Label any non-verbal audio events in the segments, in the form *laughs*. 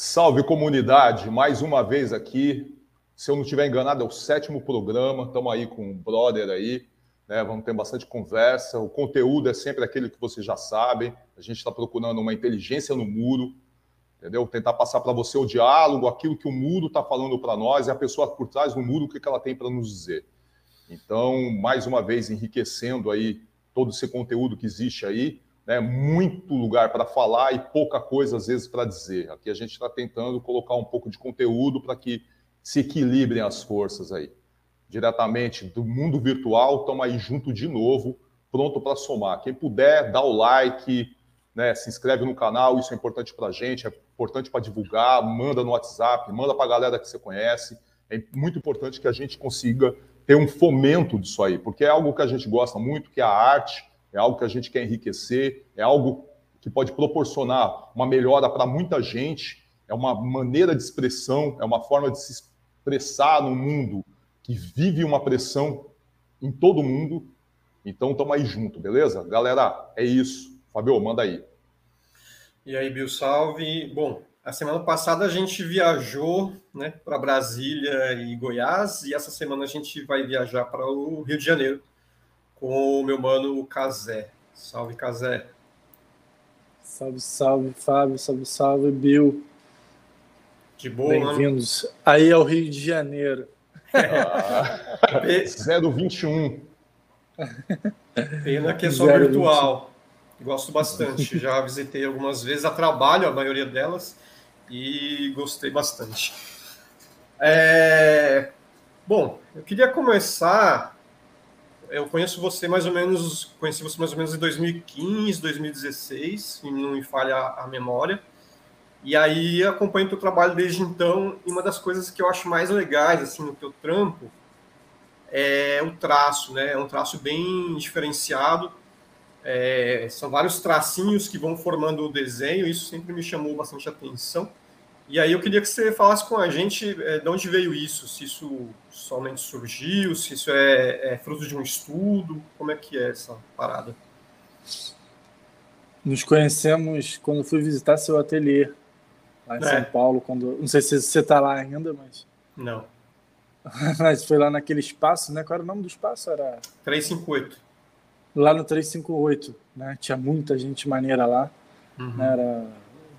Salve comunidade, mais uma vez aqui. Se eu não estiver enganado, é o sétimo programa. Estamos aí com o brother aí, né? Vamos ter bastante conversa. O conteúdo é sempre aquele que vocês já sabem. A gente está procurando uma inteligência no muro, entendeu? Tentar passar para você o diálogo, aquilo que o muro está falando para nós, e a pessoa por trás do muro, o que, que ela tem para nos dizer. Então, mais uma vez, enriquecendo aí todo esse conteúdo que existe aí né, muito lugar para falar e pouca coisa, às vezes, para dizer. Aqui a gente está tentando colocar um pouco de conteúdo para que se equilibrem as forças aí. Diretamente do mundo virtual, estamos aí junto de novo, pronto para somar. Quem puder, dá o like, né, se inscreve no canal, isso é importante para a gente, é importante para divulgar, manda no WhatsApp, manda para a galera que você conhece. É muito importante que a gente consiga ter um fomento disso aí, porque é algo que a gente gosta muito, que é a arte, é algo que a gente quer enriquecer, é algo que pode proporcionar uma melhora para muita gente, é uma maneira de expressão, é uma forma de se expressar no mundo que vive uma pressão em todo mundo. Então, estamos aí junto, beleza? Galera, é isso. Fabio, manda aí. E aí, Bill, salve. Bom, a semana passada a gente viajou né, para Brasília e Goiás, e essa semana a gente vai viajar para o Rio de Janeiro com o meu mano Casé. Salve, Casé. Salve, salve, Fábio. Salve, salve, Bill. De boa, Bem-vindos aí ao Rio de Janeiro. Ah, *laughs* 021. Pena que é só virtual. Gosto bastante. Já visitei algumas vezes a trabalho, a maioria delas, e gostei bastante. É... Bom, eu queria começar eu conheço você mais ou menos, conheci você mais ou menos em 2015, 2016, se não me falha a memória. E aí acompanho o teu trabalho desde então, e uma das coisas que eu acho mais legais assim no teu trampo é o traço, né? É um traço bem diferenciado. É, são vários tracinhos que vão formando o desenho, isso sempre me chamou bastante atenção. E aí eu queria que você falasse com a gente é, de onde veio isso, se isso somente surgiu, se isso é, é, fruto de um estudo, como é que é essa parada? Nos conhecemos quando fui visitar seu ateliê lá em é. São Paulo, quando não sei se você está lá ainda, mas não. *laughs* mas foi lá naquele espaço, né? Qual era o nome do espaço? Era 358. Lá no 358, né? Tinha muita gente maneira lá. Uhum. Né? Era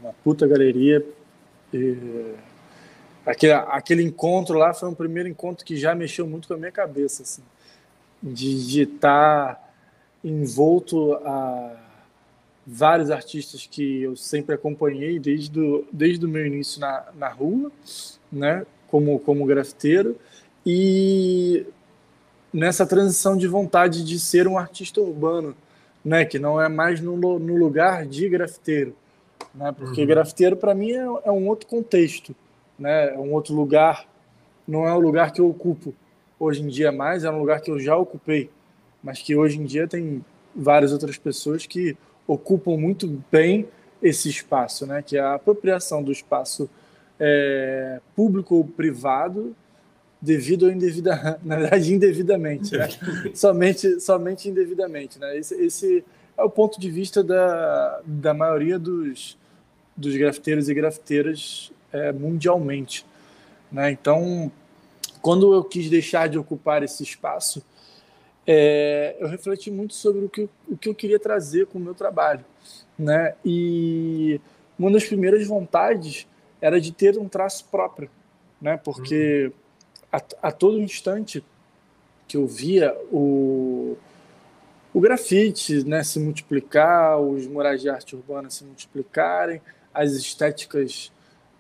uma puta galeria e aquele, aquele encontro lá foi um primeiro encontro que já mexeu muito com a minha cabeça, assim, de estar tá envolto a vários artistas que eu sempre acompanhei desde, do, desde o meu início na, na rua, né, como, como grafiteiro, e nessa transição de vontade de ser um artista urbano, né, que não é mais no, no lugar de grafiteiro, né? Porque uhum. grafiteiro para mim é, é, um outro contexto, né? É um outro lugar, não é o lugar que eu ocupo hoje em dia mais, é um lugar que eu já ocupei, mas que hoje em dia tem várias outras pessoas que ocupam muito bem esse espaço, né? Que é a apropriação do espaço é, público ou privado devido ou indevida, *laughs* na verdade indevidamente, né? somente somente indevidamente, né? Esse, esse é o ponto de vista da, da maioria dos, dos grafiteiros e grafiteiras é, mundialmente. Né? Então, quando eu quis deixar de ocupar esse espaço, é, eu refleti muito sobre o que, o que eu queria trazer com o meu trabalho. Né? E uma das primeiras vontades era de ter um traço próprio, né? porque uhum. a, a todo instante que eu via o, o grafite né, se multiplicar, os murais de arte urbana se multiplicarem, as estéticas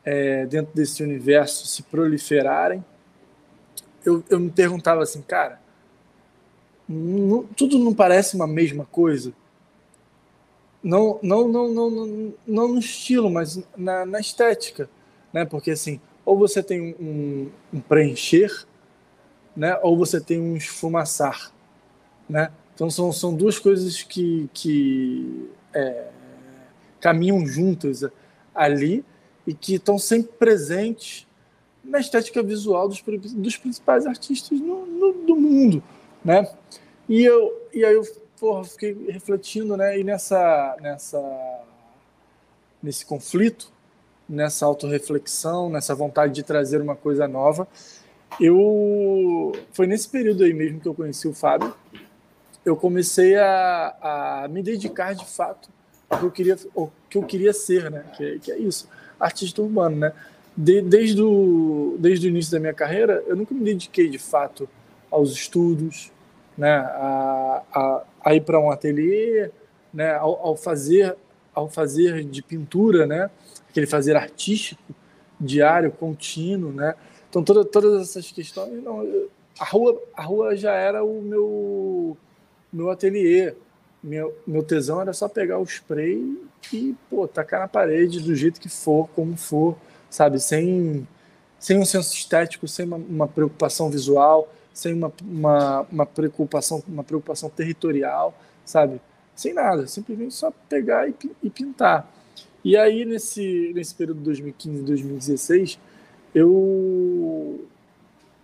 é, dentro desse universo se proliferarem, eu, eu me perguntava assim, cara, não, tudo não parece uma mesma coisa? Não, não, não, não, não, não no estilo, mas na, na estética, né? Porque assim, ou você tem um, um preencher, né? Ou você tem um esfumaçar, né? Então são, são duas coisas que, que é, caminham juntas ali e que estão sempre presentes na estética visual dos, dos principais artistas no, no, do mundo, né? E eu e aí eu porra, fiquei refletindo, né? E nessa nessa nesse conflito, nessa autorreflexão, nessa vontade de trazer uma coisa nova. Eu foi nesse período aí mesmo que eu conheci o Fábio. Eu comecei a, a me dedicar de fato ao que eu queria, que eu queria ser, né? Que, que é isso, artista urbano, né? De, desde, o, desde o início da minha carreira, eu nunca me dediquei de fato aos estudos, né? A, a, a ir para um ateliê, né? Ao, ao fazer ao fazer de pintura, né? Aquele fazer artístico diário, contínuo, né? Então toda, todas essas questões, não, a rua, a rua já era o meu meu ateliê. Meu, meu tesão era só pegar o spray e pô, tacar na parede do jeito que for, como for, sabe? Sem, sem um senso estético, sem uma, uma preocupação visual, sem uma, uma, uma, preocupação, uma preocupação territorial, sabe? sem nada, simplesmente só pegar e, e pintar. E aí, nesse, nesse período de 2015 e 2016, eu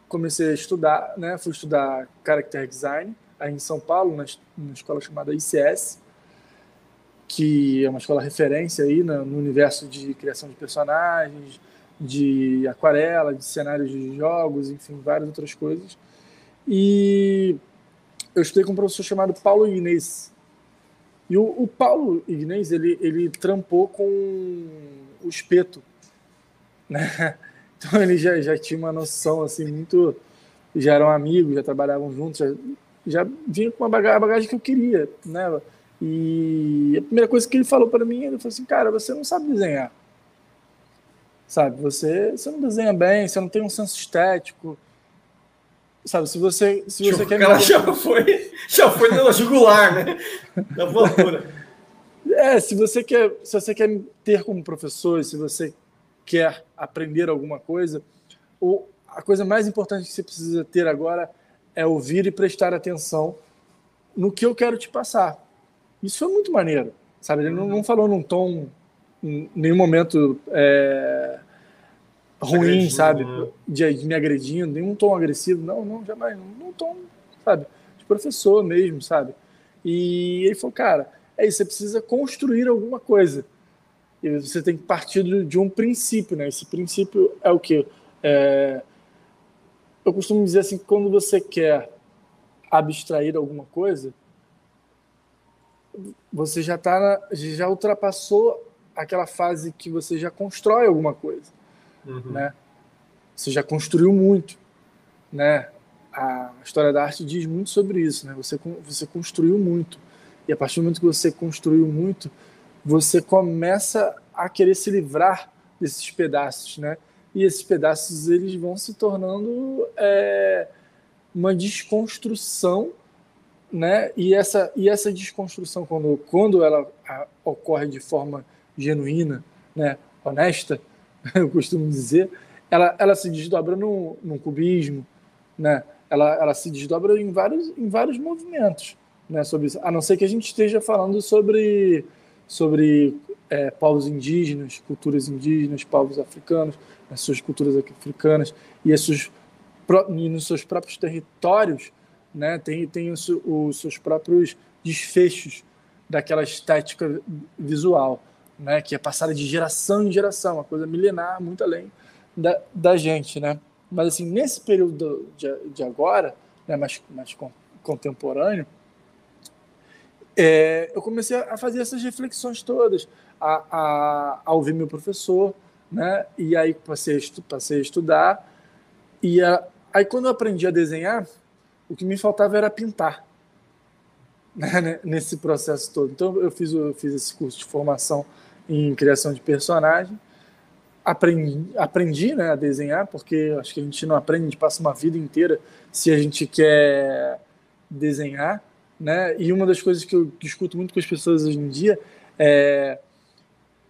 comecei a estudar, né? Fui estudar Character Design em São Paulo, na, escola chamada ICS, que é uma escola referência aí no, no universo de criação de personagens, de aquarela, de cenários de jogos, enfim, várias outras coisas. E eu estudei com um professor chamado Paulo Inês, e o, o Paulo Ignez, ele, ele trampou com o espeto, né? *laughs* Então ele já, já tinha uma noção, assim, muito... Já eram amigos, já trabalhavam juntos, já, já vinha com uma bagagem, que eu queria, né? E a primeira coisa que ele falou para mim, ele falou assim, cara, você não sabe desenhar. Sabe, você, você não desenha bem, você não tem um senso estético, Sabe, se você, se você quer. O cara já foi, já foi na jugular, né? Na voadora. É, se você quer, se você quer ter como professor, se você quer aprender alguma coisa, ou a coisa mais importante que você precisa ter agora é ouvir e prestar atenção no que eu quero te passar. Isso foi muito maneiro, sabe? Ele não, não falou num tom, em nenhum momento é, ruim, sabe? Né? De, de, me agredindo, nenhum tom agressivo, não, não, jamais, num tom, sabe? De professor mesmo, sabe? E ele falou, cara, é isso, você precisa construir alguma coisa. E você tem que partir de um princípio, né? Esse princípio é o quê? É... Eu costumo dizer assim, que quando você quer abstrair alguma coisa, você já tá já ultrapassou aquela fase que você já constrói alguma coisa uhum. né? Você já construiu muito, né? A história da arte diz muito sobre isso, né? Você você construiu muito e a partir do momento que você construiu muito, você começa a querer se livrar desses pedaços, né? E esses pedaços eles vão se tornando é, uma desconstrução, né? E essa e essa desconstrução quando quando ela ocorre de forma genuína, né? Honesta, *laughs* eu costumo dizer, ela, ela se desdobra no, no cubismo, né? Ela, ela se desdobra em vários, em vários movimentos, né? Sobre isso. A não ser que a gente esteja falando sobre, sobre é, povos indígenas, culturas indígenas, povos africanos, as suas culturas africanas e, as suas, nos seus próprios territórios, né? Tem, tem os, os seus próprios desfechos daquela estética visual né, que é passada de geração em geração, uma coisa milenar, muito além da, da gente, né? Mas assim, nesse período de, de agora, né, mais, mais contemporâneo, é, eu comecei a fazer essas reflexões todas, a, a, a ouvir meu professor, né? E aí passei passei a estudar, e a, aí quando eu aprendi a desenhar, o que me faltava era pintar. *laughs* Né, nesse processo todo. Então eu fiz, eu fiz esse curso de formação em criação de personagem. Aprendi, aprendi né, a desenhar, porque acho que a gente não aprende, a gente passa uma vida inteira se a gente quer desenhar. Né? E uma das coisas que eu discuto muito com as pessoas hoje em dia é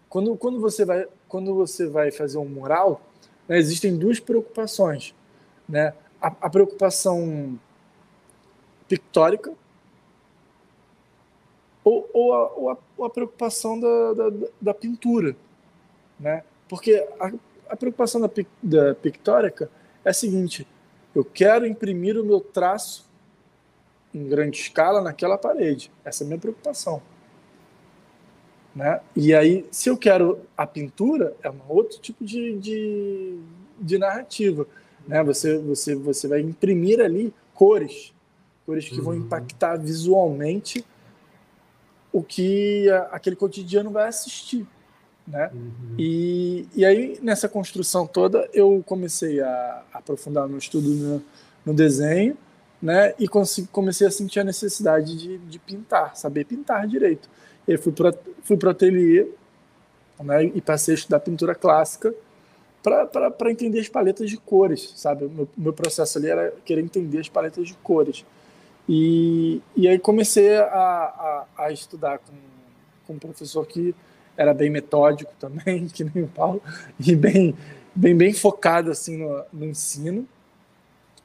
quando, quando, você, vai, quando você vai fazer um mural, né, existem duas preocupações. Né? A, a preocupação pictórica, ou, ou, a, ou, a, ou a, preocupação da, da, da, pintura, né? Porque a, preocupação da, da pictórica é a seguinte: eu quero imprimir o meu traço em grande escala naquela parede. Essa é a minha preocupação. Né? E aí, se eu quero a pintura, é um outro tipo de, de, de narrativa. Né? Você, você, você vai imprimir ali cores, cores que uhum. vão impactar visualmente o que a, aquele cotidiano vai assistir. Né? Uhum. E, e aí, nessa construção toda, eu comecei a, a aprofundar meu estudo no, no desenho né? e comecei a sentir a necessidade de, de pintar, saber pintar direito. Eu fui para fui o ateliê né, e passei a estudar pintura clássica para entender as paletas de cores, sabe? Meu, meu, processo ali era querer entender as paletas de cores. E, e aí comecei a, a, a estudar com, com um professor que era bem metódico *laughs* também, que nem o Paulo, e bem, bem, bem focado assim no, no ensino,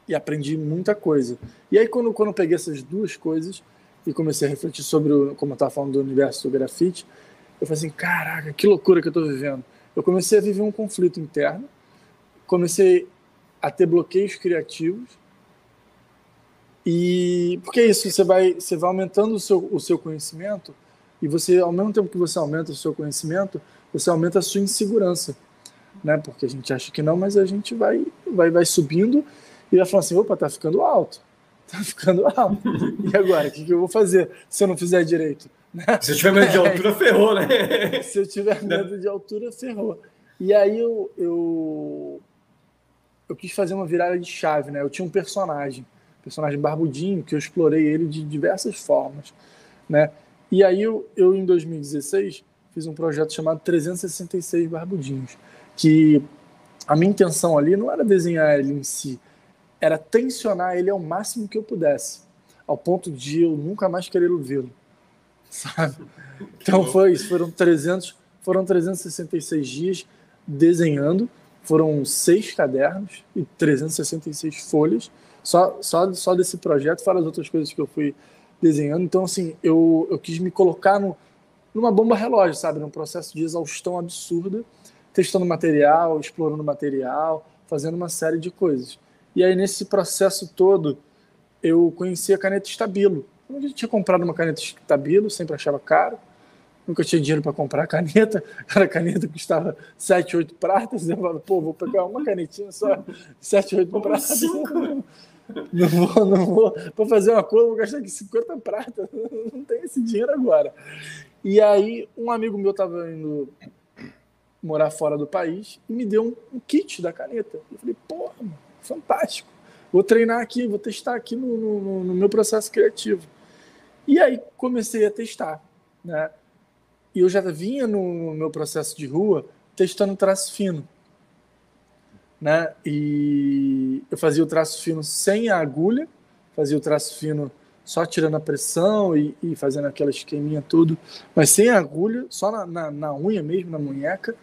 e aprendi muita coisa. E aí, quando, quando peguei essas duas coisas, e comecei a refletir sobre, o, como eu estava falando do universo do grafite, eu falei assim, caraca, que loucura que eu estou vivendo. Eu comecei a viver um conflito interno, comecei a ter bloqueios criativos, e porque é isso, você vai, você vai aumentando o seu, o seu conhecimento, e você, ao mesmo tempo que você aumenta o seu conhecimento, você aumenta a sua insegurança, né? Porque a gente acha que não, mas a gente vai, vai, vai subindo e vai falando assim, opa, tá ficando alto tá ficando alto. E agora, o que, que, eu vou fazer se eu não fizer direito? Se eu tiver medo de *laughs* altura, ferrou, né? se eu tiver medo de altura, ferrou. E aí eu, eu, eu quis fazer uma virada de chave, né? Eu tinha um personagem, personagem barbudinho, que eu explorei ele de diversas formas, né? E aí eu, eu em 2016 fiz um projeto chamado 366 Barbudinhos, que a minha intenção ali não era desenhar ele em si, era tensionar ele ao máximo que eu pudesse, ao ponto de eu nunca mais querer vê-lo, *laughs* sabe? Então foi isso, foram 300, foram 366 dias desenhando, foram seis cadernos e 366 folhas, só, só, só desse projeto, fora as outras coisas que eu fui desenhando. Então, assim, eu, eu quis me colocar no, numa bomba relógio, sabe? Num processo de exaustão absurda, testando material, explorando material, fazendo uma série de coisas. E aí, nesse processo todo, eu conheci a caneta Estabilo. Eu nunca tinha comprado uma caneta Estabilo, sempre achava caro. Nunca tinha dinheiro para comprar a caneta. *laughs* Cada caneta custava 7, 8 pratas. Eu falava, pô, vou pegar uma canetinha só, 7, 8 pratas. *laughs* Não vou, não vou. Para fazer uma coisa, vou gastar aqui 50 pratas. *laughs* Não tem esse dinheiro agora. E aí, um amigo meu estava indo morar fora do país e me deu um, um kit da caneta. Eu falei, porra, mano fantástico. Vou treinar aqui, vou testar aqui no, no, no meu processo criativo. E aí comecei a testar, né? E eu já vinha no meu processo de rua testando traço fino, né? E eu fazia o traço fino sem a agulha, fazia o traço fino só tirando a pressão e, e fazendo aquela esqueminha tudo, mas sem agulha, só na, na, na unha mesmo, na munheca.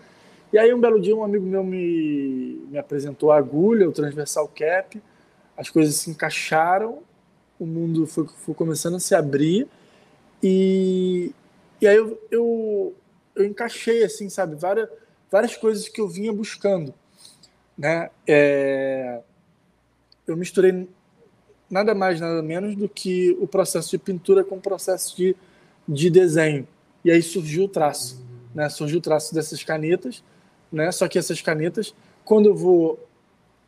E aí um belo dia um amigo meu me, me apresentou a agulha, o transversal cap, as coisas se encaixaram, o mundo foi, foi começando a se abrir e, e aí eu, eu, eu encaixei assim, sabe, várias, várias coisas que eu vinha buscando, né? É, eu misturei nada mais, nada menos do que o processo de pintura com o processo de, de desenho. E aí surgiu o traço, né? Surgiu o traço dessas canetas né? Só que essas canetas, quando eu vou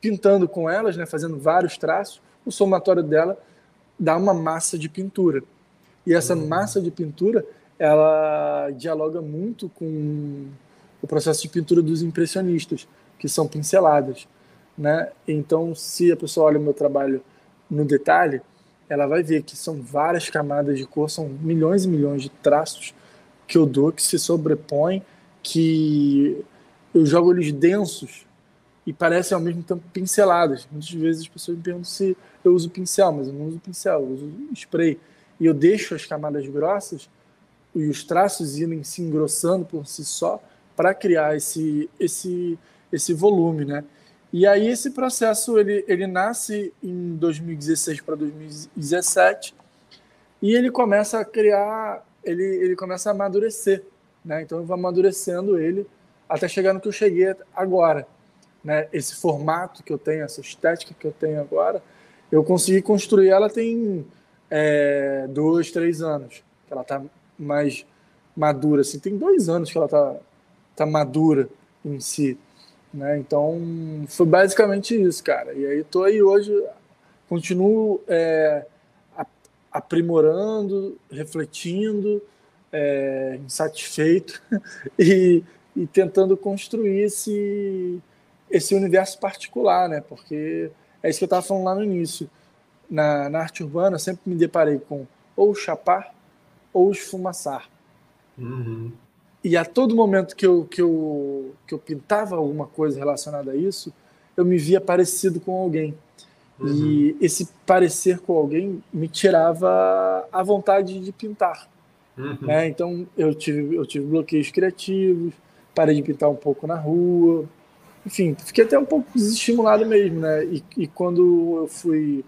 pintando com elas, né, fazendo vários traços, o somatório dela dá uma massa de pintura. E essa uhum. massa de pintura, ela dialoga muito com o processo de pintura dos impressionistas, que são pinceladas, né? Então, se a pessoa olha o meu trabalho no detalhe, ela vai ver que são várias camadas de cor, são milhões e milhões de traços que eu dou que se sobrepõem, que eu jogo eles densos e parecem ao mesmo tempo pinceladas. Muitas vezes as pessoas me perguntam se eu uso pincel, mas eu não uso pincel, eu uso spray. E eu deixo as camadas grossas e os traços irem se engrossando por si só para criar esse, esse, esse volume, né? E aí esse processo ele, ele nasce em 2016 para 2017 e ele começa a criar, ele, ele começa a amadurecer, né? Então eu vou amadurecendo ele até chegar no que eu cheguei agora. Né? Esse formato que eu tenho, essa estética que eu tenho agora, eu consegui construir ela tem é, dois, três anos. Ela está mais, madura. Assim, tem dois anos que ela tá, tá madura em si. Né? Então, foi basicamente isso, cara. E aí, tô aí hoje, continuo é, aprimorando, refletindo, é, insatisfeito *laughs* e, e tentando construir esse, esse universo particular, né? Porque é isso que eu estava falando lá no início. Na, na arte urbana, sempre me deparei com ou chapar ou esfumaçar. Uhum. E a todo momento que eu, que, eu, que eu pintava alguma coisa relacionada a isso, eu me via parecido com alguém. Uhum. E esse parecer com alguém me tirava a vontade de pintar. Uhum. Né? Então eu tive, eu tive bloqueios criativos, parei de pintar um pouco na rua. Enfim, fiquei até um pouco desestimulado mesmo, né? E, e quando eu fui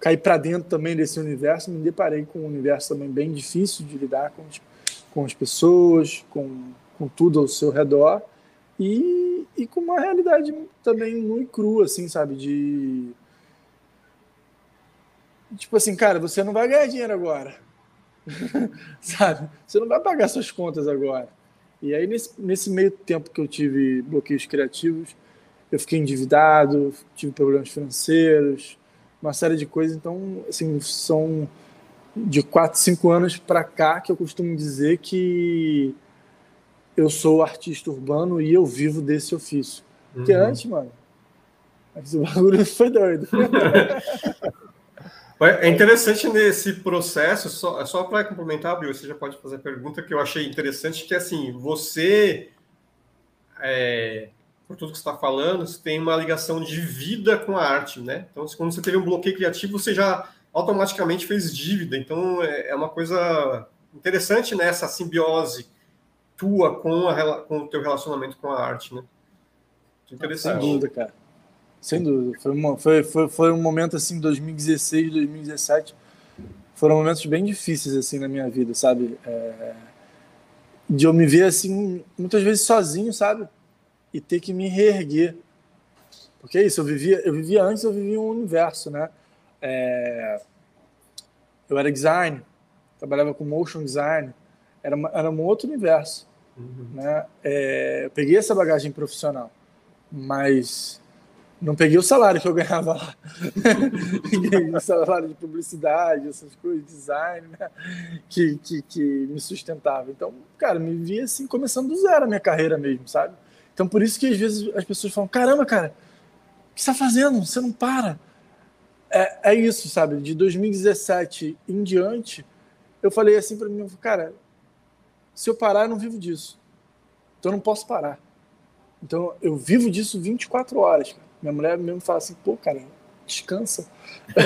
cair para dentro também desse universo, me deparei com um universo também bem difícil de lidar com, com as pessoas, com, com tudo ao seu redor e, e com uma realidade também nua e crua, assim, sabe? De. Tipo assim, cara, você não vai ganhar dinheiro agora. *laughs* sabe? Você não vai pagar suas contas agora. E aí, nesse, nesse meio tempo que eu tive bloqueios criativos, eu fiquei endividado, tive problemas financeiros, uma série de coisas. Então, assim, são de 4, 5 anos para cá que eu costumo dizer que eu sou artista urbano e eu vivo desse ofício. Uhum. Porque antes, mano, esse bagulho *laughs* foi doido. *laughs* É interessante nesse processo, só, só para complementar, Bill, você já pode fazer a pergunta que eu achei interessante, que assim, você, é, por tudo que você está falando, você tem uma ligação de vida com a arte, né? Então, quando você teve um bloqueio criativo, você já automaticamente fez dívida. Então, é, é uma coisa interessante nessa né, simbiose tua com, a, com o teu relacionamento com a arte, né? Interessante. Sem dúvida, cara. Sem dúvida. Foi, uma, foi, foi, foi um momento, assim, 2016, 2017, foram momentos bem difíceis, assim, na minha vida, sabe? É, de eu me ver, assim, muitas vezes sozinho, sabe? E ter que me reerguer. Porque é isso, eu vivia, eu vivia antes, eu vivia um universo, né? É, eu era design, trabalhava com motion design, era, era um outro universo. Uhum. Né? É, eu peguei essa bagagem profissional, mas não peguei o salário que eu ganhava lá. *laughs* o salário de publicidade, essas coisas, design, né? que, que, que me sustentava. Então, cara, me via assim, começando do zero a minha carreira mesmo, sabe? Então, por isso que às vezes as pessoas falam: caramba, cara, o que você está fazendo? Você não para. É, é isso, sabe? De 2017 em diante, eu falei assim para mim: cara, se eu parar, eu não vivo disso. Então eu não posso parar. Então eu vivo disso 24 horas. Cara. Minha mulher mesmo fala assim, pô, cara, descansa. *laughs*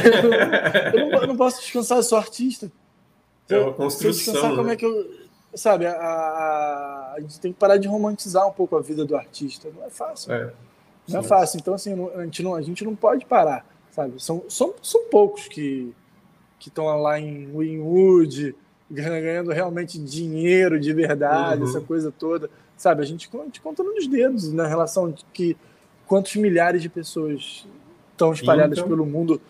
eu, não, eu, não, posso descansar, eu sou artista. É uma construção. Se eu descansar, né? como é que eu. Sabe, a, a, a, gente tem que parar de romantizar um pouco a vida do artista. Não é fácil. É, não é fácil. Então, assim, a gente não, a gente não pode parar, sabe? São, são, são poucos que estão lá em Winwood, ganhando realmente dinheiro de verdade, uhum. essa coisa toda. Sabe, a gente, a gente conta nos dedos na relação de que quantos milhares de pessoas estão espalhadas pintam. pelo mundo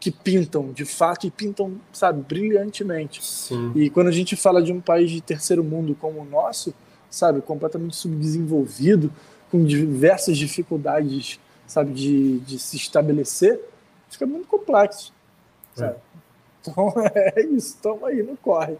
que pintam de fato e pintam, sabe, brilhantemente. Sim. E quando a gente fala de um país de terceiro mundo como o nosso, sabe, completamente subdesenvolvido, com diversas dificuldades, sabe, de, de se estabelecer, fica muito complexo. É. É. Então *laughs* é isso, estamos aí, não corre.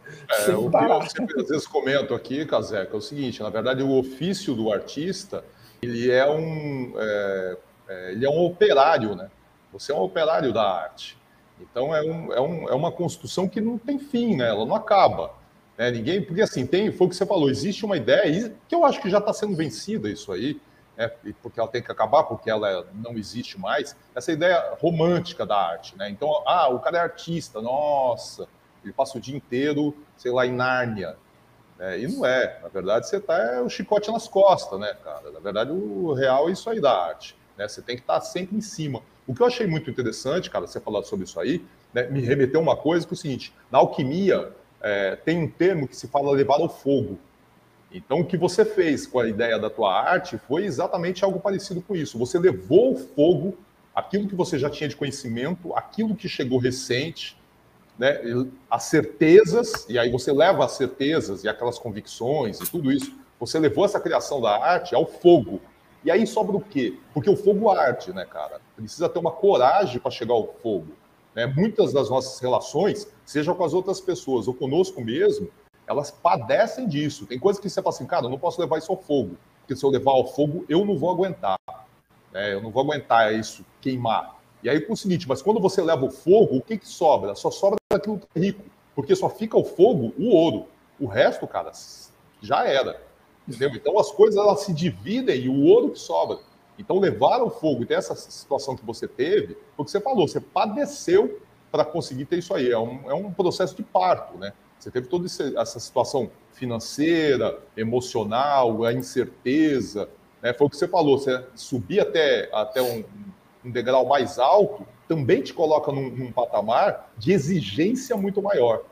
É, o parar. que eu sempre, às vezes comento aqui, Caseca, é o seguinte: na verdade, o ofício do artista ele é um, é, é, ele é um operário, né? Você é um operário da arte. Então é, um, é, um, é uma construção que não tem fim, né? Ela não acaba. Né? Ninguém, porque assim, tem, foi o que você falou, existe uma ideia, que eu acho que já está sendo vencida isso aí, né, porque ela tem que acabar, porque ela não existe mais, essa ideia romântica da arte, né? Então, ah, o cara é artista, nossa, ele passa o dia inteiro, sei lá, em Nárnia. Né? E não é, na verdade, você tá é o chicote nas costas, né, cara? Na verdade, o real é isso aí da arte, né? Você tem que estar tá sempre em cima. O que eu achei muito interessante, cara, você falar sobre isso aí, né, me remeteu uma coisa que é o seguinte: na alquimia é, tem um termo que se fala levar ao fogo. Então, o que você fez com a ideia da tua arte foi exatamente algo parecido com isso. Você levou o fogo, aquilo que você já tinha de conhecimento, aquilo que chegou recente, né, as certezas, e aí você leva as certezas e aquelas convicções e tudo isso, você levou essa criação da arte ao fogo. E aí sobra o quê? Porque o fogo arde, né, cara? Precisa ter uma coragem para chegar ao fogo. Né? Muitas das nossas relações, seja com as outras pessoas ou conosco mesmo, elas padecem disso. Tem coisas que você fala assim, cara, eu não posso levar isso ao fogo, porque se eu levar ao fogo, eu não vou aguentar. Né? Eu não vou aguentar isso queimar. E aí, o seguinte, mas quando você leva o fogo, o que, que sobra? Só sobra aquilo que é rico, porque só fica o fogo, o ouro. O resto, cara, já era. Entendeu? Então as coisas elas se dividem e o ouro que sobra. Então levar o fogo e ter essa situação que você teve, porque você falou, você padeceu para conseguir ter isso aí. É um, é um processo de parto, né? Você teve toda essa situação financeira, emocional, a incerteza. Né? Foi o que você falou, você subir até, até um, um degrau mais alto também te coloca num, num patamar de exigência muito maior.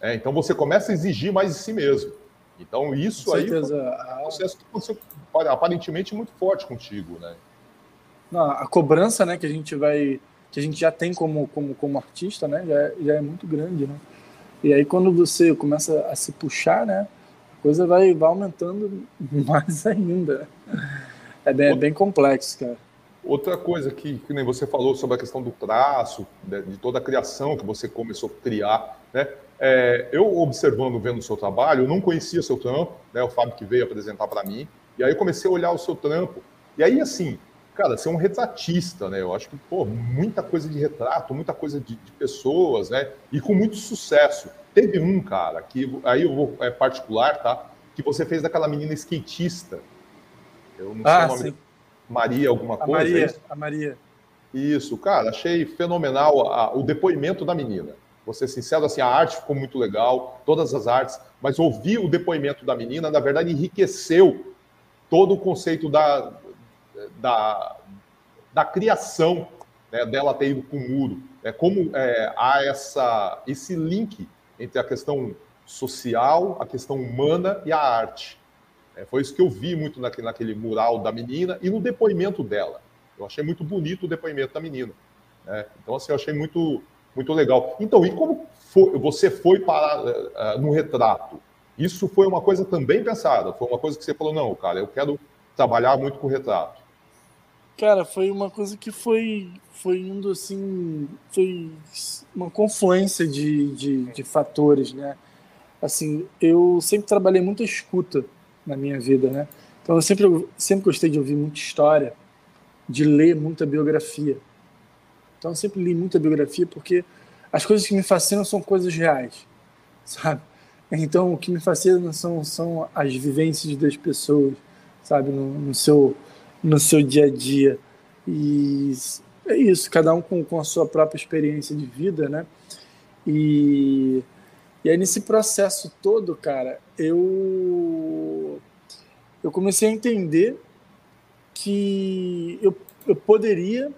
É, então você começa a exigir mais de si mesmo. Então isso aí é um processo que aconteceu aparentemente muito forte contigo, né? Não, a cobrança, né, que a gente vai, que a gente já tem como como, como artista, né, já, é, já é muito grande, né? E aí quando você começa a se puxar, né, a coisa vai, vai aumentando *laughs* mais ainda. É bem, é bem complexo, cara. Outra coisa que, que nem você falou sobre a questão do traço, de, de toda a criação que você começou a criar, né? É, eu observando, vendo o seu trabalho, eu não conhecia seu trampo, né? O Fábio que veio apresentar para mim, e aí eu comecei a olhar o seu trampo. E aí, assim, cara, você é um retratista, né? Eu acho que, pô, muita coisa de retrato, muita coisa de, de pessoas, né? E com muito sucesso. Teve um, cara, que aí eu vou, é particular, tá? Que você fez daquela menina skatista. Eu não sei ah, o nome. Sim. Maria, alguma a coisa? Maria, é a Maria. Isso, cara, achei fenomenal a, o depoimento da menina. Vou ser sincero, assim, a arte ficou muito legal, todas as artes, mas ouvir o depoimento da menina, na verdade, enriqueceu todo o conceito da, da, da criação né, dela ter ido com o muro. É, como é, há essa, esse link entre a questão social, a questão humana e a arte. É, foi isso que eu vi muito naquele, naquele mural da menina e no depoimento dela. Eu achei muito bonito o depoimento da menina. Né? Então, assim, eu achei muito, muito legal. Então, e como foi, você foi para uh, no retrato? Isso foi uma coisa também pensada? Foi uma coisa que você falou, não, cara, eu quero trabalhar muito com retrato? Cara, foi uma coisa que foi, foi indo assim, foi uma confluência de, de, de fatores, né? Assim, eu sempre trabalhei muito escuta na minha vida, né? Então eu sempre, sempre gostei de ouvir muita história, de ler muita biografia. Então eu sempre li muita biografia porque as coisas que me fascinam são coisas reais, *laughs* sabe? Então, o que me fascina são, são as vivências das pessoas, sabe, no, no, seu, no seu dia a dia. E é isso, cada um com, com a sua própria experiência de vida, né? E, e aí, nesse processo todo, cara, eu, eu comecei a entender que eu, eu poderia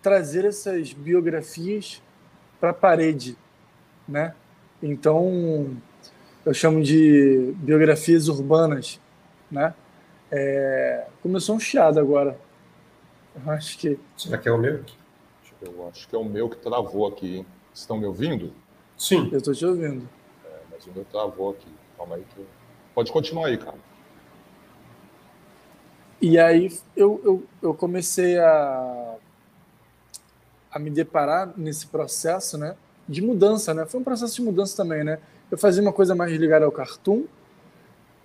trazer essas biografias para a parede, né? Então, eu chamo de biografias urbanas, né? É, começou um chiado agora. Eu acho que. Será que é o meu? Eu acho que é o meu que travou aqui. Estão me ouvindo? Sim. Eu estou te ouvindo. É, mas o meu travou aqui. Calma aí que. Pode continuar aí, cara. E aí eu, eu, eu comecei a, a me deparar nesse processo, né? De mudança, né? Foi um processo de mudança também, né? eu fazia uma coisa mais ligada ao cartoon,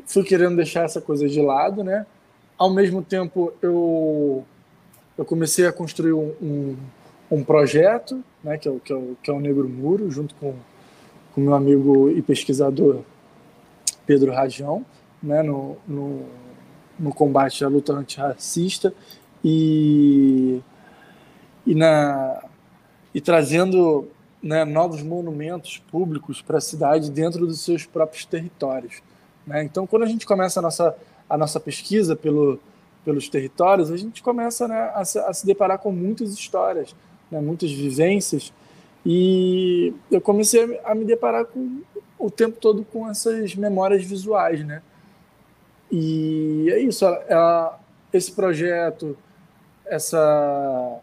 fui querendo deixar essa coisa de lado, né? Ao mesmo tempo, eu, eu comecei a construir um, um, um projeto, né, que, é o, que, é o, que é o Negro Muro, junto com o meu amigo e pesquisador Pedro Rajão, né, no, no, no combate à luta antirracista e, e, na, e trazendo né, novos monumentos públicos para a cidade dentro dos seus próprios territórios. Né? Então, quando a gente começa a nossa, a nossa pesquisa pelo, pelos territórios, a gente começa né, a, se, a, se, deparar com muitas histórias, né, muitas vivências, e eu comecei a me deparar com, o tempo todo com essas memórias visuais. Né? E é isso, esse projeto, essa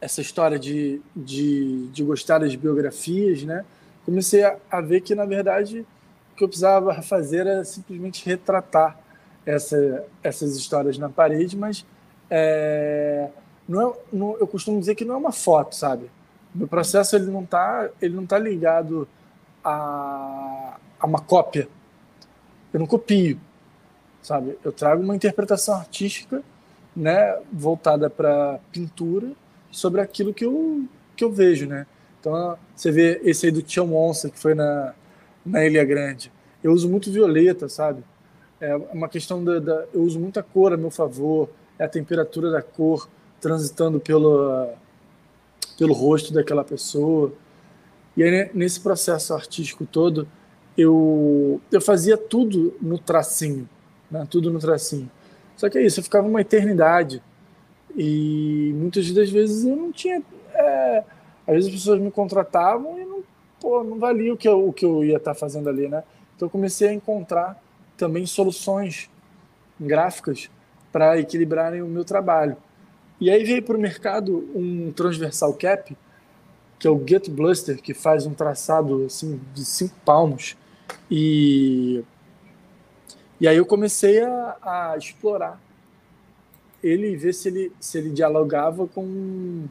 essa história de, de, de gostar das biografias, né? Comecei a, a ver que, na verdade, o que eu precisava fazer era simplesmente retratar essa, essas histórias na parede, mas é, não é, não, eu costumo dizer que não é uma foto, sabe? Meu processo ele não está ele não tá ligado a, a uma cópia. Eu não copio, sabe? Eu trago uma interpretação artística, né, voltada para pintura sobre aquilo que eu que eu vejo, né? Então você vê esse aí do Tião Onça que foi na na Ilha Grande. Eu uso muito violeta, sabe? É uma questão da, da, eu uso muita cor a meu favor, é a temperatura da cor transitando pelo pelo rosto daquela pessoa. E aí, nesse processo artístico todo, eu eu fazia tudo no tracinho, né? Tudo no tracinho. Só que é isso, eu ficava uma eternidade e muitas das vezes eu não tinha. É, às vezes as pessoas me contratavam e não, pô, não valia o que eu, o que eu ia estar fazendo ali, né? Então eu comecei a encontrar também soluções gráficas para equilibrarem o meu trabalho. E aí veio para o mercado um transversal cap, que é o Get Bluster, que faz um traçado assim de cinco palmos. E, e aí eu comecei a, a explorar ele e ver se ele, se ele dialogava com,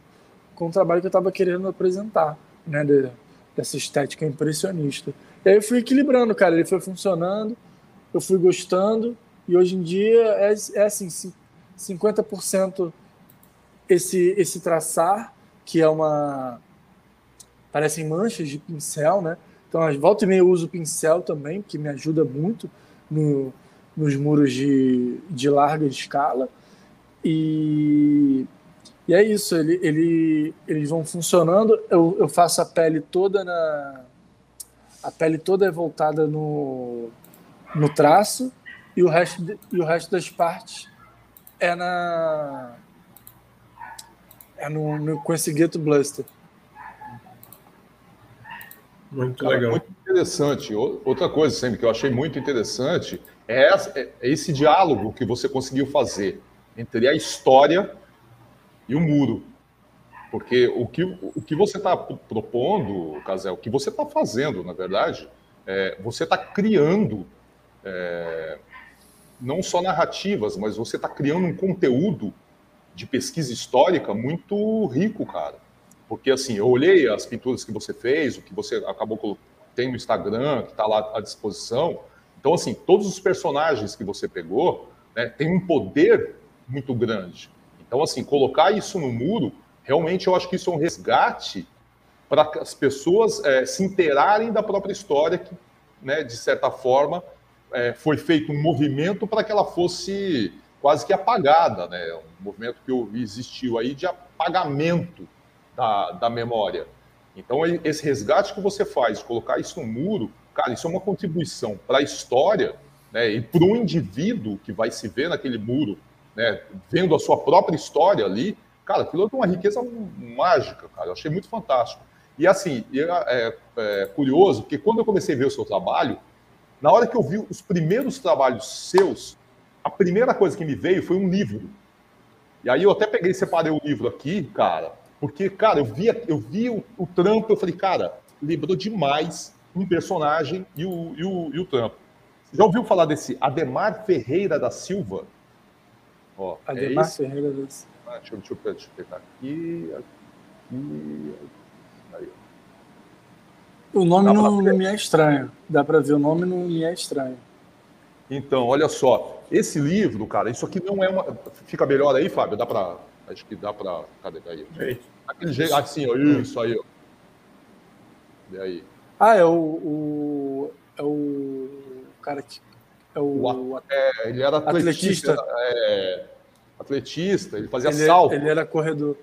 com o trabalho que eu estava querendo apresentar, né, de, dessa estética impressionista. E aí eu fui equilibrando, cara, ele foi funcionando, eu fui gostando, e hoje em dia é, é assim, 50% esse, esse traçar, que é uma. parecem manchas de pincel, né? Então, volta e meia eu uso pincel também, que me ajuda muito no, nos muros de, de larga escala. E, e é isso, ele, ele, eles vão funcionando. Eu, eu faço a pele toda na. A pele toda é voltada no, no traço e o resto, de, e o resto das partes é na. É no, no, com esse Ghetto Blaster. Muito Cara, legal. Muito interessante. Outra coisa, sempre que eu achei muito interessante é, é esse diálogo que você conseguiu fazer entre a história e o muro. Porque o que, o que você está propondo, Casel, o que você está fazendo, na verdade, é, você está criando é, não só narrativas, mas você está criando um conteúdo de pesquisa histórica muito rico, cara. Porque, assim, eu olhei as pinturas que você fez, o que você acabou tem no Instagram, que está lá à disposição. Então, assim, todos os personagens que você pegou né, têm um poder muito grande. Então, assim, colocar isso no muro, realmente eu acho que isso é um resgate para as pessoas é, se inteirarem da própria história, que, né, de certa forma, é, foi feito um movimento para que ela fosse quase que apagada, né? Um movimento que existiu aí de apagamento da, da memória. Então, esse resgate que você faz, colocar isso no muro, cara, isso é uma contribuição para a história né, e para o indivíduo que vai se ver naquele muro né, vendo a sua própria história ali, cara, aquilo é uma riqueza mágica, cara. Eu achei muito fantástico. E assim, é, é, curioso, porque quando eu comecei a ver o seu trabalho, na hora que eu vi os primeiros trabalhos seus, a primeira coisa que me veio foi um livro. E aí eu até peguei e separei o livro aqui, cara, porque, cara, eu vi, eu vi o, o trampo, eu falei, cara, lembrou demais um personagem e o, e o, e o trampo. Já ouviu falar desse Ademar Ferreira da Silva? Ó, Ademar é Ferreira das... Ah, deixa, eu, deixa, deixa eu pegar aqui, aqui, aí. O nome não, não me é estranho. Dá para ver o nome não me é estranho. Então, olha só, esse livro, cara, isso aqui não é uma. Fica melhor aí, Fábio? Dá para. Acho que dá para. Cadê? Aí. Aquele jeito, assim, ó, isso aí, ó. E aí? Ah, é o, o, é o cara que é o, é, ele era atletista. Atletista. É, atletista, ele fazia ele, salto. Ele era corredor.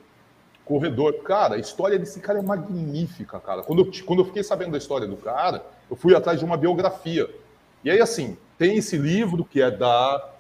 Corredor. Cara, a história desse cara é magnífica, cara. Quando eu, quando eu fiquei sabendo da história do cara, eu fui atrás de uma biografia. E aí, assim, tem esse livro que é da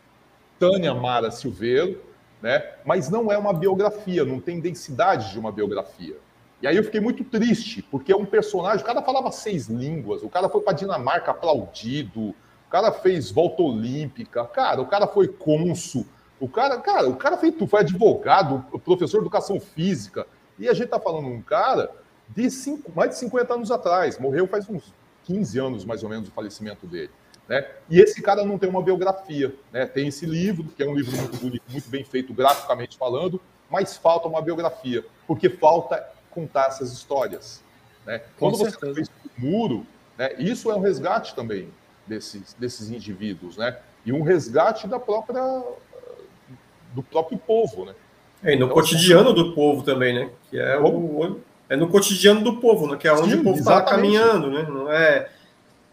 Tânia Mara Silveiro, né? Mas não é uma biografia, não tem densidade de uma biografia. E aí eu fiquei muito triste, porque é um personagem, o cara falava seis línguas, o cara foi para Dinamarca aplaudido, cara fez volta olímpica, cara, o cara foi cônsul, o cara, cara, o cara fez, foi advogado, professor de educação física. E a gente está falando um cara de cinco, mais de 50 anos atrás, morreu faz uns 15 anos mais ou menos o falecimento dele. Né? E esse cara não tem uma biografia. Né? Tem esse livro, que é um livro muito bonito, muito bem feito graficamente falando, mas falta uma biografia, porque falta contar essas histórias. Né? Quando você fez o muro, né, isso é um resgate também desses, desses indivíduos, né? e um resgate da própria do próprio povo. Né? É, e no então, cotidiano assim, do povo também, né? que é, o, é no cotidiano do povo, né? que é onde sim, o povo está caminhando. Né? Não é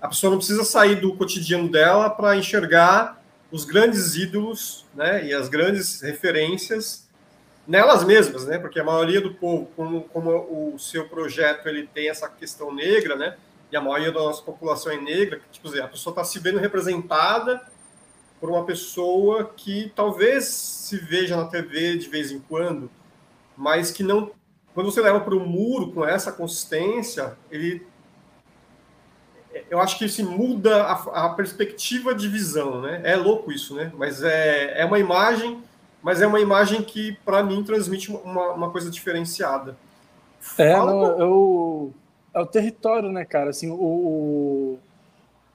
a pessoa não precisa sair do cotidiano dela para enxergar os grandes ídolos né, e as grandes referências nelas mesmas, né? Porque a maioria do povo, como, como o seu projeto ele tem essa questão negra, né? E a maioria da nossa população é negra, tipo, a pessoa está se vendo representada por uma pessoa que talvez se veja na TV de vez em quando, mas que não. Quando você leva para o muro com essa consistência, ele eu acho que se muda a, a, perspectiva de visão, né? É louco isso, né? Mas é, é uma imagem, mas é uma imagem que para mim transmite uma, uma coisa diferenciada. É, não, o, é o território, né, cara? Assim, o, o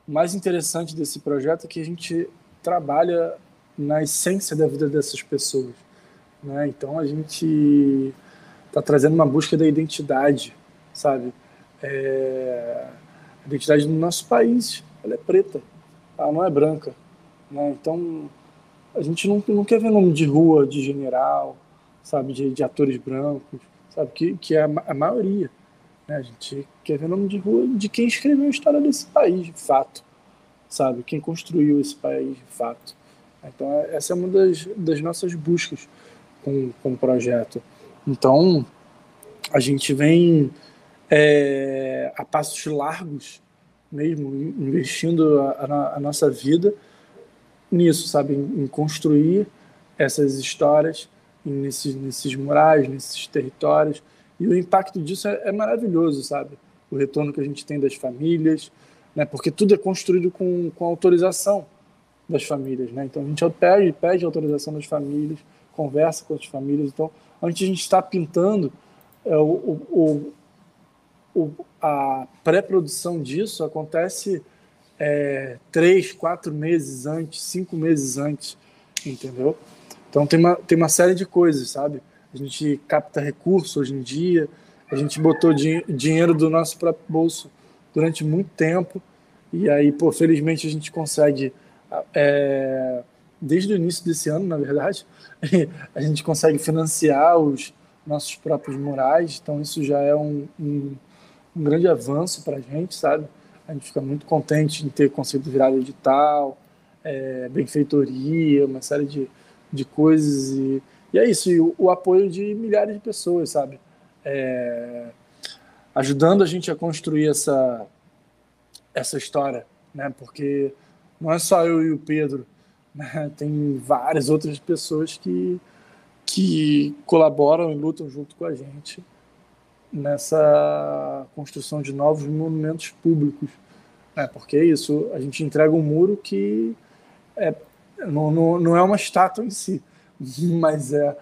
mais interessante desse projeto é que a gente trabalha na essência da vida dessas pessoas, né? Então a gente está trazendo uma busca da identidade, sabe? É a identidade do nosso país, ela é preta, ela não é branca. Né? Então, a gente não, não quer ver nome de rua de general, sabe, de, de atores brancos, sabe, que, que é a, a maioria. Né? A gente quer ver nome de rua de quem escreveu a história desse país, de fato, sabe, quem construiu esse país, de fato. Então, é, essa é uma das, das nossas buscas com, com o projeto. Então, a gente vem é, a passos largos mesmo, investindo a, a, nossa vida nisso, sabe, em, em, construir essas histórias nesses, nesses murais, nesses territórios. E o impacto disso é, é, maravilhoso, sabe? O retorno que a gente tem das famílias, né? Porque tudo é construído com, com autorização das famílias, né? Então a gente pede, pede autorização das famílias, conversa com as famílias. Então, antes a gente está pintando, é, o, o, o, a pré-produção disso acontece é, três, quatro meses antes, cinco meses antes, entendeu? Então tem uma, tem uma série de coisas, sabe? A gente capta recursos hoje em dia, a gente botou din dinheiro do nosso próprio bolso durante muito tempo, e aí, pô, felizmente a gente consegue, é, desde o início desse ano, na verdade, *laughs* a gente consegue financiar os nossos próprios murais, então isso já é um, um um grande avanço para a gente, sabe? A gente fica muito contente em ter conseguido virar edital, é, benfeitoria, uma série de, de coisas. E, e é isso, e o, o apoio de milhares de pessoas, sabe? É, ajudando a gente a construir essa, essa história, né? Porque não é só eu e o Pedro, né? tem várias outras pessoas que, que colaboram e lutam junto com a gente nessa construção de novos monumentos públicos. Né? Porque é isso, a gente entrega um muro que é, não, não, não é uma estátua em si, *laughs* mas é,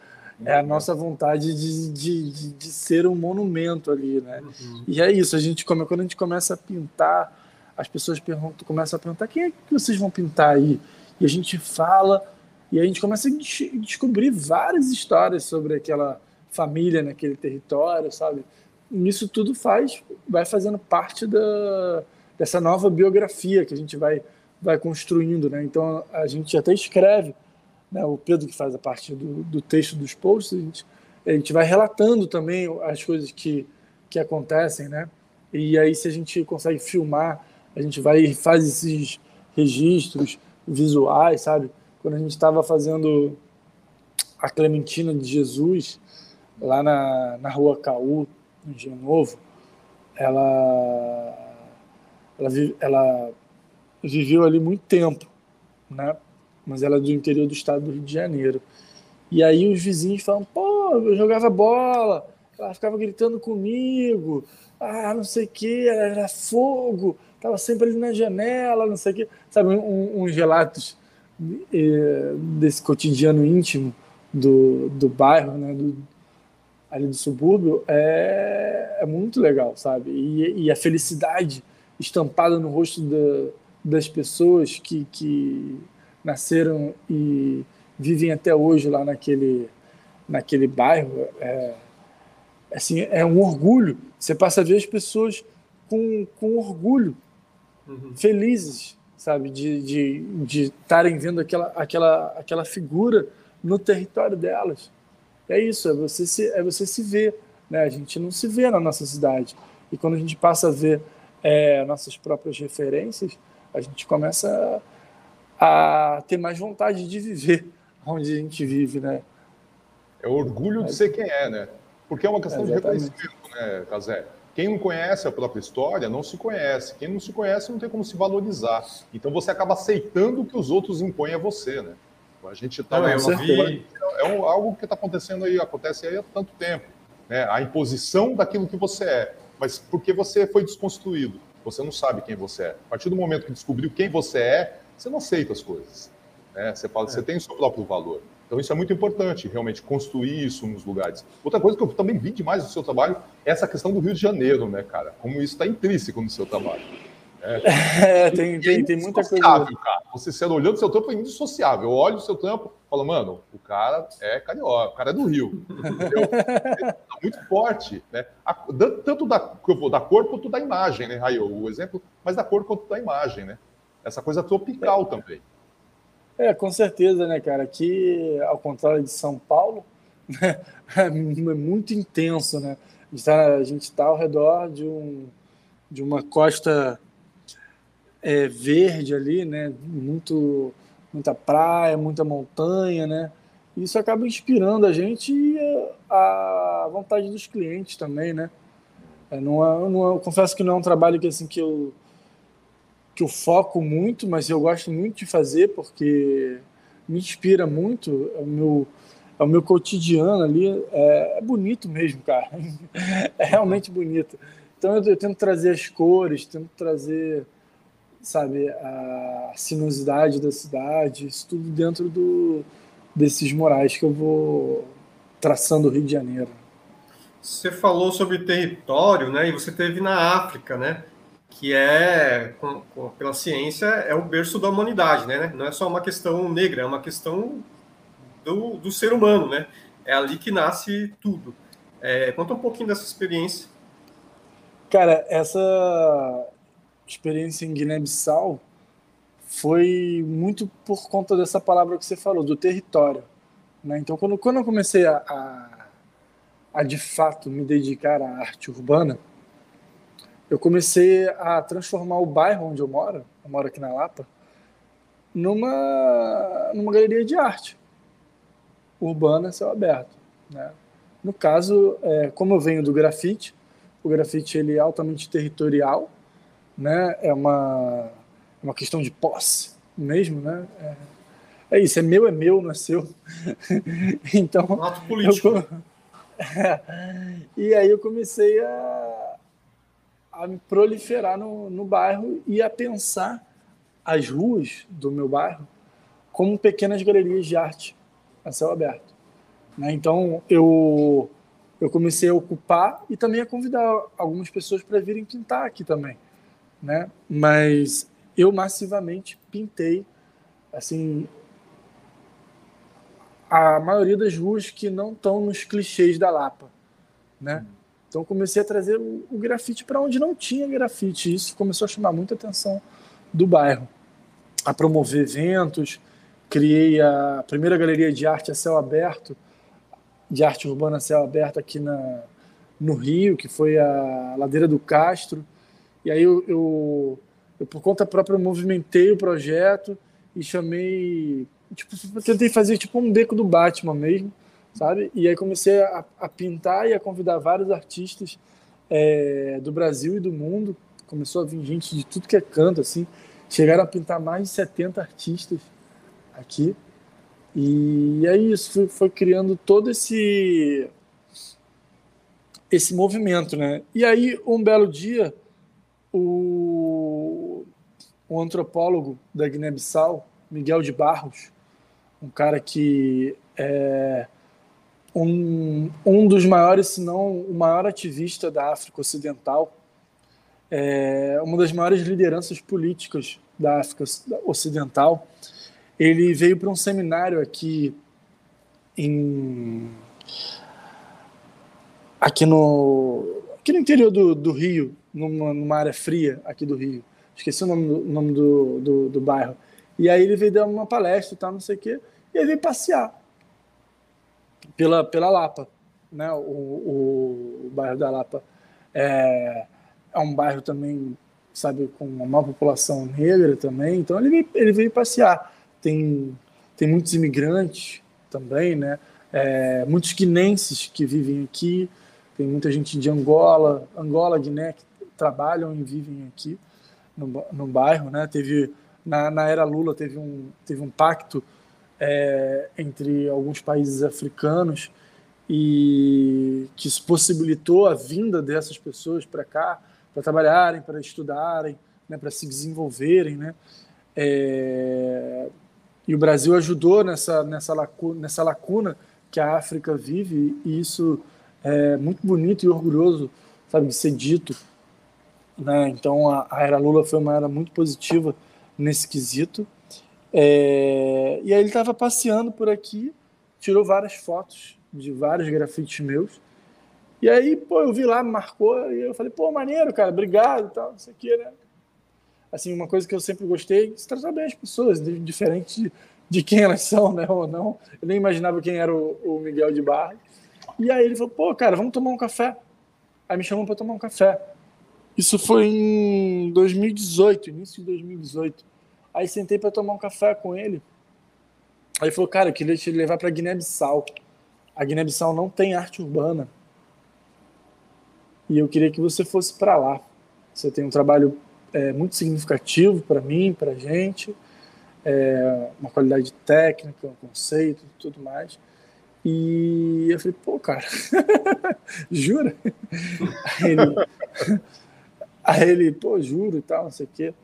é a nossa vontade de, de, de, de ser um monumento ali. Né? Uhum. E é isso, a gente quando a gente começa a pintar, as pessoas perguntam, começam a perguntar quem é que vocês vão pintar aí? E a gente fala, e a gente começa a descobrir várias histórias sobre aquela família naquele território, sabe? isso tudo faz, vai fazendo parte da, dessa nova biografia que a gente vai, vai construindo, né? Então a gente até escreve, né? O Pedro que faz a parte do, do texto dos posts, a gente, a gente vai relatando também as coisas que, que acontecem, né? E aí se a gente consegue filmar, a gente vai faz esses registros visuais, sabe? Quando a gente estava fazendo a Clementina de Jesus lá na, na rua Caú, no Engenho Novo, ela, ela, ela viveu ali muito tempo, né? Mas ela é do interior do estado do Rio de Janeiro. E aí os vizinhos falam, pô, eu jogava bola, ela ficava gritando comigo, ah, não sei o que, era fogo, tava sempre ali na janela, não sei o que. Sabe, um, uns relatos eh, desse cotidiano íntimo do, do bairro, né, do, ali do subúrbio é, é muito legal, sabe? E, e, a felicidade estampada no rosto da, das pessoas que, que nasceram e vivem até hoje lá naquele, naquele bairro é, assim, é um orgulho. Você passa a ver as pessoas com, com orgulho, uhum. felizes, sabe, de estarem de, de vendo aquela, aquela, aquela figura no território delas. É isso, é você se, é você se ver. Né? A gente não se vê na nossa cidade. E quando a gente passa a ver é, nossas próprias referências, a gente começa a, a ter mais vontade de viver *laughs* onde a gente vive, né? É orgulho de ser quem é, né? Porque é uma questão é, de reconhecimento, né, Casé? Quem não conhece a própria história não se conhece. Quem não se conhece não tem como se valorizar. Então você acaba aceitando o que os outros impõem a você, né? A gente está é, é um, algo que está acontecendo aí, acontece aí há tanto tempo, né? A imposição daquilo que você é, mas porque você foi desconstruído, você não sabe quem você é. A partir do momento que descobriu quem você é, você não aceita as coisas. Né? Você fala, é. você tem o seu próprio valor. Então isso é muito importante, realmente construir isso nos lugares. Outra coisa que eu também vi demais no seu trabalho é essa questão do Rio de Janeiro, né, cara? Como isso está intrínseco no seu trabalho. É, é tem, tem, tem muita coisa. Cara. Você sendo olhando o seu trampo é indissociável. Eu olho o seu trampo e falo, mano, o cara é carioca, o cara é do Rio. é *laughs* muito forte, né? tanto da, da cor quanto da imagem, né, Raio? O exemplo, mas da cor quanto da imagem, né? Essa coisa tropical é. também. É, com certeza, né, cara? Aqui, ao contrário de São Paulo, né, *laughs* é muito intenso, né? A gente está tá ao redor de, um, de uma costa é, verde ali, né? Muito, muita praia, muita montanha, né? Isso acaba inspirando a gente e a, vontade dos clientes também, né? É, não é, não é, confesso que não é um trabalho que assim que eu que eu foco muito, mas eu gosto muito de fazer porque me inspira muito. É o meu, é o meu cotidiano ali. É, é bonito mesmo, cara. *laughs* É realmente bonito. Então eu, eu tento trazer as cores, tento trazer sabe, a sinuosidade da cidade, isso tudo dentro do, desses morais que eu vou traçando o Rio de Janeiro. Você falou sobre território, né? E você teve na África, né? Que é, com, com, pela ciência, é o berço da humanidade, né? Não é só uma questão negra, é uma questão do, do ser humano, né? É ali que nasce tudo. É, conta um pouquinho dessa experiência. Cara, essa experiência em Guiné-Bissau foi muito por conta dessa palavra que você falou, do território. Né? Então, quando, quando eu comecei a, a, a, de fato me dedicar à arte urbana, eu comecei a transformar o bairro onde eu moro, eu moro aqui na Lapa, numa, numa galeria de arte urbana, céu aberto. Né? No caso, é, como eu venho do grafite, o grafite ele é altamente territorial, né? É uma, é uma questão de posse mesmo, né? É, é isso, é meu, é meu, não é seu. *laughs* então. Um ato político. Eu, *laughs* é, e aí eu comecei a, a me proliferar no, no bairro e a pensar as ruas do meu bairro como pequenas galerias de arte a céu aberto. Né? Então eu eu comecei a ocupar e também a convidar algumas pessoas para virem pintar aqui também né? Mas eu massivamente pintei, assim, a maioria das ruas que não estão nos clichês da Lapa, né? Então comecei a trazer o, o grafite para onde não tinha grafite. Isso começou a chamar muita atenção do bairro, a promover eventos. Criei a primeira galeria de arte a céu aberto, de arte urbana a céu aberto aqui na, no Rio, que foi a Ladeira do Castro. E aí eu, eu, eu, por conta própria, movimentei o projeto e chamei. Tipo, tentei fazer tipo um beco do Batman mesmo, sabe? E aí comecei a, a pintar e a convidar vários artistas é, do Brasil e do mundo. Começou a vir gente de tudo que é canto, assim. Chegaram a pintar mais de 70 artistas aqui. E aí isso foi, foi criando todo esse esse movimento, né? E aí um belo dia o, o antropólogo da Guiné-Bissau, Miguel de Barros, um cara que é, um, um dos maiores, se não o maior ativista da África Ocidental, é, uma das maiores lideranças políticas da África Ocidental. Ele veio para um seminário aqui em aqui no aqui no interior do, do Rio, numa, numa, área fria aqui do Rio. Esqueci o nome do, nome do, do, do bairro. E aí ele veio dar uma palestra e tal, não sei o quê, e ele veio passear pela, pela Lapa, né? O, o, o bairro da Lapa é, é um bairro também, sabe, com uma maior população negra também, então ele veio, ele veio passear. Tem, tem muitos imigrantes também, né? É, muitos guinenses que vivem aqui, tem muita gente de Angola, Angola, Guiné, que trabalham e vivem aqui no, no bairro, né? Teve na, na era Lula teve um teve um pacto é, entre alguns países africanos e que possibilitou a vinda dessas pessoas para cá para trabalharem, para estudarem, né, para se desenvolverem, né? É, e o Brasil ajudou nessa nessa lacuna, nessa lacuna que a África vive e isso é muito bonito e orgulhoso, sabe, de ser dito, né? Então a, a era Lula foi uma era muito positiva nesse quesito. É, e aí ele estava passeando por aqui, tirou várias fotos de vários grafites meus e aí, pô, eu vi lá, marcou, e eu falei, pô, maneiro, cara, obrigado tal, não sei o né? Assim, uma coisa que eu sempre gostei, se tratar bem as pessoas, diferente de, de, quem elas são, né, ou não. Eu nem imaginava quem era o, o Miguel de Barra. E aí ele falou, pô, cara, vamos tomar um café. Aí me chamou para tomar um café. Isso foi em 2018, início de 2018. Aí sentei para tomar um café com ele. Aí falou, cara, eu queria te levar para Guiné-Bissau. A Guiné-Bissau não tem arte urbana e eu queria que você fosse para lá. Você tem um trabalho é, muito significativo para mim, para gente, é, uma qualidade técnica, um conceito, tudo mais. E eu falei, pô, cara, *laughs* jura? Aí ele, aí ele, pô, juro e tal, não sei o quê.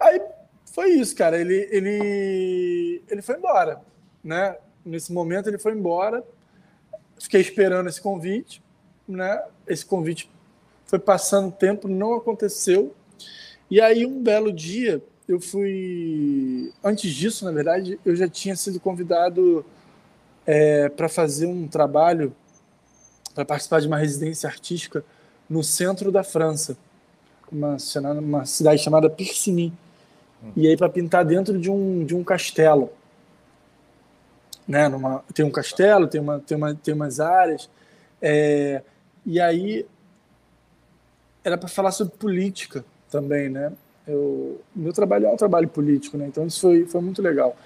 Aí foi isso, cara. Ele, ele, ele foi embora, né? Nesse momento ele foi embora. Fiquei esperando esse convite né? Esse convite foi passando tempo, não aconteceu. E aí, um belo dia, eu fui. Antes disso, na verdade, eu já tinha sido convidado é, para fazer um trabalho, para participar de uma residência artística no centro da França, uma, uma cidade chamada Persigny. E aí, para pintar dentro de um, de um castelo. Né, numa, tem um castelo, tem, uma, tem, uma, tem umas áreas. É, e aí era para falar sobre política também, né? Eu, meu trabalho é um trabalho político, né? Então isso foi, foi muito legal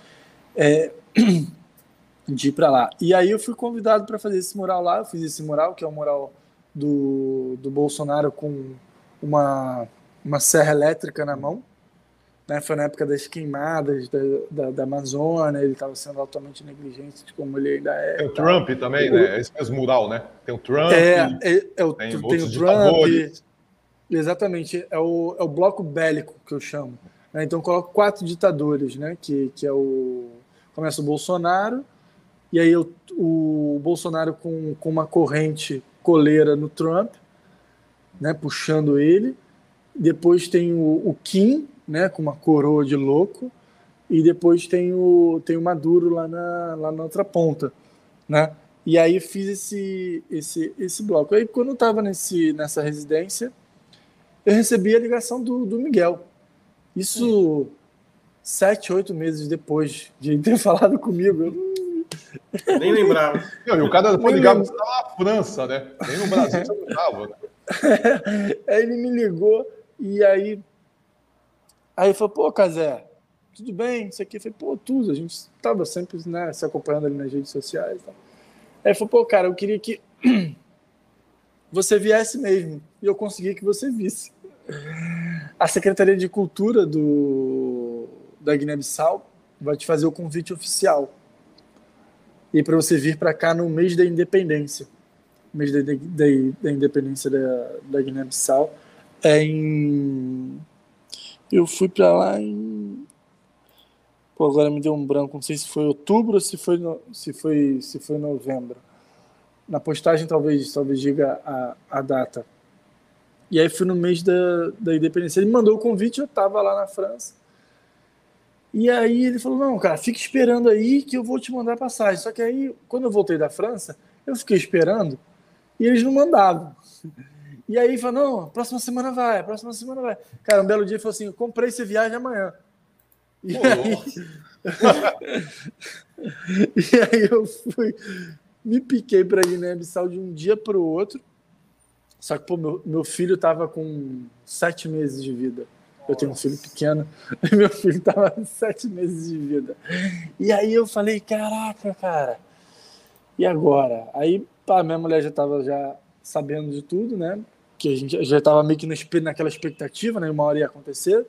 é, *clears throat* de ir para lá. E aí eu fui convidado para fazer esse mural lá. Eu fiz esse mural, que é o mural do, do Bolsonaro com uma, uma serra elétrica na mão. Né? Foi na época das queimadas da, da, da Amazônia, ele estava sendo altamente negligente de como ele ainda é. Tem o Trump também, o, né? Esse mesmo mural, né? Tem o Trump. É, é, é o, tem, tem o Trump. Exatamente, é o, é o bloco bélico que eu chamo. Né? Então, eu coloco quatro ditadores, né? Que, que é o. Começa o Bolsonaro, e aí o, o Bolsonaro com, com uma corrente coleira no Trump, né? Puxando ele. Depois tem o, o Kim, né, com uma coroa de louco, e depois tem o, tem o Maduro lá na, lá na outra ponta, né? E aí eu fiz esse, esse, esse bloco. Aí quando eu estava nessa residência, eu recebi a ligação do, do Miguel. Isso sete, oito meses depois de ter *laughs* falado comigo. Eu... Nem lembrava. Não, e o cara foi ligar para na França, né? Nem no Brasil você não estava. Né? Aí ele me ligou e aí Aí falou, pô, Casé, tudo bem, isso aqui. Falei, pô, tudo, a gente estava sempre né, se acompanhando ali nas redes sociais. Tá? Aí falou, pô, cara, eu queria que *clears throat* você viesse mesmo. E eu consegui que você visse. A Secretaria de Cultura do, da Guiné-Bissau vai te fazer o convite oficial. E para você vir para cá no mês da independência. Mês da, da, da independência da, da Guiné-Bissau. É em eu fui para lá em. Pô, agora me deu um branco, não sei se foi outubro ou se foi, no... se foi, se foi novembro. na postagem talvez, talvez diga a, a data. E aí fui no mês da, da independência. Ele mandou o convite, eu estava lá na França. E aí ele falou: Não, cara, fica esperando aí que eu vou te mandar passagem. Só que aí, quando eu voltei da França, eu fiquei esperando e eles não mandavam. E aí falou: Não, próxima semana vai, próxima semana vai. Cara, um belo dia falou assim: Eu comprei esse viagem amanhã. E aí... *laughs* e aí eu fui, me piquei para Guiné-Bissau de um dia para o outro. Só que pô, meu, meu filho estava com sete meses de vida. Eu tenho um filho pequeno *laughs* e meu filho estava com sete meses de vida. E aí eu falei, caraca, cara. E agora? Aí pá, minha mulher já estava já sabendo de tudo, né? Que a gente já estava meio que naquela expectativa, né? Uma hora ia acontecer.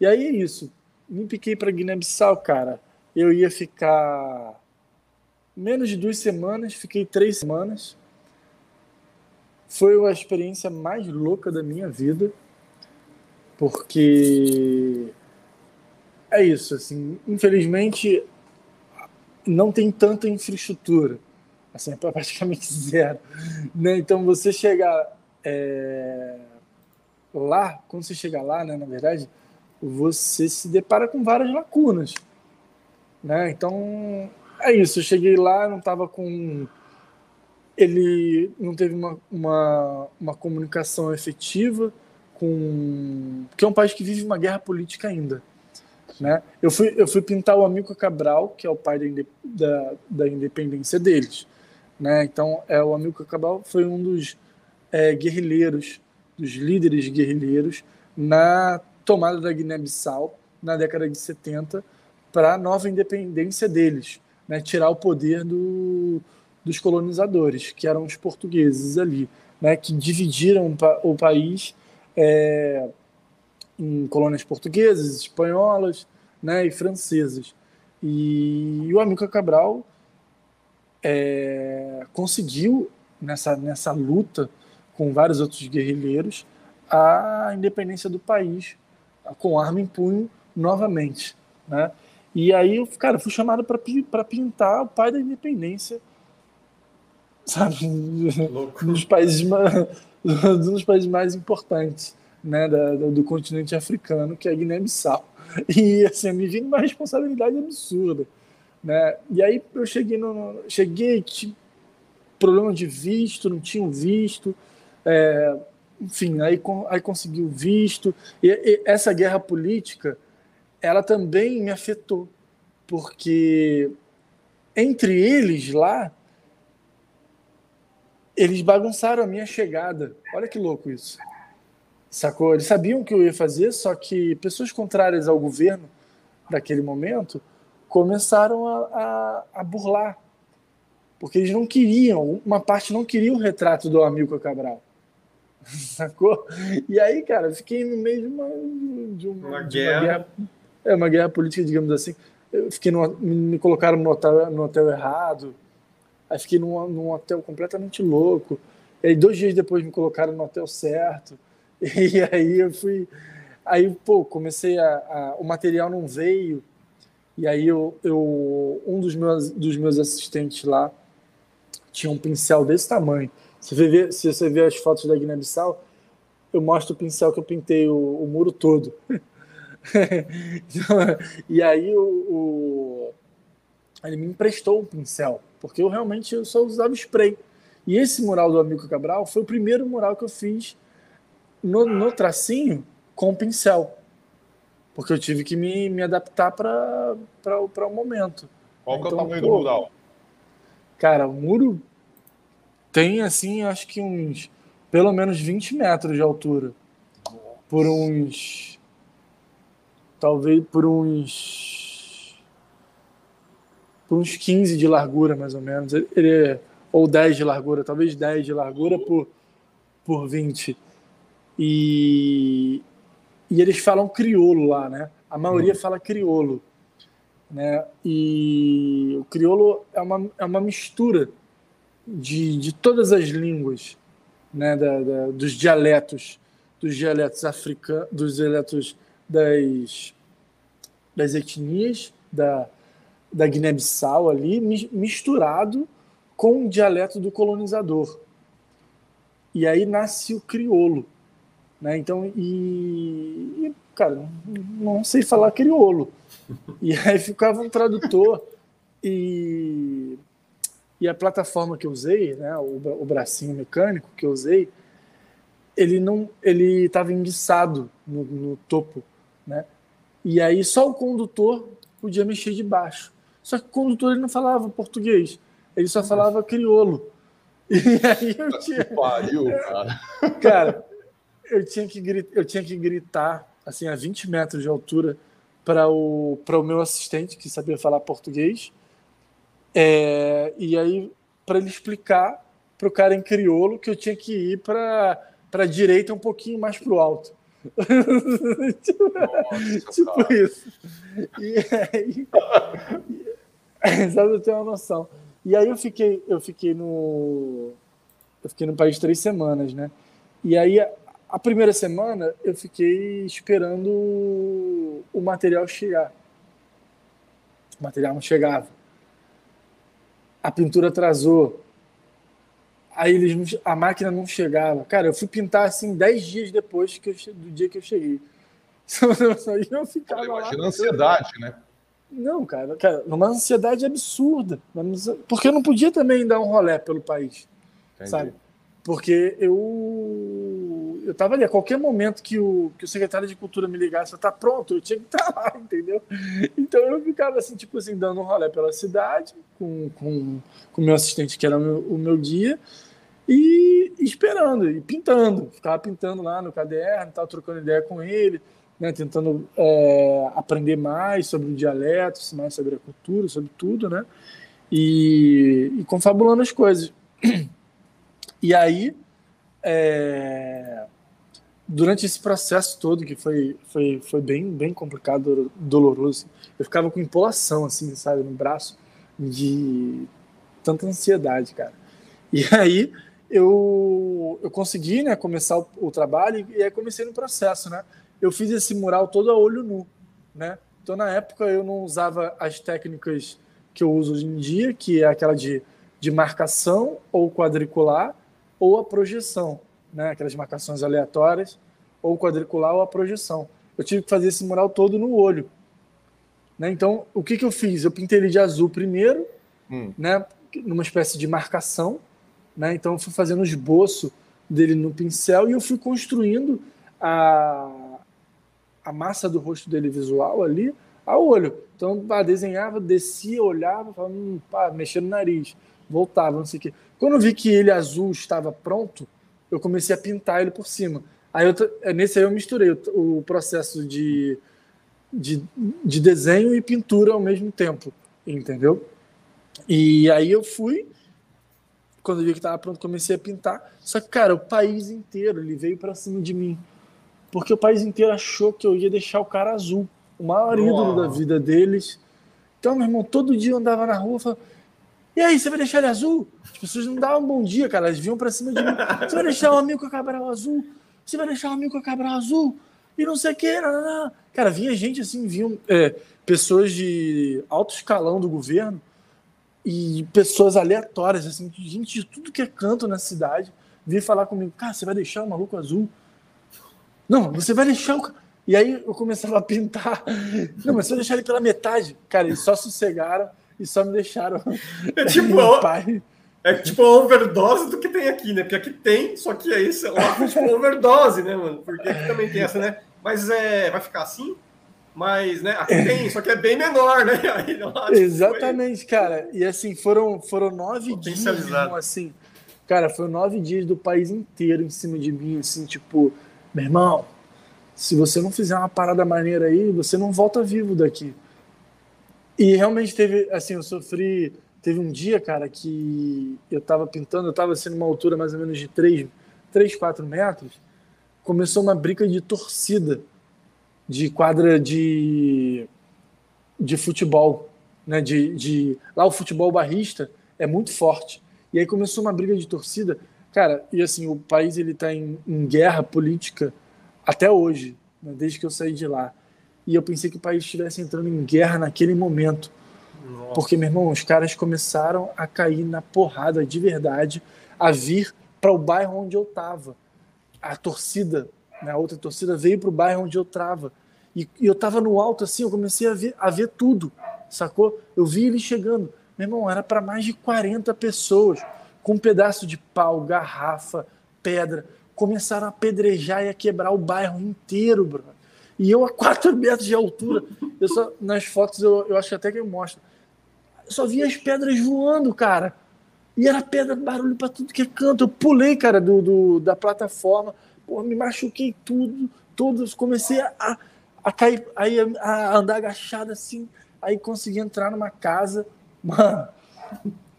E aí é isso. Me piquei para Guiné-Bissau, cara. Eu ia ficar menos de duas semanas, fiquei três semanas. Foi a experiência mais louca da minha vida, porque é isso, assim, infelizmente não tem tanta infraestrutura, assim, é praticamente *laughs* zero, né? Então você chegar é, lá, quando você chega lá, né, na verdade, você se depara com várias lacunas, né? Então é isso, eu cheguei lá, não estava com. Ele não teve uma, uma, uma comunicação efetiva com. Porque é um país que vive uma guerra política ainda. Né? Eu, fui, eu fui pintar o amigo Cabral, que é o pai da, da, da independência deles. Né? Então, é, o amigo Cabral foi um dos é, guerrilheiros, dos líderes guerrilheiros na tomada da Guiné-Bissau na década de 70 para a nova independência deles né, tirar o poder do, dos colonizadores, que eram os portugueses ali, né, que dividiram o país é, em colônias portuguesas, espanholas né, e francesas. E, e o Amílcar Cabral é, conseguiu, nessa, nessa luta com vários outros guerrilheiros, a independência do país com arma em punho novamente. Né? E aí, eu, cara, fui chamado para pintar o pai da independência, sabe? nos países, *laughs* dos países mais importantes né, da, do continente africano, que é a Guiné-Bissau. E assim, me vindo uma responsabilidade absurda. Né? E aí eu cheguei no. Cheguei, tinha problema de visto, não tinha visto. É, enfim, aí, aí consegui o visto. E, e essa guerra política ela também me afetou, porque entre eles lá, eles bagunçaram a minha chegada. Olha que louco isso. Sacou? Eles sabiam o que eu ia fazer, só que pessoas contrárias ao governo daquele momento começaram a, a, a burlar. Porque eles não queriam, uma parte não queria o retrato do Amilcar Cabral. *laughs* Sacou? E aí, cara, eu fiquei no meio de uma, de uma, uma, de guerra. uma guerra é uma guerra política, digamos assim. Eu fiquei no, me colocaram no hotel, no hotel errado, aí fiquei num, num hotel completamente louco. E aí dois dias depois me colocaram no hotel certo. *laughs* E aí eu fui, aí pô, comecei a, a o material não veio. E aí eu, eu um dos meus dos meus assistentes lá tinha um pincel desse tamanho. Se você vê, se você vê as fotos da Guiné-Bissau, eu mostro o pincel que eu pintei o, o muro todo. *laughs* e aí o, o, ele me emprestou um pincel, porque eu realmente eu só usava spray. E esse mural do Amigo Cabral foi o primeiro mural que eu fiz no, no tracinho com pincel. Porque eu tive que me, me adaptar para o momento. Qual então, que é o então, tamanho pô, do mural? Cara, o muro tem, assim, acho que uns pelo menos 20 metros de altura. Por uns talvez por uns por uns 15 de largura mais ou menos ele é, ou 10 de largura talvez 10 de largura por por 20 e e eles falam crioulo lá né a maioria hum. fala crioulo né e o crioulo é uma, é uma mistura de, de todas as línguas né da, da dos dialetos dos dialetos africanos dos dialetos das, das etnias da, da Guiné-Bissau ali, misturado com o dialeto do colonizador. E aí nasce o crioulo. Né? Então, e, e cara, não sei falar crioulo. E *laughs* aí ficava um tradutor e, e a plataforma que eu usei, né, o, o bracinho mecânico que eu usei, ele não ele estava enguiçado no, no, topo, né? E aí só o condutor podia mexer de baixo. Só que o condutor ele não falava português, ele só falava crioulo. *laughs* E aí eu tinha. Que pariu, cara. Cara, eu tinha que gritar, eu tinha que gritar assim a 20 metros de altura para o para o meu assistente que sabia falar português. É, e aí para ele explicar para o cara em crioulo que eu tinha que ir para para a direita um pouquinho mais para o alto. *laughs* tipo, Nossa, tipo isso. E aí, *laughs* só pra ter uma noção. E aí eu fiquei, eu fiquei no. Eu fiquei no país três semanas, né? E aí a, primeira semana eu fiquei esperando o material chegar. O material não chegava. A pintura atrasou. Aí eles a máquina não chegava. Cara, eu fui pintar assim dez dias depois que eu, do dia que eu cheguei. *laughs* eu ficava Imagina a ansiedade, né? Não, cara, cara, numa ansiedade absurda. Porque eu não podia também dar um rolé pelo país. Entendi. Sabe? Porque eu eu tava ali, a qualquer momento que o, que o secretário de cultura me ligasse, tá pronto, eu tinha que estar lá, *laughs* entendeu? Então eu ficava assim, tipo assim, dando um rolé pela cidade, com o com, com meu assistente, que era o meu, o meu guia, e esperando, e pintando, ficava pintando lá no caderno, tava trocando ideia com ele né, tentando é, aprender mais sobre o dialeto, mais sobre a cultura, sobre tudo, né? E, e confabulando as coisas. *clears throat* E aí, é, durante esse processo todo, que foi, foi, foi bem, bem complicado, doloroso, eu ficava com empolação, assim, sabe, no braço, de tanta ansiedade, cara. E *laughs* aí, eu, eu consegui, né, começar o, o trabalho e aí comecei no processo, né? eu fiz esse mural todo a olho nu, né? Então, na época, eu não usava as técnicas que eu uso hoje em dia, que é aquela de, de marcação ou quadricular, ou a projeção, né? Aquelas marcações aleatórias, ou quadricular ou a projeção. Eu tive que fazer esse mural todo no olho. Né? Então, o que, que eu fiz? Eu pintei ele de azul primeiro, hum. né? numa espécie de marcação. Né? Então, eu fui fazendo o esboço dele no pincel e eu fui construindo a, a massa do rosto dele visual ali a olho. Então, pá, desenhava, descia, olhava, falava, hum, pá, mexendo no nariz, voltava, não sei o quê. Quando eu vi que ele azul estava pronto, eu comecei a pintar ele por cima. Aí eu, é, nesse aí eu misturei o, o processo de, de, de desenho e pintura ao mesmo tempo, entendeu? E aí eu fui, quando eu vi que estava pronto, comecei a pintar. Só que, cara, o país inteiro ele veio para cima de mim porque o país inteiro achou que eu ia deixar o cara azul, o maior ídolo da vida deles. Então, meu irmão, todo dia eu andava na rua falava, e aí, você vai deixar ele azul? As pessoas não davam um bom dia, cara, elas vinham pra cima de mim. Você vai deixar o amigo com a Cabral azul? Você vai deixar o amigo com a Cabral azul? E não sei o que, não, não, não. Cara, vinha gente assim, vinham é, pessoas de alto escalão do governo e pessoas aleatórias, assim, gente de tudo que é canto na cidade, vinha falar comigo, cara, você vai deixar o maluco azul? Não, você vai deixar o. E aí eu começava a pintar. Não, mas se eu deixar ele pela metade, cara, eles só sossegaram e só me deixaram. *laughs* É *laughs* tipo, pai. É tipo a overdose do que tem aqui, né? Porque aqui tem, só que aí lá é tipo overdose, né, mano? Porque aqui também tem essa, né? Mas é, vai ficar assim? Mas, né, aqui *laughs* tem, só que é bem menor, né? Aí, lá, tipo, Exatamente, foi... cara. E assim, foram, foram nove dias, assim. Cara, foram nove dias do país inteiro em cima de mim, assim, tipo meu irmão, se você não fizer uma parada maneira aí, você não volta vivo daqui. E realmente teve, assim, eu sofri. Teve um dia, cara, que eu tava pintando, eu tava assim numa altura mais ou menos de 3, 3 4 metros. Começou uma briga de torcida, de quadra de, de futebol. Né, de, de, lá o futebol barrista é muito forte. E aí começou uma briga de torcida. Cara, e assim, o país ele tá em, em guerra política até hoje, né, desde que eu saí de lá. E eu pensei que o país estivesse entrando em guerra naquele momento, Nossa. Porque, meu irmão, os caras começaram a cair na porrada de verdade, a vir para o bairro onde eu tava. A torcida, né, a outra torcida veio para o bairro onde eu tava. E, e, eu tava no alto assim, eu comecei a ver, a ver tudo, sacou? Eu vi ele chegando. Meu irmão, era para mais de 40 pessoas, com um pedaço de pau, garrafa, pedra. Começaram a apedrejar e a quebrar o bairro inteiro, bro. E eu a 4 metros de altura. Eu só, nas fotos, eu, eu acho até que eu mostro. Eu só vi as pedras voando, cara. E era pedra, barulho para tudo que é canto. Eu pulei, cara, do, do da plataforma. Pô, me machuquei tudo, todos. Comecei a, a cair, aí a andar agachado assim. Aí consegui entrar numa casa. Mano,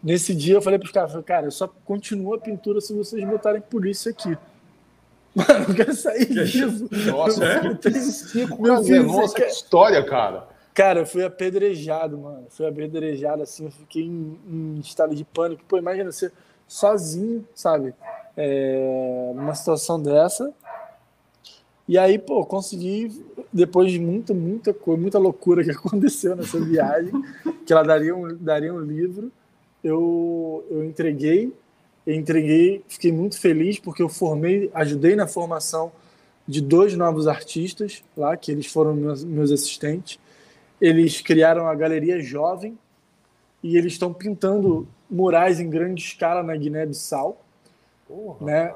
nesse dia eu falei para os caras, cara, eu só continuo a pintura se vocês botarem polícia aqui. Mano, eu quero sair disso. Nossa, é? eu tenho cinco Nossa, que história, cara. Cara, eu fui apedrejado, mano. Fui apedrejado assim, eu fiquei em, em estado de pânico. Pô, imagina você sozinho, sabe? É, numa situação dessa. E aí, pô, consegui, depois de muita, muita coisa, muita loucura que *laughs* aconteceu nessa viagem, que ela daria um, daria um livro, eu, eu entreguei, entreguei, fiquei muito feliz porque eu formei, ajudei na formação de dois novos artistas lá, que eles foram meus, meus assistentes. Eles criaram a Galeria Jovem e eles estão pintando murais em grande escala na Guiné-Bissau. Né?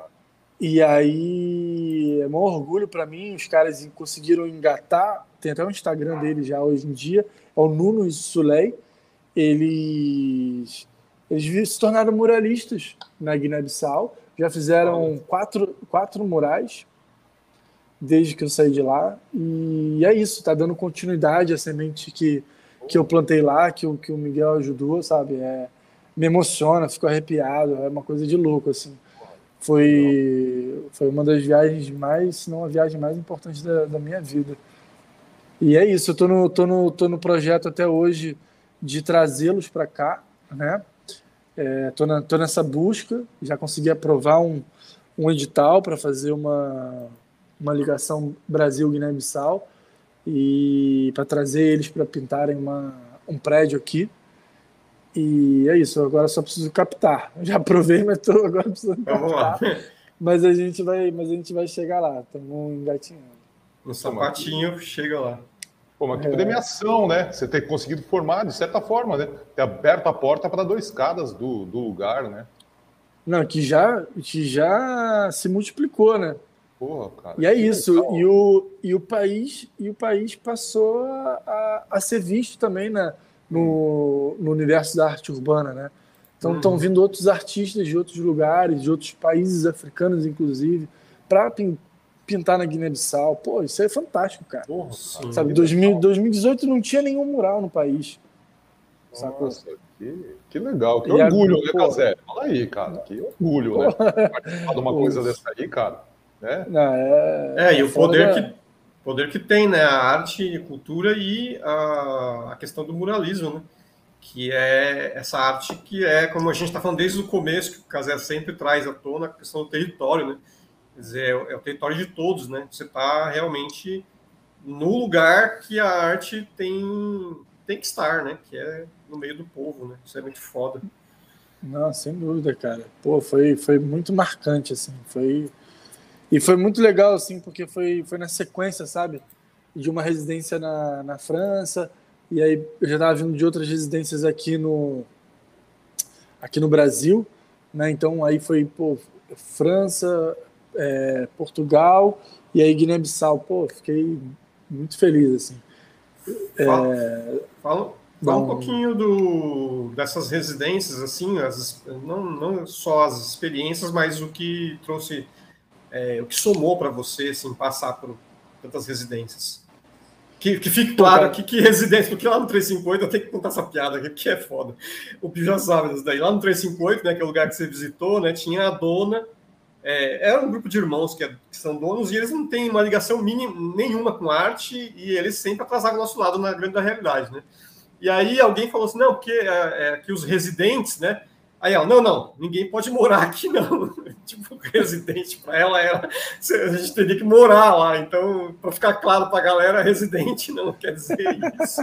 E aí é um orgulho para mim, os caras conseguiram engatar, tem até o um Instagram dele já hoje em dia, é o Nuno e Sulei. Eles, eles se tornaram muralistas na Guiné-Bissau, já fizeram quatro, quatro murais desde que eu saí de lá. E é isso, tá dando continuidade à semente que, que eu plantei lá, que o, que o Miguel ajudou, sabe? É, me emociona, fico arrepiado, é uma coisa de louco, assim. Foi, foi uma das viagens mais, se não a viagem mais importante da, da minha vida. E é isso, eu tô no, tô no, tô no projeto até hoje de trazê-los para cá, né? É, tô, na, tô nessa busca, já consegui aprovar um, um edital para fazer uma, uma ligação Brasil-Guiné-Bissau e para trazer eles para pintarem uma, um prédio aqui. E é isso, agora só preciso captar. *laughs* Já provei, mas estou agora precisando captar. Mas a gente vai, mas a gente vai chegar lá, estamos engatinhando. O sapatinho chega lá. Pô, mas que é. premiação, né? Você ter conseguido formar, de certa forma, né? Ter aberto a porta para dois caras do, do lugar, né? Não, que já, que já se multiplicou, né? Porra, cara. E é isso. E o, e o país e o país passou a, a ser visto também na, no, no universo da arte urbana, né? Então estão uhum. vindo outros artistas de outros lugares, de outros países africanos, inclusive, para pintar na Guiné-Bissau. Pô, isso é fantástico, cara. Porra, Sabe, 2000, 2018 não tinha nenhum mural no país. Nossa, que, que legal, que e orgulho, né, Casé? Fala aí, cara, que orgulho, né? Participar de uma coisa dessa aí, cara. Né? Não, é, é, e o poder que, poder que tem, né? A arte e cultura e a, a questão do muralismo, né? Que é essa arte que é, como a gente está falando desde o começo, que o Casé sempre traz à tona a questão do território, né? Quer dizer, é, é o território de todos, né? Você está realmente no lugar que a arte tem, tem que estar, né? Que é no meio do povo, né? Isso é muito foda. Não, sem dúvida, cara. Pô, foi, foi muito marcante, assim. Foi e foi muito legal, assim, porque foi, foi na sequência, sabe? De uma residência na, na França, e aí eu já estava vindo de outras residências aqui no, aqui no Brasil, né? Então aí foi, pô, França, é, Portugal e aí Guiné-Bissau. Pô, fiquei muito feliz, assim. Fala, é, fala, fala um pouquinho do, dessas residências, assim, as, não, não só as experiências, mas o que trouxe é, o que somou para você assim, passar por tantas residências? Que, que fique claro aqui que residência, porque lá no 358 eu tenho que contar essa piada aqui, porque é foda. O Pio já sabe disso daí. Lá no 358, né, que é o lugar que você visitou, né, tinha a dona. É, era um grupo de irmãos que, é, que, são donos e eles não têm uma ligação mínima, nenhuma com arte e eles sempre atrasavam o nosso lado na grande realidade, né? E aí alguém falou assim, não, porque é, é, que os residentes, né, Aí ela, não, não, ninguém pode morar aqui, *laughs* não. tipo, residente para ela era. A gente teria que morar lá. Então, para ficar claro para a galera, residente não quer dizer isso.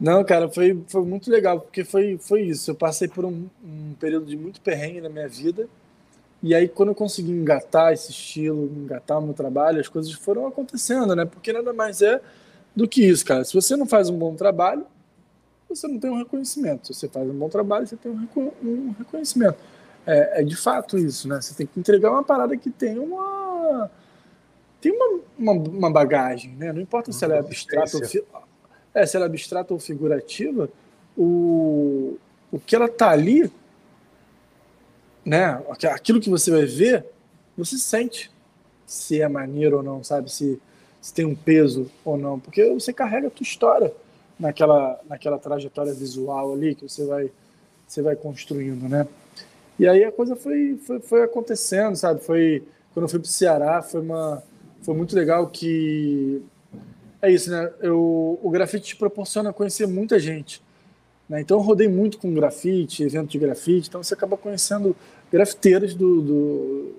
Não, cara, foi, foi muito legal, porque foi, foi isso. Eu passei por um, um período de muito perrengue na minha vida. E aí, quando eu consegui engatar esse estilo, engatar o meu trabalho, as coisas foram acontecendo, né? Porque nada mais é do que isso, cara. Se você não faz um bom trabalho, você não tem um reconhecimento. Se você faz um bom trabalho, você tem um, reconhecimento. É, é, de fato isso, né? Você tem que entregar uma parada que tem uma tem uma, uma, uma bagagem, né? Não importa se ela é abstrata ou, é, se ela é abstrata ou figurativa, o, o que ela tá ali, né? Aquilo que você vai ver, você sente se é maneiro ou não, sabe? Se, se tem um peso ou não, porque você carrega a tua história naquela, naquela trajetória visual ali que você vai, você vai construindo, né? E aí a coisa foi, foi, foi acontecendo, sabe? Foi quando eu fui para o Ceará, foi uma foi muito legal que é isso, né? Eu, o grafite te proporciona conhecer muita gente. Né? Então eu rodei muito com grafite, evento de grafite, então você acaba conhecendo grafiteiros do, do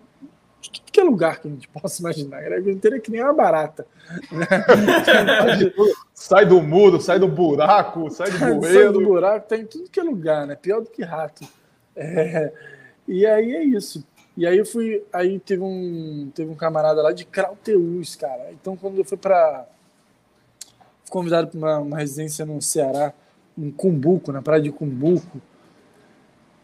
de que lugar que a gente *laughs* possa imaginar. Grafiteiro é que nem uma barata. Né? *laughs* sai do muro, sai do buraco, sai do bueiro. *laughs* sai do buraco, tá em tudo que é lugar, né? Pior do que rato. É, e aí é isso. E aí eu fui, aí teve um, teve um camarada lá de Crauteus, cara. Então quando eu fui para convidado para uma, uma, residência no Ceará, em Cumbuco, na praia de Cumbuco.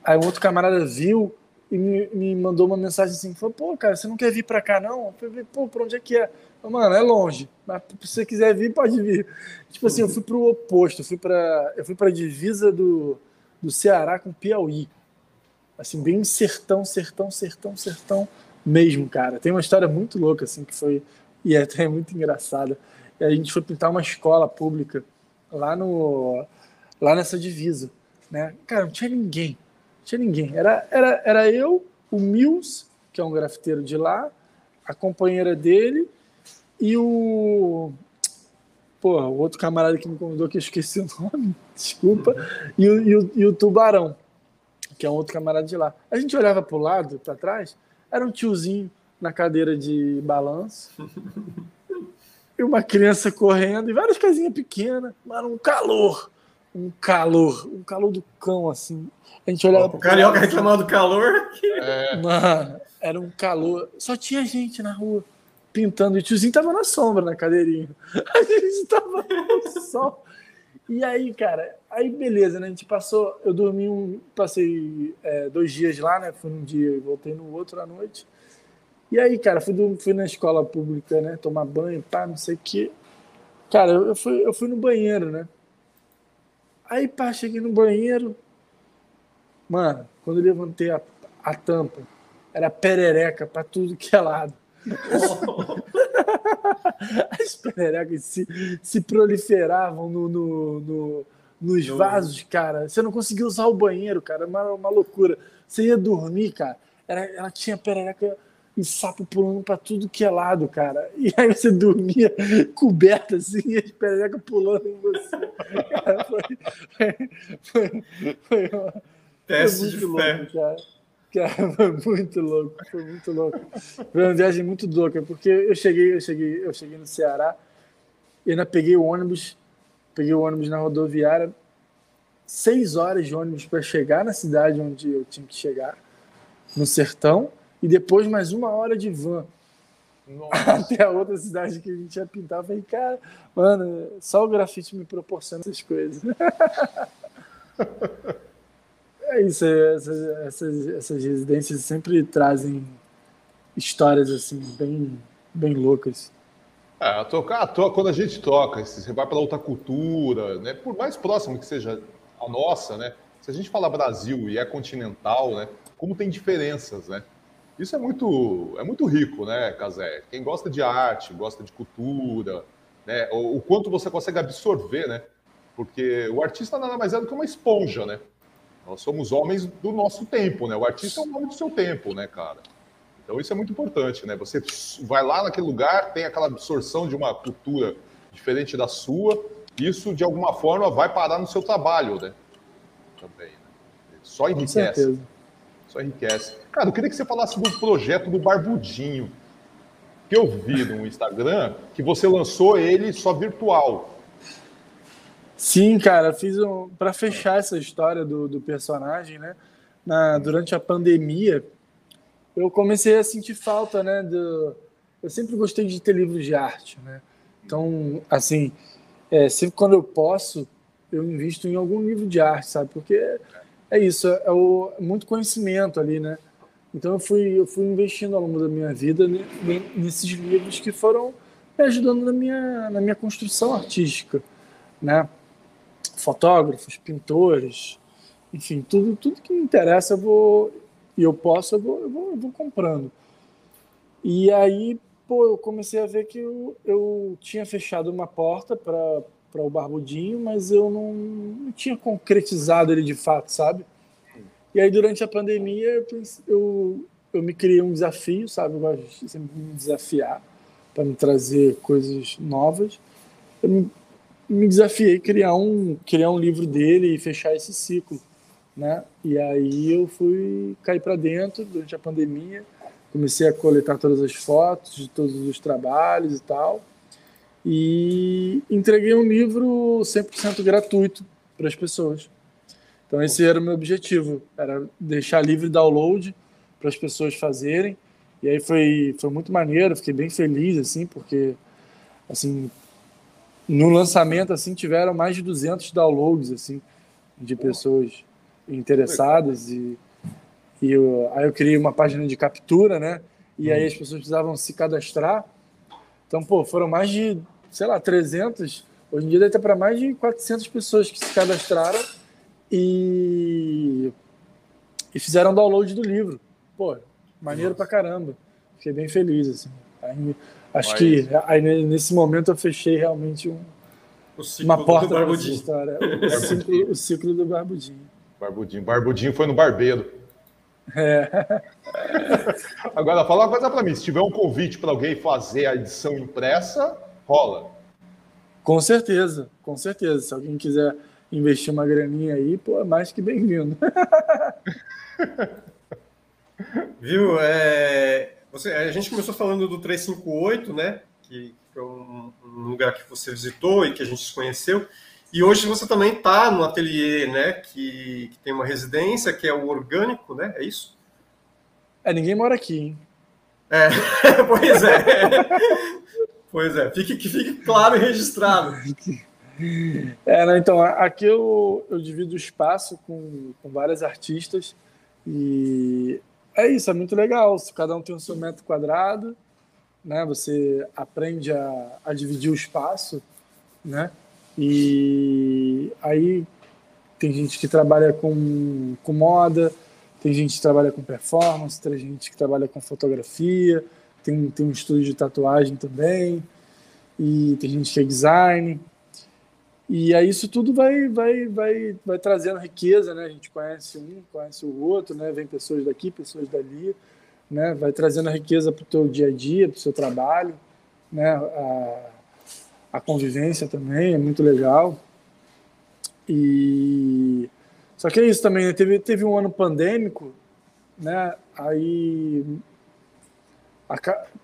Aí um outro camarada viu e me, me mandou uma mensagem assim, falou, pô, cara, você não quer vir para cá não? Eu falei, pô, para onde é que é? Mano, é longe, mas se você quiser vir, pode vir. Tipo assim, eu fui pro oposto, eu fui para eu fui para divisa do, do Ceará com Piauí assim, bem sertão, sertão, sertão, sertão mesmo, cara. Tem uma história muito louca, assim, que foi, e é até *laughs* muito engraçada. E a gente foi pintar uma escola pública lá no, lá nessa divisa, né? Cara, não tinha ninguém, não tinha ninguém. Era, era, era eu, o Mills, que é um grafiteiro de lá, a companheira dele e o Porra, o outro camarada que me convidou que eu esqueci o nome, *laughs* desculpa, e o, e o, e o Tubarão que é um outro camarada de lá. A gente olhava para o lado, para trás, era um tiozinho na cadeira de balanço. *laughs* e uma criança correndo, e várias casinhas pequenas, mas um calor. Um calor, um calor do cão, assim. A gente olhava O carioca reclamando do calor. É. Mano, era um calor. Só tinha gente na rua pintando. E o tiozinho tava na sombra, na cadeirinha. *laughs* A gente tava no sol. E aí, cara, aí beleza, né? A gente passou, eu dormi um, passei é, dois dias lá, né? Fui num dia e voltei no outro à noite. E aí, cara, fui, fui na escola pública, né? Tomar banho, pá, não sei o quê. Cara, eu, eu, fui, eu fui no banheiro, né? Aí, pá, cheguei no banheiro. Mano, quando eu levantei a, a tampa, era perereca pra tudo que é lado. *laughs* As pererecas se, se proliferavam no, no, no nos vasos, cara. Você não conseguia usar o banheiro, cara. Uma, uma loucura. Você ia dormir, cara. Era, ela tinha perereca e sapo pulando para tudo que é lado, cara. E aí você dormia coberta assim, e as pererecas pulando em você. Cara, foi, foi, foi, Teste de louco, fé. Cara. Cara, foi muito louco, foi muito louco. Foi uma viagem muito louca, porque eu cheguei, eu cheguei, eu cheguei no Ceará e ainda peguei o ônibus, peguei o ônibus na rodoviária, seis horas de ônibus para chegar na cidade onde eu tinha que chegar, no sertão, e depois mais uma hora de van. Nossa. *laughs* Até a outra cidade que a gente ia pintar. Eu falei, cara, mano, só o grafite me proporciona essas coisas. *laughs* É isso, essas, essas, essas residências sempre trazem histórias assim, bem, bem loucas. É, a tocar, to, quando a gente toca, você vai para outra cultura, né? Por mais próximo que seja a nossa, né? Se a gente fala Brasil e é continental, né? Como tem diferenças, né? Isso é muito, é muito rico, né, Casé? Quem gosta de arte, gosta de cultura, né? O, o quanto você consegue absorver, né? Porque o artista nada mais é do que uma esponja, né? Nós somos homens do nosso tempo, né? O artista é um homem do seu tempo, né, cara? Então isso é muito importante, né? Você vai lá naquele lugar, tem aquela absorção de uma cultura diferente da sua, isso de alguma forma vai parar no seu trabalho, né? Também. Né? Só enriquece. Só enriquece. Cara, eu queria que você falasse do projeto do Barbudinho, que eu vi no Instagram que você lançou ele só virtual. Sim, cara, fiz um para fechar essa história do, do personagem, né? Na, durante a pandemia, eu comecei a sentir falta, né? Do, eu sempre gostei de ter livros de arte, né? Então, assim, é, sempre quando eu posso, eu invisto em algum livro de arte, sabe? Porque é isso, é, o, é muito conhecimento ali, né? Então eu fui, eu fui investindo ao longo da minha vida nesses livros que foram me ajudando na minha, na minha construção artística, né? Fotógrafos, pintores, enfim, tudo, tudo que me interessa eu vou e eu posso, eu vou, eu vou, eu vou comprando. E aí, pô, eu comecei a ver que eu, eu tinha fechado uma porta para para o Barbudinho, mas eu não, não, tinha concretizado ele de fato, sabe? E aí, durante a pandemia, eu, eu, eu me criei um desafio, sabe? Eu gosto de sempre me desafiar para me trazer coisas novas. Eu me, me desafiei a criar um, criar um livro dele e fechar esse ciclo, né? E aí eu fui cair para dentro durante a pandemia, comecei a coletar todas as fotos de todos os trabalhos e tal e entreguei um livro 100% gratuito para as pessoas. Então esse era o meu objetivo, era deixar livre download para as pessoas fazerem. E aí foi, foi muito maneiro, fiquei bem feliz assim, porque assim, no lançamento assim tiveram mais de 200 downloads assim de pessoas interessadas e, e eu, aí eu criei uma página de captura, né? E aí as pessoas precisavam se cadastrar. Então, pô, foram mais de sei lá, 300. Hoje em dia deve ter para mais de 400 pessoas que se cadastraram e, e fizeram download do livro. Pô, maneiro Nossa. pra caramba. Fiquei bem feliz, assim. Aí, acho Mas... que aí, nesse momento eu fechei realmente um, uma porta da história. *laughs* O ciclo, o ciclo do Barbudinho. Barbudinho. Barbudinho foi no barbeiro. É. *laughs* Agora, fala uma coisa para mim: se tiver um convite para alguém fazer a edição impressa, rola. Com certeza, com certeza. Se alguém quiser investir uma graninha aí, pô, é mais que bem-vindo. *laughs* Viu? É, você, a gente começou falando do 358, né? Que, que é um, um, lugar que você visitou e que a gente se conheceu. E hoje você também está no ateliê, né? Que, que, tem uma residência, que é o orgânico, né? É isso? É, ninguém mora aqui, hein? É, *laughs* pois é. Pois é, fique, que fique claro e registrado. *laughs* É, então, aqui eu, eu divido o espaço com, com vários artistas e é isso, é muito legal. Cada um tem o seu metro quadrado, né? Você aprende a, a dividir o espaço, né? E aí tem gente que trabalha com, com moda, tem gente que trabalha com performance, tem gente que trabalha com fotografia, tem, tem um estúdio de tatuagem também, e tem gente que é design. E aí isso tudo vai, vai, vai, vai trazendo riqueza, né? A gente conhece um, conhece o outro, né? Vem pessoas daqui, pessoas dali, né? Vai trazendo riqueza para o teu dia a dia, para o seu trabalho, né? A, a convivência também é muito legal. E só que é isso também, né? teve, teve um ano pandêmico, né? Aí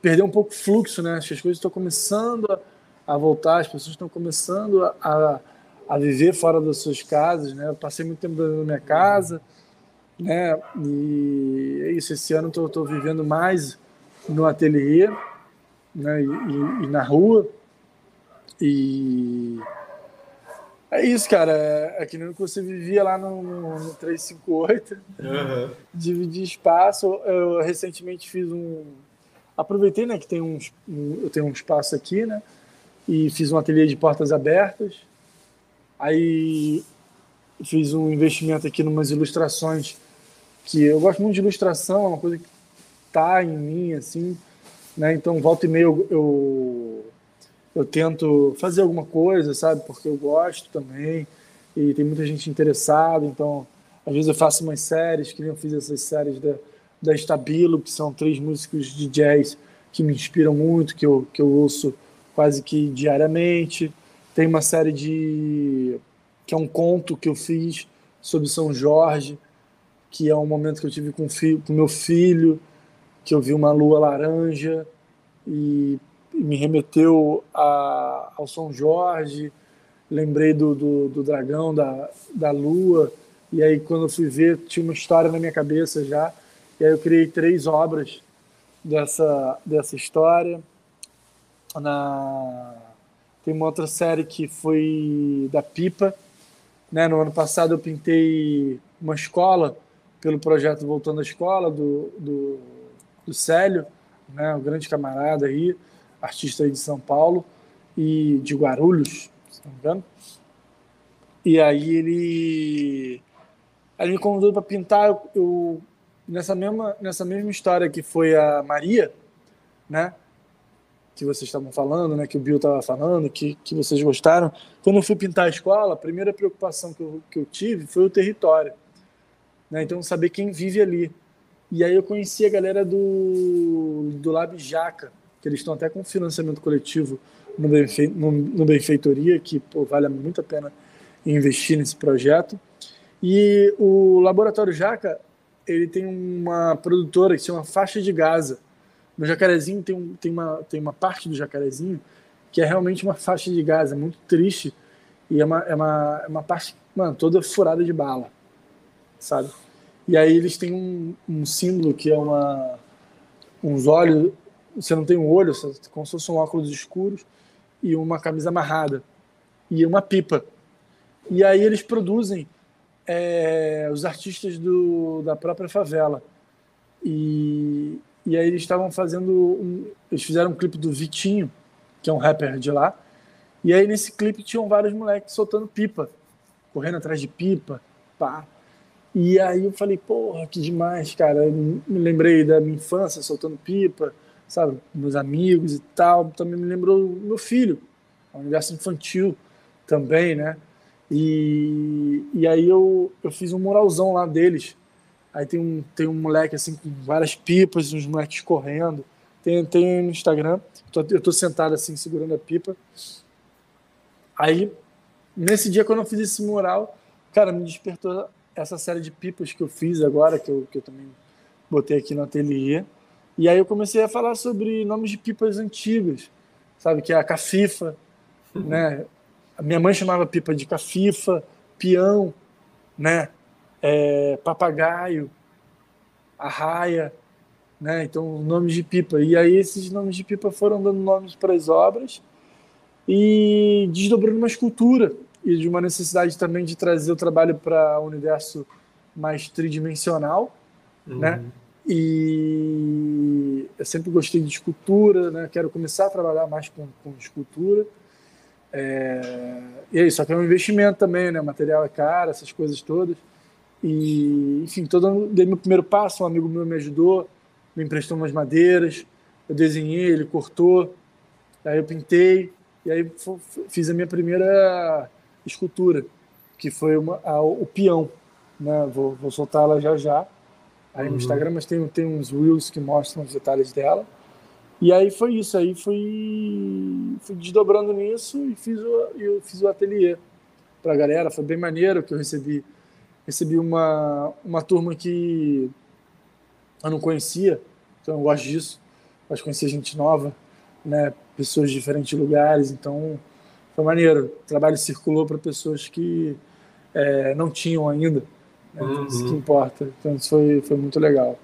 perder um pouco o fluxo, né? As coisas estão começando a, a voltar, as pessoas estão começando a, a viver fora das suas casas, né? Eu passei muito tempo na minha casa, né? E é isso, esse ano eu estou vivendo mais no ateliê, né? E, e, e, na rua. E é isso, cara. É, é que nem que você vivia lá no, no, no 358, uhum. dividir espaço. Eu recentemente fiz um aproveitei, né, que tem um, eu tenho um espaço aqui, né, e fiz um ateliê de portas abertas. Aí fiz um investimento aqui em umas ilustrações que eu gosto muito de ilustração, é uma coisa que tá em mim, assim, né, então volta e meia eu, eu, eu tento fazer alguma coisa, sabe, porque eu gosto também, e tem muita gente interessada, então às vezes eu faço umas séries, que nem eu fiz essas séries da da Estabilo, que são três músicos de jazz que me inspiram muito, que eu, que eu ouço quase que diariamente. Tem uma série de. que é um conto que eu fiz sobre São Jorge, que é um momento que eu tive com, filho, com meu filho, que eu vi uma lua laranja e me remeteu a, ao São Jorge. lembrei do, do, do, dragão, da, da lua, e aí quando eu fui ver, tinha uma história na minha cabeça já, e aí eu criei três obras dessa, dessa história. Na... Tem uma outra série que foi da Pipa, né? no ano passado eu pintei uma escola pelo projeto Voltando à Escola, do, do, do Célio, né? o grande camarada aí, artista aí de São Paulo, e de Guarulhos, se não me engano. E aí ele, ele me convidou para pintar. Eu, eu, nessa mesma nessa mesma história que foi a Maria, né? Que vocês estavam falando, né? Que o Bill estava falando, que, que vocês gostaram. Quando eu fui pintar a escola, a primeira preocupação que eu, que eu tive foi o território, né? Então saber quem vive ali. E aí eu conheci a galera do do Lab Jaca, que eles estão até com financiamento coletivo no, Benfe, no, no Benfeitoria, que pô, vale muito a pena investir nesse projeto. E o Laboratório Jaca, ele tem uma produtora que se chama Faixa de Gaza. No Jacarezinho tem, um, tem, uma, tem uma parte do Jacarezinho que é realmente uma faixa de Gaza, muito triste. E é uma, é uma, é uma parte, mano, toda furada de bala, sabe? E aí eles têm um, um símbolo que é uma, uns olhos, você não tem um olho, como se fosse um óculos escuros, e uma camisa amarrada e uma pipa. E aí eles produzem é, os artistas do, da própria favela. E, e aí eles estavam fazendo. Um, eles fizeram um clipe do Vitinho, que é um rapper de lá. E aí nesse clipe tinham vários moleques soltando pipa, correndo atrás de pipa, pá. E aí eu falei, porra, que demais, cara. Eu me lembrei da minha infância soltando pipa sabe, meus amigos e tal. Também me lembrou meu filho, o universo infantil também, né? E, e aí eu, eu fiz um muralzão lá deles. Aí tem um, tem um moleque assim com várias pipas, uns moleques correndo. Tem, tem no Instagram. Tô, eu tô sentado assim, segurando a pipa. Aí, nesse dia, quando eu fiz esse mural, cara, me despertou essa série de pipas que eu fiz agora, que eu, que eu também botei aqui no ateliê. E aí eu comecei a falar sobre nomes de pipas antigas, sabe? Que é a cafifa, *laughs* né? Minha mãe chamava pipa de cafifa, peão, né? É, papagaio, arraia, né? Então, nomes de pipa. E aí esses nomes de pipa foram dando nomes para as obras e desdobrando uma escultura e de uma necessidade também de trazer o trabalho para o um universo mais tridimensional, uhum. né? E eu sempre gostei de escultura, né? quero começar a trabalhar mais com, com escultura. É... E é isso, só que é um investimento também, né? O material é caro, essas coisas todas. E, enfim, todo, dei meu primeiro passo, um amigo meu me ajudou, me emprestou umas madeiras, eu desenhei, ele cortou, aí eu pintei, e aí fiz a minha primeira escultura, que foi uma, a, o peão. Né? Vou, vou soltá-la já já aí no uhum. Instagram, mas tem, tem uns reels que mostram os detalhes dela. E aí foi isso, aí fui, fui desdobrando nisso e fiz o, eu fiz o ateliê para a galera, foi bem maneiro que eu recebi recebi uma, uma turma que eu não conhecia, então eu gosto disso, gosto de conhecer gente nova, né, pessoas de diferentes lugares, então foi maneiro, o trabalho circulou para pessoas que é, não tinham ainda, né? Uhum. Isso que importa. Então isso foi, foi muito legal.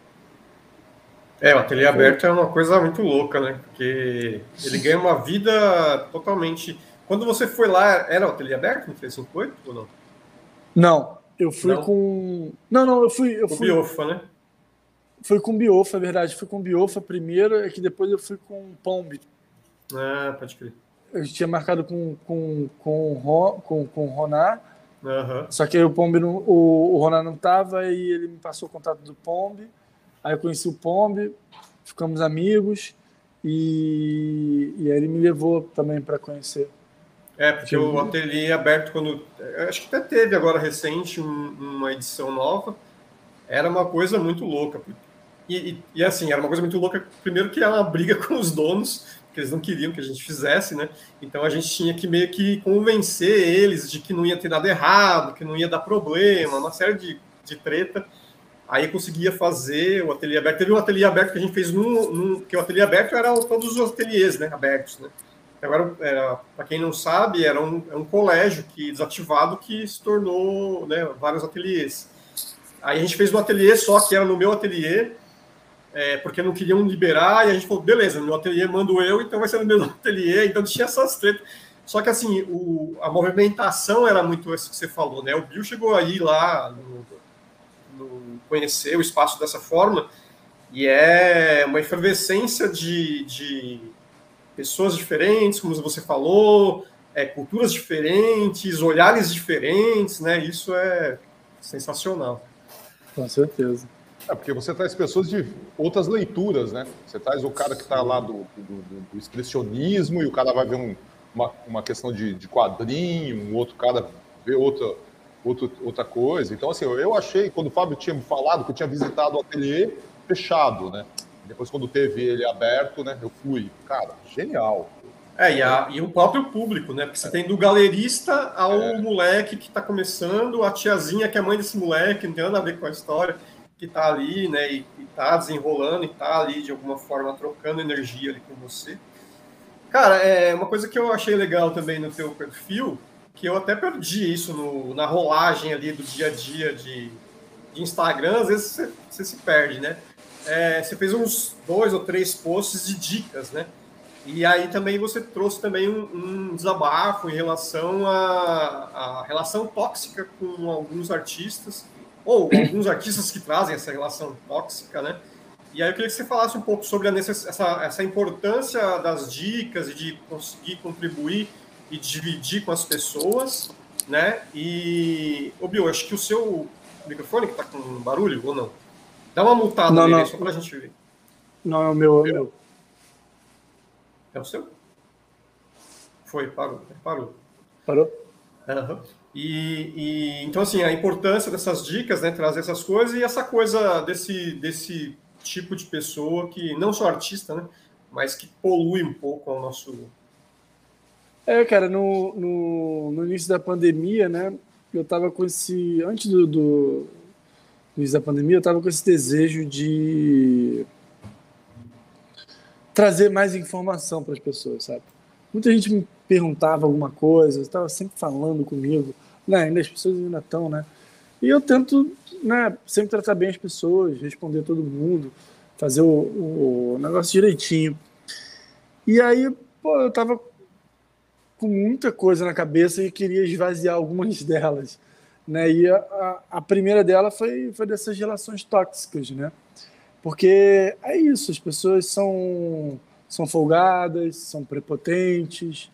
É, o ateliê aberto é uma coisa muito louca, né? Porque ele ganha uma vida totalmente. Quando você foi lá, era o ateliê aberto no 358 ou não? Não, eu fui não. com. Não, não, eu fui. Eu com fui... Biofa, né? Fui com Biofa, é verdade. Fui com Biofa primeiro, é que depois eu fui com Pombi. Ah, pode crer. Eu tinha marcado com, com, com, com, com Ronar Uhum. Só que o Pombe não, o, o Ronan não tava e ele me passou o contato do Pombe. Aí eu conheci o Pombe, ficamos amigos e, e aí ele me levou também para conhecer. É, porque o ateliê é aberto quando. Acho que até teve agora recente um, uma edição nova. Era uma coisa muito louca. E, e, e, assim, era uma coisa muito louca. Primeiro que era uma briga *laughs* com os donos, que eles não queriam que a gente fizesse, né? Então a gente tinha que meio que convencer eles de que não ia ter nada errado, que não ia dar problema, uma série de, de treta. Aí conseguia fazer o ateliê aberto. Teve um ateliê aberto que a gente fez num. que o ateliê aberto era todos os ateliês, né? Abertos, né? Agora, para quem não sabe, era um, é um colégio que desativado que se tornou né, vários ateliês. Aí a gente fez um ateliê só que era no meu ateliê, é, porque não queriam liberar, e a gente falou, beleza, no meu ateliê mando eu, então vai ser no meu *laughs* ateliê, então tinha essas tretas. Só que assim, o, a movimentação era muito isso que você falou, né? O Bill chegou aí lá, no, no, conhecer o espaço dessa forma, e é uma efervescência de, de pessoas diferentes, como você falou, é, culturas diferentes, olhares diferentes, né? Isso é sensacional. Com certeza. É, porque você traz pessoas de outras leituras, né? Você traz o cara que está lá do, do, do, expressionismo e o cara vai ver um, uma, uma questão de, de quadrinho, um outro cara vê outra, outra, outra coisa. Então, assim, eu achei, quando o Fábio tinha me falado que eu tinha visitado o ateliê fechado, né? Depois, quando teve ele aberto, né, eu fui. Cara, genial. É, e, a, e o próprio público, né? Porque você tem do galerista ao é. moleque que está começando, a tiazinha que é mãe desse moleque, não tem nada a ver com a história, que está ali, né? E, está desenrolando e está ali de alguma forma trocando energia ali com você. Cara, é uma coisa que eu achei legal também no teu perfil, que eu até perdi isso no, na rolagem ali do dia a dia de, de Instagram, às vezes você, você se perde, né? É, você fez uns dois ou três posts de dicas, né? E aí também você trouxe também um, um desabafo em relação à, relação tóxica com alguns artistas, ou alguns artistas que trazem essa relação tóxica, né? E aí eu queria que você falasse um pouco sobre necess... essa, essa importância das dicas e de conseguir contribuir e dividir com as pessoas, né? E, ô Bio, acho que o seu microfone que tá com barulho ou não? Dá uma multada não, nele não. só pra gente ver. Não, é o meu, é o meu. É o seu? Foi, parou, parou. Parou? Uhum. E, e, então assim a importância dessas dicas, né, trazer essas coisas e essa coisa desse desse tipo de pessoa que não só artista, né, mas que polui um pouco o nosso. É, cara, no, no, no início da pandemia, né, eu tava com esse antes do, do início da pandemia, eu tava com esse desejo de trazer mais informação para as pessoas, sabe? Muita gente me perguntava alguma coisa, estava sempre falando comigo, né? Ainda as pessoas ainda estão, né? E eu tento, né, sempre tratar bem as pessoas, responder todo mundo, fazer o, o negócio direitinho. E aí, pô, eu tava com muita coisa na cabeça e queria esvaziar algumas delas, né? E a, a primeira dela foi, foi dessas relações tóxicas, né? Porque é isso, as pessoas são, são folgadas, são prepotentes,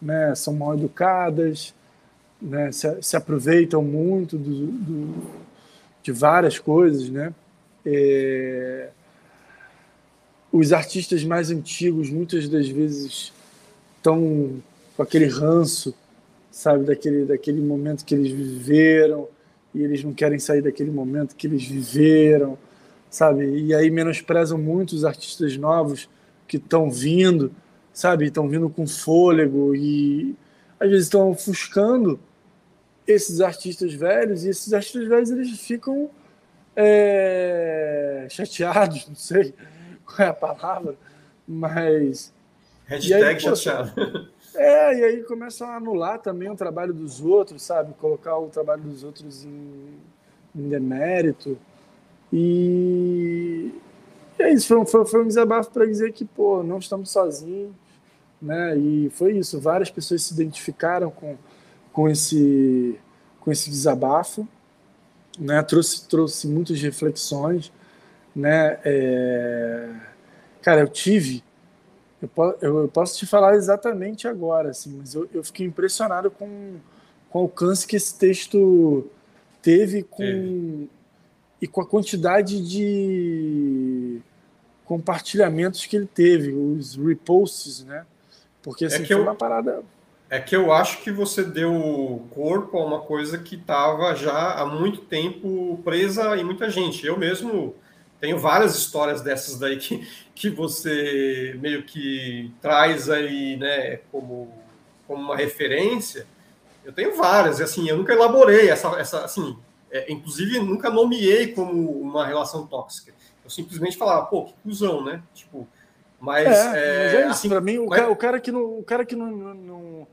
né, são mal educadas, né, se, se aproveitam muito do, do, de várias coisas. Né? É, os artistas mais antigos, muitas das vezes, estão com aquele ranço, sabe, daquele, daquele momento que eles viveram, e eles não querem sair daquele momento que eles viveram sabe? E aí menosprezam muito os artistas novos que estão vindo, sabe? Estão vindo com fôlego e às vezes estão ofuscando esses artistas velhos e esses artistas velhos eles ficam é, chateados, *laughs* não sei qual é a palavra, mas hashtag aí, chateado. É, e aí começam a anular também o trabalho dos outros, sabe? Colocar o trabalho dos outros em, em demérito. E, e é isso, foi, foi, foi um desabafo para dizer que, pô, não estamos sozinhos, né? E foi isso, várias pessoas se identificaram com, com, esse, com esse desabafo, né? Trouxe, trouxe muitas reflexões, né? É... Cara, eu tive, eu, eu, posso te falar exatamente agora, assim, mas eu, eu fiquei impressionado com, com o alcance que esse texto teve com e com a quantidade de compartilhamentos que ele teve, os reposts, né? Porque assim, é que foi eu, uma parada. É que eu acho que você deu corpo a uma coisa que estava já há muito tempo presa em muita gente. Eu mesmo tenho várias histórias dessas daí que, que você meio que traz aí, né, como, como uma referência. Eu tenho várias, e assim, eu nunca elaborei essa, essa assim, é, inclusive, nunca nomeei como uma relação tóxica. Eu simplesmente falava, pô, que cuzão, né? Tipo, Mas é, é, mas é assim, para mim, o, mas... cara, o, cara, que não, o cara que não, não,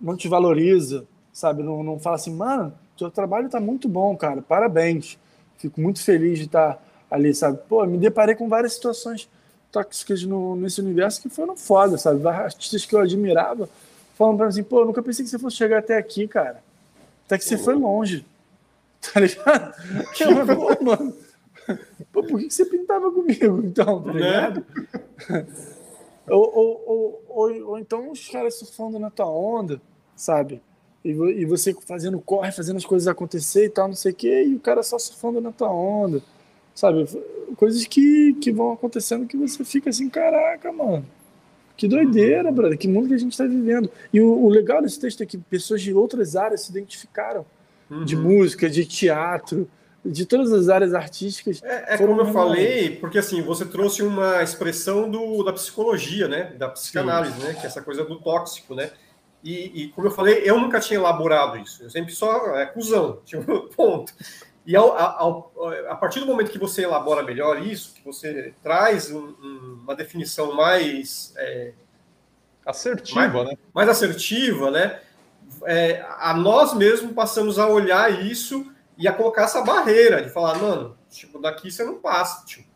não te valoriza, sabe? Não, não fala assim, mano, seu trabalho tá muito bom, cara, parabéns. Fico muito feliz de estar ali, sabe? Pô, me deparei com várias situações tóxicas no, nesse universo que foram foda, sabe? Artistas que eu admirava falando pra mim assim, pô, eu nunca pensei que você fosse chegar até aqui, cara. Até que você foi longe. *laughs* Tá ligado? *laughs* Eu, pô, mano. Pô, por que você pintava comigo, então, tá né? ligado? Né? *laughs* ou, ou, ou, ou, ou então os caras surfando na tua onda, sabe? E, e você fazendo corre, fazendo as coisas acontecer e tal, não sei o quê, e o cara só surfando na tua onda, sabe? Coisas que, que vão acontecendo que você fica assim, caraca, mano. Que doideira, brother, que mundo que a gente está vivendo. E o, o, legal desse texto é que pessoas de outras áreas se identificaram. Uhum. De música, de teatro, de todas as áreas artísticas. É, é como eu falei, porque assim, você trouxe uma expressão do, da psicologia, né? Da psicanálise, Sim. né? Que é essa coisa do tóxico, né? E, e, como eu falei, eu nunca tinha elaborado isso. Eu sempre só é cuzão, *laughs* tipo, ponto. E ao, ao, a partir do momento que você elabora melhor isso, que você traz um, um, uma definição mais é, assertiva, mais, né? Mais assertiva, né? É, a nós mesmos passamos a olhar isso e a colocar essa barreira de falar, mano, tipo, daqui você não passa, tipo,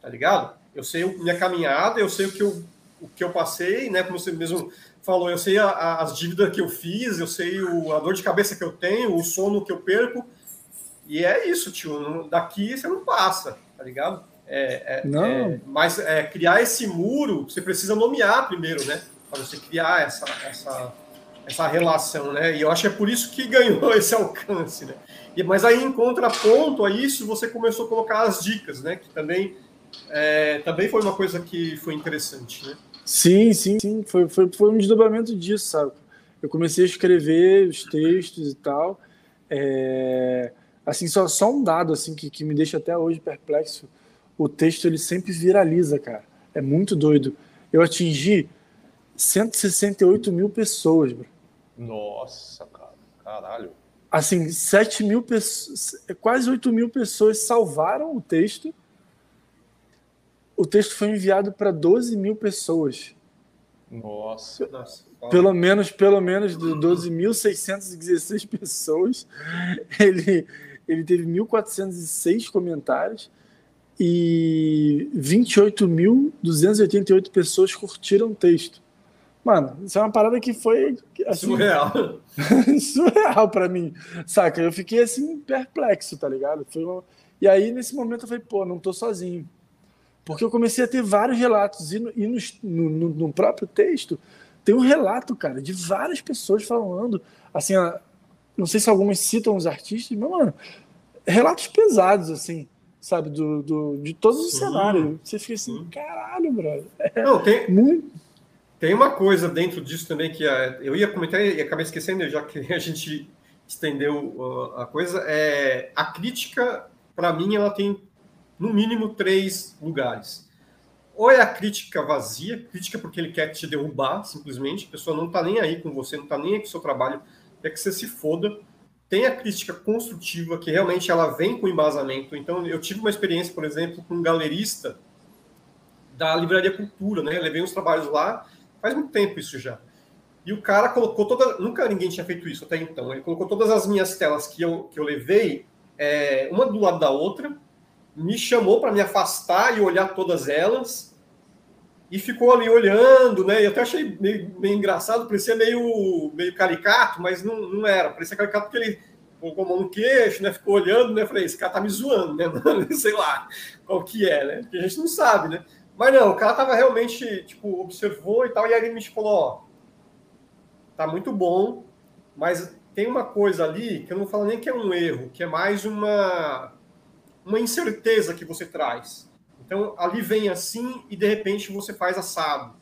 tá ligado? Eu sei minha caminhada, eu sei o que eu, o que eu passei, né? Como você mesmo falou, eu sei a, a, as dívidas que eu fiz, eu sei o, a dor de cabeça que eu tenho, o sono que eu perco, e é isso, tio. Daqui você não passa, tá ligado? É, é, não. É, mas é, criar esse muro, você precisa nomear primeiro, né? Para você criar essa, essa, essa relação, né? E eu acho que é por isso que ganhou *laughs* esse alcance, né? E, mas aí, em contraponto a isso, você começou a colocar as dicas, né? Que também, é, também foi uma coisa que foi interessante, né? Sim, sim, sim. Foi, foi, foi um desdobramento disso, sabe? Eu comecei a escrever os textos e tal. É Assim, só, só um dado assim que, que me deixa até hoje perplexo. O texto ele sempre viraliza, cara. É muito doido. Eu atingi 168 mil pessoas, bro. Nossa, cara. Caralho. Assim, 7 mil pessoas, quase 8 mil pessoas salvaram o texto. O texto foi enviado para 12 mil pessoas. Nossa. Pelo menos, pelo menos 12.616 pessoas. *laughs* Ele, ele teve 1.406 comentários e 28.288 pessoas curtiram o texto. Mano, isso é uma parada que foi. Assim, surreal. *laughs* surreal para mim, saca? Eu fiquei assim, perplexo, tá ligado? Uma... E aí, nesse momento, eu falei, pô, não tô sozinho. Porque eu comecei a ter vários relatos, e no, e no, no, no próprio texto tem um relato, cara, de várias pessoas falando, assim, não sei se algumas citam os artistas, mas, mano, relatos pesados, assim, sabe, do, do de todos os cenários. Você fica assim, Sim. caralho, brother. É Não, tem, *laughs* muito... tem uma coisa dentro disso também que a, eu ia comentar e acabei esquecendo, já que *laughs* a gente estendeu a coisa. É, a crítica, para mim, ela tem no mínimo três lugares. Ou é a crítica vazia, crítica porque ele quer te derrubar, simplesmente, a pessoa não está nem aí com você, não está nem aí com o seu trabalho, quer que você se foda tem a crítica construtiva, que realmente ela vem com embasamento. Então, eu tive uma experiência, por exemplo, com um galerista da Livraria Cultura, né? Levei uns trabalhos lá, faz muito tempo isso já. E o cara colocou toda. Nunca ninguém tinha feito isso até então. Ele colocou todas as minhas telas que eu, que eu levei, é, uma do lado da outra, me chamou para me afastar e olhar todas elas e ficou ali olhando, né? E até achei meio, meio engraçado, parecia meio, meio caricato, mas não, não era. Parecia caricato porque ele colocou a mão no queixo, né? Ficou olhando, né? Falei, esse cara tá me zoando, né? *laughs* Sei lá qual que é, né? Porque a gente não sabe, né? Mas não, o cara tava realmente, tipo, observou e tal, e aí ele me falou, ó, tá muito bom, mas tem uma coisa ali que eu não falo nem que é um erro, que é mais uma, uma incerteza que você traz. Então, ali vem assim e de repente você faz assado.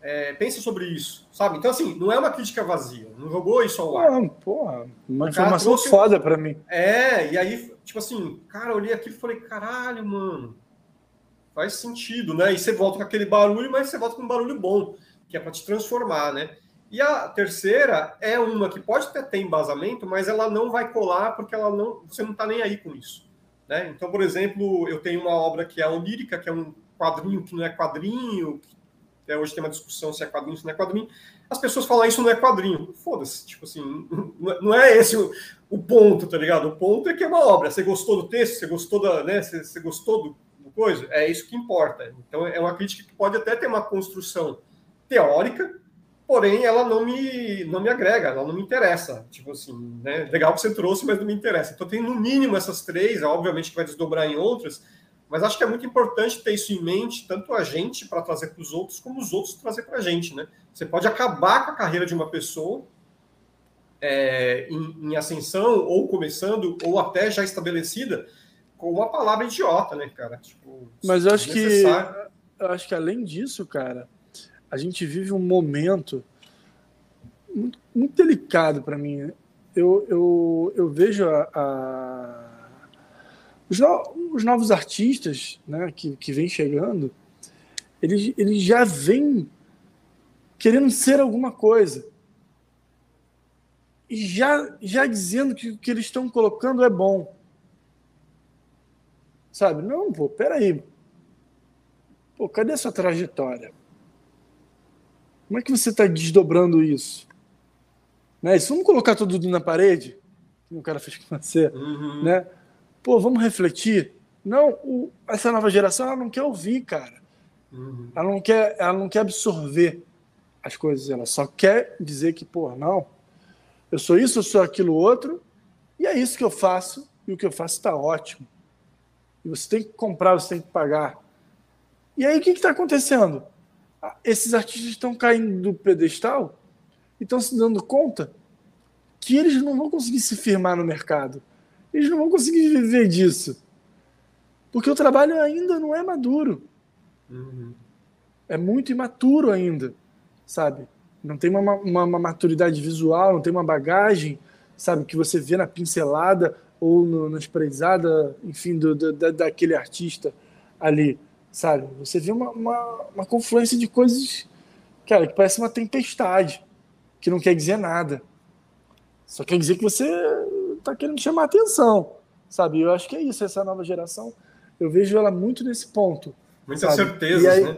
É, pensa sobre isso, sabe? Então, assim, não é uma crítica vazia, não jogou isso ao ar. Não, porra, uma informação foda para mim. É, e aí, tipo assim, cara, eu olhei aquilo e falei, caralho, mano, faz sentido, né? E você volta com aquele barulho, mas você volta com um barulho bom, que é para te transformar, né? E a terceira é uma que pode até ter embasamento, mas ela não vai colar porque ela não, você não tá nem aí com isso. Né? Então, por exemplo, eu tenho uma obra que é Onírica, que é um, quadrinho que não é quadrinho, até hoje tem uma discussão se é quadrinho, se não é quadrinho. As pessoas falam ah, isso não é quadrinho. Foda-se, tipo assim, não é esse o, o, ponto, tá ligado? O ponto é que é uma obra. Você gostou do texto, você gostou da, né? Você, você gostou do, do coisa? É isso que importa. Então é uma crítica que pode até ter uma construção teórica, porém ela não me não me agrega, ela não me interessa. Tipo assim, né? Legal que você trouxe, mas não me interessa. Então tem no mínimo essas três, obviamente que vai desdobrar em outras mas acho que é muito importante ter isso em mente, tanto a gente para trazer para os outros, como os outros trazer para a gente. Né? Você pode acabar com a carreira de uma pessoa é, em, em, ascensão, ou começando, ou até já estabelecida, com uma palavra idiota, né, cara? Tipo, Mas eu acho que eu acho que além disso, cara, a gente vive um momento muito, muito delicado para mim. Eu, eu, eu vejo a, a os, no, os novos artistas né, que, que vêm chegando, eles, eles já vêm querendo ser alguma coisa. E já, já dizendo que o que eles estão colocando é bom. Sabe? Não, pô, peraí. Pô, cadê a sua trajetória? Como é que você está desdobrando isso? Né? Se vamos colocar tudo na parede, que o cara fez com você, uhum. né? pô, vamos refletir. Não, o, essa nova geração ela não quer ouvir, cara. Uhum. Ela, não quer, ela não quer absorver as coisas, ela só quer dizer que, pô, não, eu sou isso, eu sou aquilo outro, e é isso que eu faço, e o que eu faço está ótimo. E você tem que comprar, você tem que pagar. E aí o que está acontecendo? Esses artistas estão caindo do pedestal e estão se dando conta que eles não vão conseguir se firmar no mercado eles não vão conseguir viver disso. Porque o trabalho ainda não é maduro. Uhum. É muito imaturo ainda, sabe? Não tem uma, uma, uma, maturidade visual, não tem uma bagagem, sabe, que você vê na pincelada ou no, na espreizada, enfim, do, do, da, daquele artista ali, sabe? Você vê uma, uma, uma confluência de coisas, cara, que parece uma tempestade, que não quer dizer nada. Só quer dizer que você tá querendo chamar atenção, sabe? Eu acho que é isso, essa nova geração, eu vejo ela muito nesse ponto. Muitas sabe? certezas, aí, né?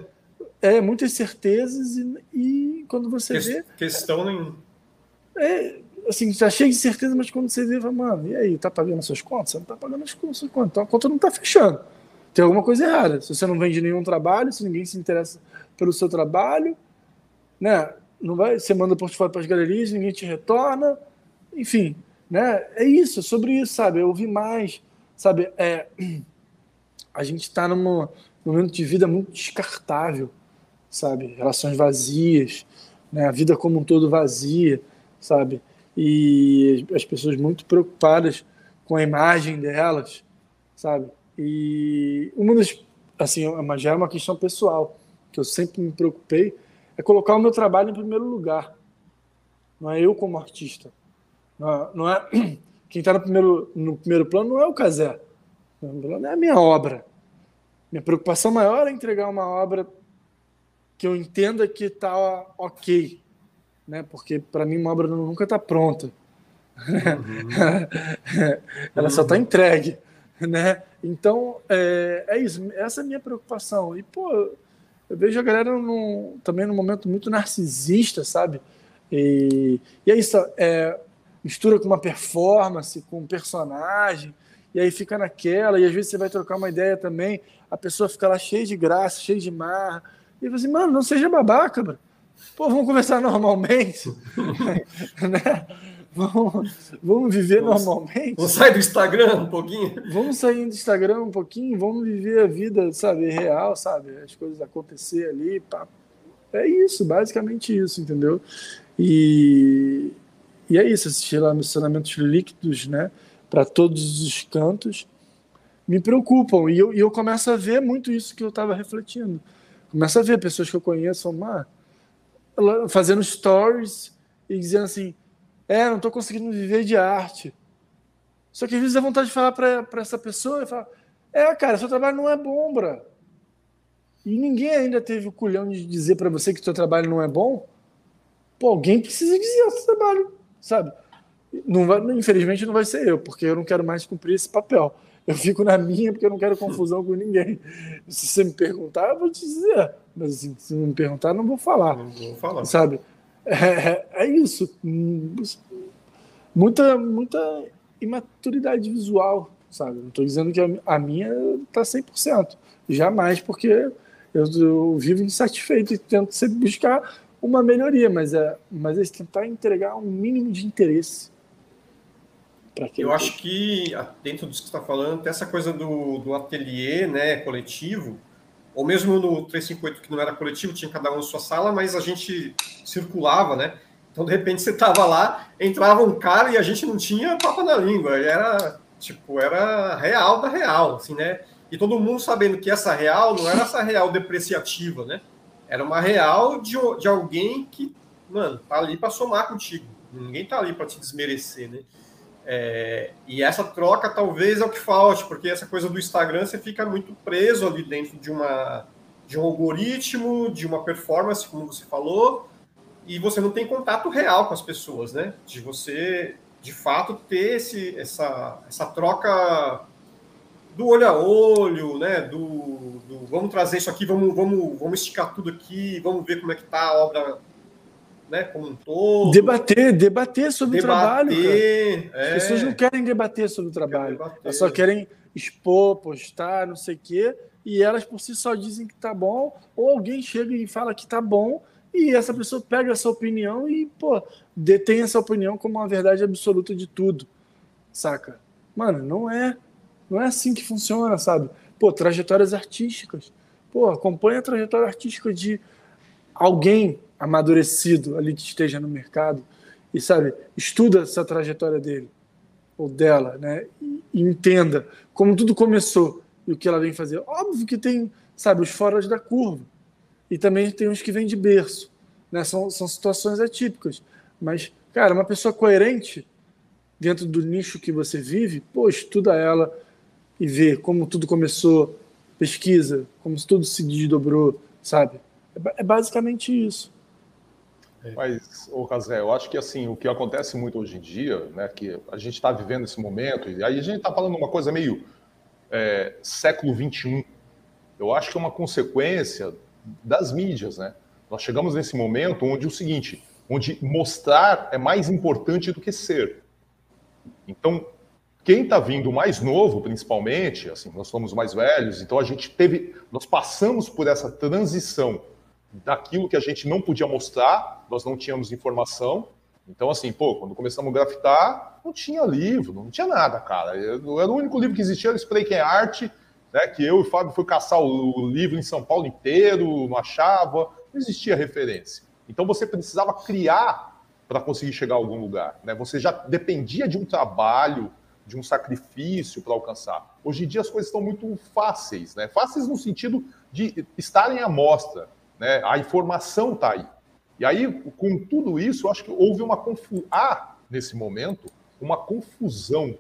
É, muitas certezas e, e quando você que, vê... Questão em... É, assim, já cheio de certeza, mas quando você vê, fala, mano, e aí, tá pagando suas contas? Você não tá pagando as suas contas, então a conta não tá fechando. Tem alguma coisa errada. Se você não vende nenhum trabalho, se ninguém se interessa pelo seu trabalho, né? Não vai, você manda portfólio para as galerias, ninguém te retorna, enfim, né? É isso, é sobre isso, sabe? Eu ouvi mais, sabe? É, a gente está num momento de vida muito descartável, sabe? Relações vazias, né? A vida como um todo vazia, sabe? E as pessoas muito preocupadas com a imagem delas, sabe? E uma das, assim, é já é uma questão pessoal que eu sempre me preocupei é colocar o meu trabalho em primeiro lugar. Não é eu como artista, não, não é, *clears throat* quem está no primeiro, no primeiro plano não é o Casé. Não é a minha obra. Minha preocupação maior é entregar uma obra que eu entenda que está ok. Né? Porque, para mim, uma obra nunca está pronta. *laughs* Uhum. Ela só está entregue. Né? Então, é, é isso. Essa é a minha preocupação. E, pô, eu vejo a galera num, também num momento muito narcisista, sabe? E, e é isso. É, mistura com uma performance, com um personagem, e aí fica naquela, e às vezes você vai trocar uma ideia também, a pessoa fica lá cheia de graça, cheia de marra, e você assim, mano, não seja babaca, bro. Pô, vamos conversar *laughs* normalmente, *laughs* né? Vamos, vamos viver vamos, normalmente. Vamos sair do Instagram um pouquinho? Vamos sair do Instagram um pouquinho, vamos viver a vida, sabe, real, sabe? As coisas acontecer ali, pá. É isso, basicamente isso, entendeu? E, e é isso, esses relacionamentos líquidos, né, para todos os cantos, me preocupam. E eu, e eu começo a ver muito isso que eu estava refletindo. Começo a ver pessoas que eu conheço ah, fazendo stories e dizendo assim: é, não estou conseguindo viver de arte. Só que às vezes dá vontade de falar para essa pessoa e falar: é, cara, seu trabalho não é bom, bra. E ninguém ainda teve o culhão de dizer para você que seu trabalho não é bom. Pô, alguém precisa dizer o seu trabalho sabe? Não vai, infelizmente não vai ser eu, porque eu não quero mais cumprir esse papel. Eu fico na minha porque eu não quero confusão com ninguém. Se você me perguntar, eu vou te dizer. Mas assim, se não me perguntar, não vou falar. Não vou falar. Sabe? É, é isso. Muita, muita imaturidade visual, sabe? Não estou dizendo que a minha está 100%. Jamais, porque eu, eu, vivo insatisfeito e tento sempre buscar uma melhoria, mas é, mas é tentar entregar um mínimo de interesse eu acho que, dentro disso que você está falando, tem essa coisa do, do ateliê né, coletivo, ou mesmo no 358, que não era coletivo, tinha cada um sua sala, mas a gente circulava, né? Então, de repente, você estava lá, entrava um cara e a gente não tinha papo na língua, era, tipo, era real da real, assim, né? E todo mundo sabendo que essa real não era essa real depreciativa, né? Era uma real de, de alguém que, mano, tá ali para somar contigo. Ninguém tá ali para te desmerecer, né? É, e essa troca talvez é o que falte, porque essa coisa do Instagram você fica muito preso ali dentro de, uma, de um algoritmo, de uma performance, como você falou, e você não tem contato real com as pessoas, né? De você, de fato, ter esse, essa, essa troca do olho a olho, né? Do, do, vamos trazer isso aqui, vamos, vamos, vamos esticar tudo aqui, vamos ver como é que tá a obra né, como um todo. Debater, debater sobre debater, o trabalho. É. As pessoas não querem debater sobre o trabalho. Elas só querem expor, postar, não sei o quê, e elas por si só dizem que tá bom, ou alguém chega e fala que tá bom, e essa pessoa pega essa opinião e, pô, detém essa opinião como uma verdade absoluta de tudo. Saca? Mano, não é. Não é assim que funciona, sabe? Pô, trajetórias artísticas. Pô, acompanha a trajetória artística de alguém amadurecido ali que esteja no mercado e sabe estuda essa trajetória dele ou dela, né? E, entenda como tudo começou e o que ela vem fazer. Óbvio que tem, sabe, os foras da curva e também tem os que vêm de berço, né? São, são situações atípicas, mas cara, uma pessoa coerente dentro do nicho que você vive, pô, estuda ela e vê como tudo começou, pesquisa, como tudo se desdobrou, sabe? É, é basicamente isso. É. Mas, ô Casé, eu acho que assim, o que acontece muito hoje em dia, né, que a gente está vivendo esse momento, e aí a gente está falando uma coisa meio é, século XXI. Eu acho que é uma consequência das mídias, né? Nós chegamos nesse momento onde o seguinte, onde mostrar é mais importante do que ser. Então, quem está vindo mais novo, principalmente, assim, nós somos mais velhos, então a gente teve, nós passamos por essa transição daquilo que a gente não podia mostrar, nós não tínhamos informação. Então, assim, pô, quando começamos a grafitar, não tinha livro, não tinha nada, cara. Eu, era o único livro que existia, era Spray Can Art, né, que eu e o Fábio foi caçar o, o livro em São Paulo inteiro, não achava, não existia referência. Então, você precisava criar para conseguir chegar a algum lugar. Né? Você já dependia de um trabalho, de um sacrifício para alcançar. Hoje em dia as coisas estão muito fáceis, né? Fáceis no sentido de estarem à mostra. Né? A informação está aí. E aí, com tudo isso, eu acho que houve uma confusão. Há, nesse momento, uma confusão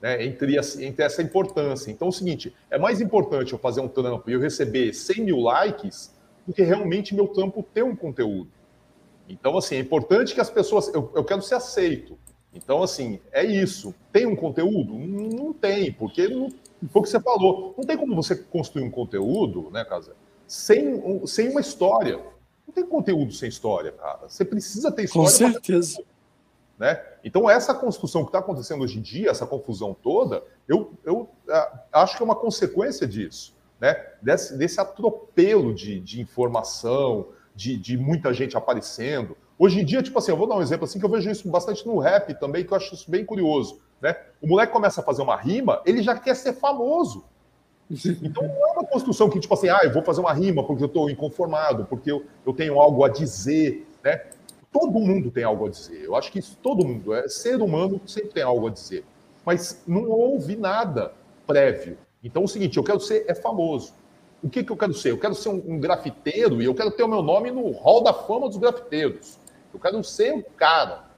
né, entre, entre essa importância. Então, é o seguinte: é mais importante eu fazer um trampo e eu receber 100 mil likes do que realmente meu trampo ter um conteúdo. Então, assim, é importante que as pessoas. Eu, eu quero ser aceito. Então, assim, é isso. Tem um conteúdo? Não, não tem, porque não, foi o que você falou. Não tem como você construir um conteúdo, né, Casa? Sem, sem uma história. Não tem conteúdo sem história, cara. Você precisa ter história. Com certeza. Né? Então, essa construção que está acontecendo hoje em dia, essa confusão toda, eu, eu acho que é uma consequência disso, né? desse, desse atropelo de, de informação, de, de muita gente aparecendo. Hoje em dia, tipo assim, eu vou dar um exemplo assim que eu vejo isso bastante no rap também, que eu acho isso bem curioso. Né? O moleque começa a fazer uma rima, ele já quer ser famoso. Então não é uma construção que, tipo assim, ah, eu vou fazer uma rima porque eu estou inconformado, porque eu, eu tenho algo a dizer, né? Todo mundo tem algo a dizer. Eu acho que isso, todo mundo, é ser humano sempre tem algo a dizer. Mas não houve nada prévio. Então é o seguinte, eu quero ser é famoso. O que, que eu quero ser? Eu quero ser um, um grafiteiro e eu quero ter o meu nome no hall da fama dos grafiteiros. Eu quero ser um cara.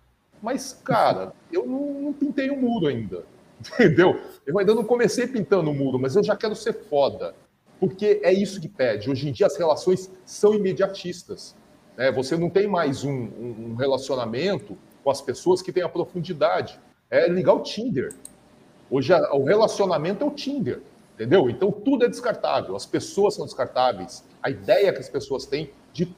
Mas, cara, eu não, não pintei o um muro ainda. Entendeu? Eu ainda não comecei pintando o muro, mas eu já quero ser foda. Porque é isso que pede. Hoje em dia as relações são imediatistas. Né? Você não tem mais um, um relacionamento com as pessoas que têm a profundidade. É ligar o Tinder. Hoje o relacionamento é o Tinder, entendeu? Então tudo é descartável, as pessoas são descartáveis, a ideia que as pessoas têm de,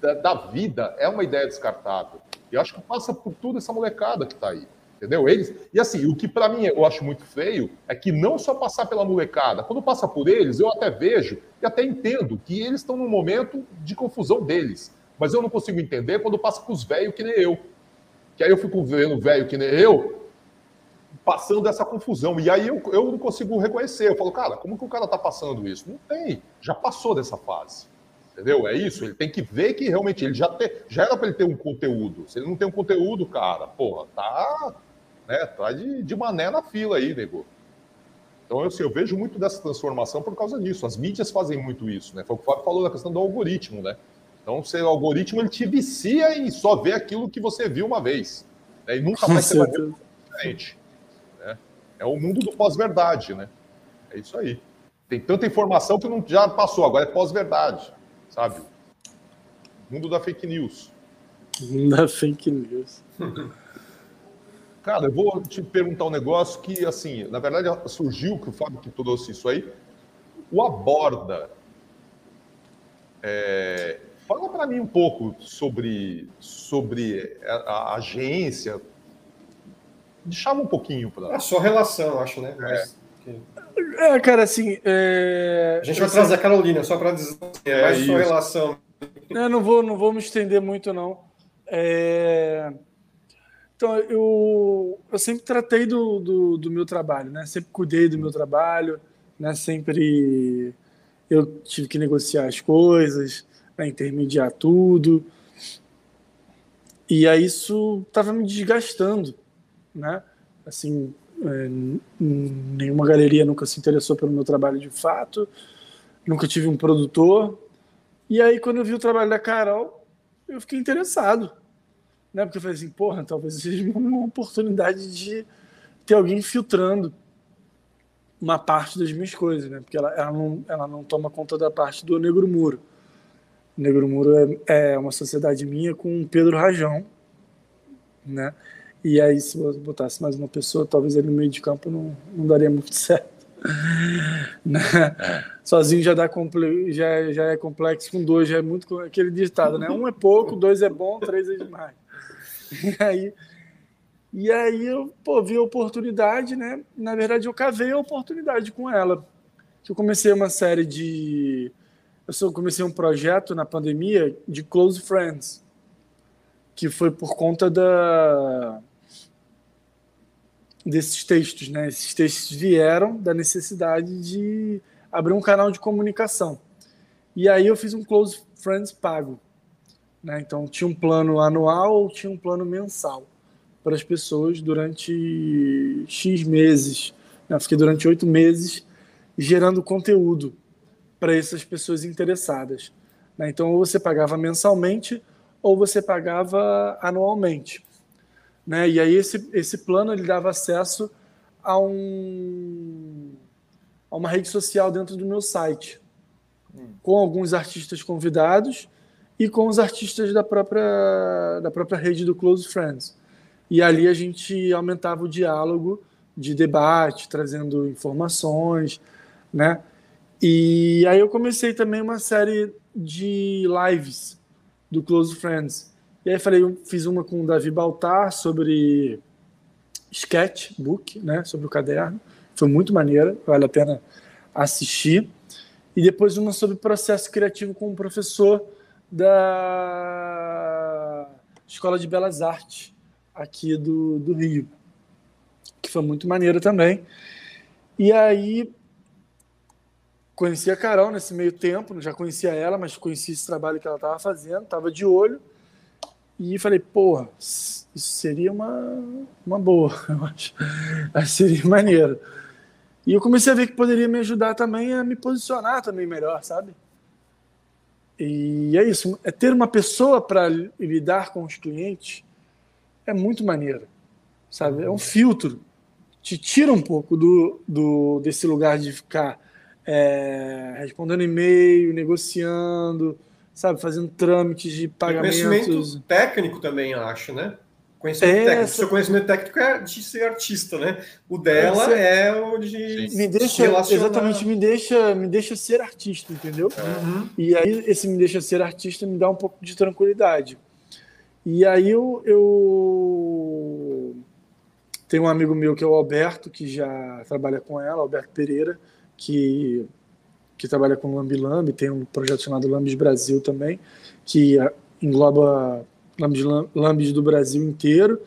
da, da vida é uma ideia descartável. E acho que passa por tudo essa molecada que está aí. Entendeu? Eles. E assim, o que para mim eu acho muito feio é que não só passar pela molecada, quando passa por eles, eu até vejo e até entendo que eles estão num momento de confusão deles. Mas eu não consigo entender quando passa com os velhos que nem eu. Que aí eu fico vendo velho que nem eu, passando essa confusão. E aí eu, eu não consigo reconhecer. Eu falo, cara, como que o cara tá passando isso? Não tem. Já passou dessa fase. Entendeu? É isso. Ele tem que ver que realmente ele já, te, já era para ele ter um conteúdo. Se ele não tem um conteúdo, cara, porra, tá né? Tá de, de mané na fila aí, nego. Então, assim, eu vejo muito dessa transformação por causa disso. As mídias fazem muito isso, né? Foi o que o Fábio falou da questão do algoritmo, né? Então, o algoritmo ele te vicia em só ver aquilo que você viu uma vez. Né? E nunca mais você vai ver diferente. Né? É o mundo do pós-verdade, né? É isso aí. Tem tanta informação que não já passou, agora é pós-verdade, sabe? Mundo da fake news. Da fake news. *laughs* Cara, eu vou te perguntar um negócio que, assim, na verdade surgiu que o Fábio que trouxe isso aí. O Aborda. É, fala para mim um pouco sobre, sobre a, a agência. Deixava um pouquinho para. A sua relação, acho, né? Mas, é, cara, assim. É... A gente vai trazer a Carolina, só para dizer assim, é, mais sua relação. Eu não vou, não vou me estender muito, não. É... Então, eu, eu sempre tratei do, do, do, meu trabalho, né? Sempre cuidei do meu trabalho, né? Sempre eu tive que negociar as coisas, né? intermediar tudo. E aí isso estava me desgastando, né? Assim, é, nenhuma galeria nunca se interessou pelo meu trabalho de fato, nunca tive um produtor. E aí, quando eu vi o trabalho da Carol, eu fiquei interessado né? Porque eu falei assim, porra, talvez seja *laughs* uma oportunidade de ter alguém filtrando uma parte das minhas coisas, né? Porque ela, ela, não, ela não toma conta da parte do Negro Muro. O Negro Muro é, é uma sociedade minha com Pedro Rajão, né? E aí, se eu botasse mais uma pessoa, talvez ele no meio de campo não, não daria muito *laughs* certo. né? É. Sozinho já, dá comple... já, já é complexo, com dois já é muito aquele ditado, né? Um é pouco, dois é bom, três é demais. *laughs* E aí, e aí eu pô, vi a oportunidade, né? Na verdade, eu cavei a oportunidade com ela. Eu comecei uma série de. Eu comecei um projeto na pandemia de Close Friends, que foi por conta da desses textos, né? Esses textos vieram da necessidade de abrir um canal de comunicação. E aí eu fiz um Close Friends pago. Né? Então, tinha um plano anual ou tinha um plano mensal para as pessoas durante X meses. Né? Fiquei durante oito meses gerando conteúdo para essas pessoas interessadas. Né? Então, ou você pagava mensalmente ou você pagava anualmente. Né? E aí, esse, esse plano ele dava acesso a, um, a uma rede social dentro do meu site, hum. com alguns artistas convidados e com os artistas da própria, da própria rede do Close Friends. E ali a gente aumentava o diálogo de debate, trazendo informações, né? E aí eu comecei também uma série de lives do Close Friends. E aí falei, fiz uma com o Davi Baltar sobre sketchbook, né, sobre o caderno. Foi muito maneira, vale a pena assistir. E depois uma sobre processo criativo com um professor da Escola de Belas Artes aqui do, do Rio, que foi muito maneiro também. E aí conheci a Carol nesse meio tempo, já conhecia ela, mas conheci esse trabalho que ela estava fazendo, estava de olho. E falei, porra, isso seria uma, uma boa, *laughs* eu acho. Seria maneiro. E eu comecei a ver que poderia me ajudar também a me posicionar também melhor, sabe? E é isso, é ter uma pessoa para lidar com os clientes é muito maneiro, sabe? É um filtro, te tira um pouco do, do desse lugar de ficar é, respondendo e-mail, negociando, sabe, fazendo trâmites de pagamentos. conhecimento técnico também, eu acho, né? Conhecimento Essa... técnico. Seu conhecimento técnico é de ser artista, né? O dela Essa... é o de me deixa exatamente me deixa me deixa ser artista, entendeu? Uhum. E aí esse me deixa ser artista me dá um pouco de tranquilidade. E aí eu, eu tenho um amigo meu que é o Alberto que já trabalha com ela, Alberto Pereira, que que trabalha com Lambi Lambi, tem um projeto chamado Lambis Brasil também, que engloba Lambis do Brasil inteiro.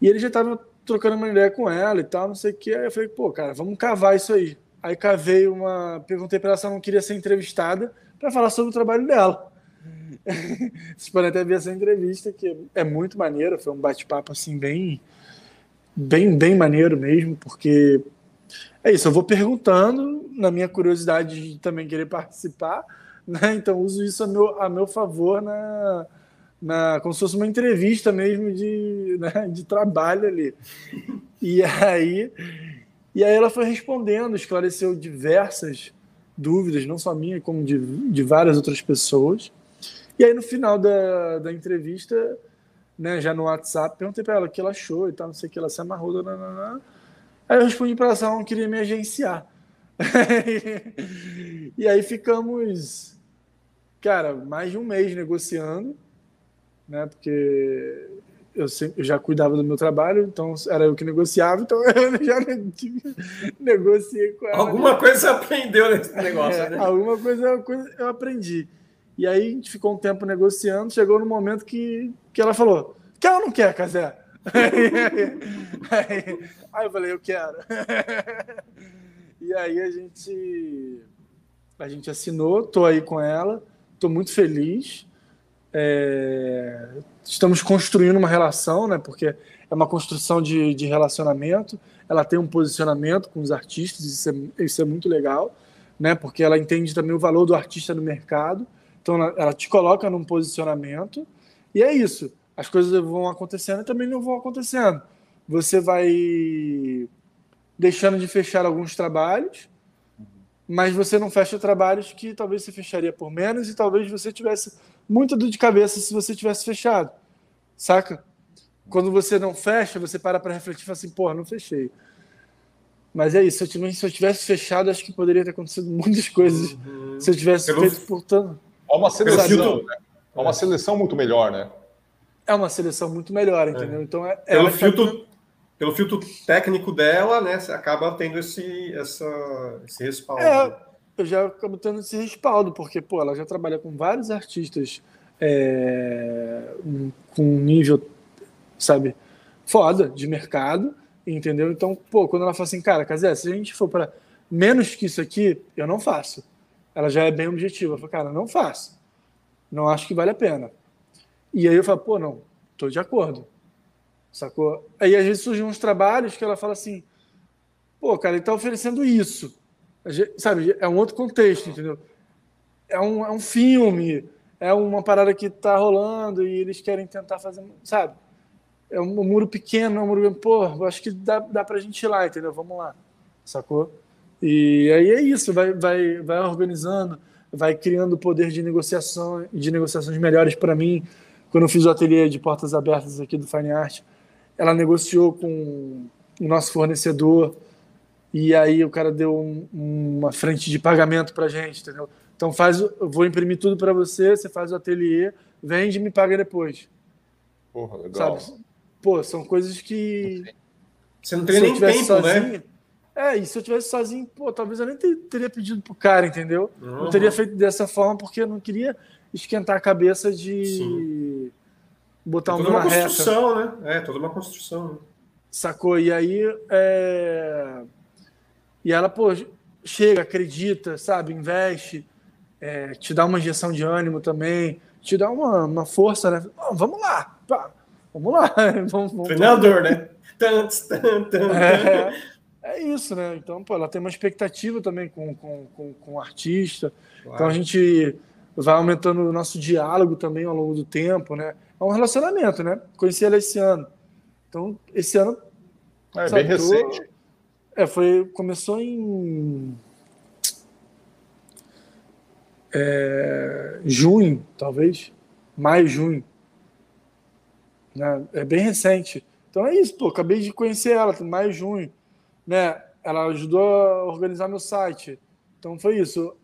E ele já estava trocando uma ideia com ela e tal, não sei o que. Aí eu falei, pô, cara, vamos cavar isso aí. Aí cavei uma. Perguntei para ela se ela não queria ser entrevistada para falar sobre o trabalho dela. *laughs* Vocês podem até ver essa entrevista, que é muito maneira, foi um bate-papo assim, bem, bem, bem maneiro mesmo, porque é isso, eu vou perguntando, na minha curiosidade de também querer participar, né? Então uso isso a meu, a meu favor na, na, como se fosse uma entrevista mesmo de, né, de trabalho ali. E aí, e aí ela foi respondendo, esclareceu diversas dúvidas, não só minha, como de, de várias outras pessoas. E aí no final da, da entrevista, né, já no WhatsApp, perguntei para ela o que ela achou e tal, não sei o que, ela se amarrou. Nananã. Aí eu respondi para ela que ela não queria me agenciar. *laughs* e aí ficamos, cara, mais de um mês negociando né? Porque eu, sempre, eu já cuidava do meu trabalho, então era eu que negociava, então *laughs* eu já *laughs* negociei com ela. Alguma coisa você aprendeu nesse negócio, é, né? Alguma coisa, eu aprendi. E aí a gente ficou um tempo negociando, chegou no momento que, que ela falou: quer ou não quer, Casé? *laughs* aí, aí, eu falei, eu quero. e aí a gente a gente assinou, tô aí com ela, tô muito feliz. É, estamos construindo uma relação, né? Porque é uma construção de, de relacionamento. Ela tem um posicionamento com os artistas, isso é, isso é muito legal, né? Porque ela entende também o valor do artista no mercado. Então ela, ela te coloca num posicionamento e é isso. As coisas vão acontecendo e também não vão acontecendo. Você vai deixando de fechar alguns trabalhos, mas você não fecha trabalhos que talvez você fecharia por menos e talvez você tivesse muita dor de cabeça se você tivesse fechado, saca? Quando você não fecha, você para para refletir e fala assim, porra, não fechei. Mas é isso, se eu, se eu tivesse fechado, acho que poderia ter acontecido *laughs* muitas coisas uhum. se eu tivesse Pelo... feito por tanto. É uma seleção, né? Uma seleção muito melhor, né? É uma seleção muito melhor, é. entendeu? É. Então é, pelo filtro, tá... pelo filtro técnico dela, né? Você acaba tendo esse, essa, esse respaldo. É, eu já acabo tendo esse respaldo, porque, pô, ela já trabalha com vários artistas é, com um nível, sabe, foda de mercado, entendeu? Então, pô, quando ela fala assim, cara, Casé, se a gente for para menos que isso aqui, eu não faço. Ela já é bem objetiva. Eu falo, cara, não faço. Não acho que vale a pena. E aí eu falo, pô, não, tô de acordo. Sacou? Aí às vezes surgem uns trabalhos que ela fala assim, pô, cara, ele tá oferecendo isso sabe, é um outro contexto, entendeu? É um, é um filme, é uma parada que tá rolando e eles querem tentar fazer, sabe? É um, muro pequeno, é um muro, pô, acho que dá, dá pra gente ir lá, entendeu? Vamos lá, sacou? E aí é isso, vai, vai, vai organizando, vai criando poder de negociação, de negociações melhores para mim. Quando eu fiz o ateliê de portas abertas aqui do Fine Art, ela negociou com o nosso fornecedor e aí o cara deu um, uma frente de pagamento para gente, entendeu? Então faz, eu vou imprimir tudo para você, você faz o ateliê, vende e me paga depois. Porra, legal. Sabe? Pô, são coisas que você não tem nem tempo, né? sozinho, né? É, e se eu tivesse sozinho, pô, talvez eu nem teria pedido pro cara, entendeu? Uhum. Eu teria feito dessa forma porque eu não queria esquentar a cabeça de Sim. botar é toda uma construção, reta. né? É, toda uma construção. Né? Sacou? E aí, é e ela, pô, chega, acredita, sabe, investe, é, te dá uma injeção de ânimo também, te dá uma, uma força, né? Oh, vamos lá, pá, vamos lá. *laughs* vamos, vamos, Treinador, né? é, é isso, né? Então, pô, ela tem uma expectativa também com, com, com, com o artista. Claro. Então a gente vai aumentando o nosso diálogo também ao longo do tempo, né? É um relacionamento, né? Conheci ela esse ano. Então, esse ano. É, sabe, bem recente. É, foi, começou em é, junho, talvez. Maio, junho. Né? É bem recente. Então é isso, pô. Acabei de conhecer ela, em maio junho. Né? Ela ajudou a organizar meu site. Então foi isso.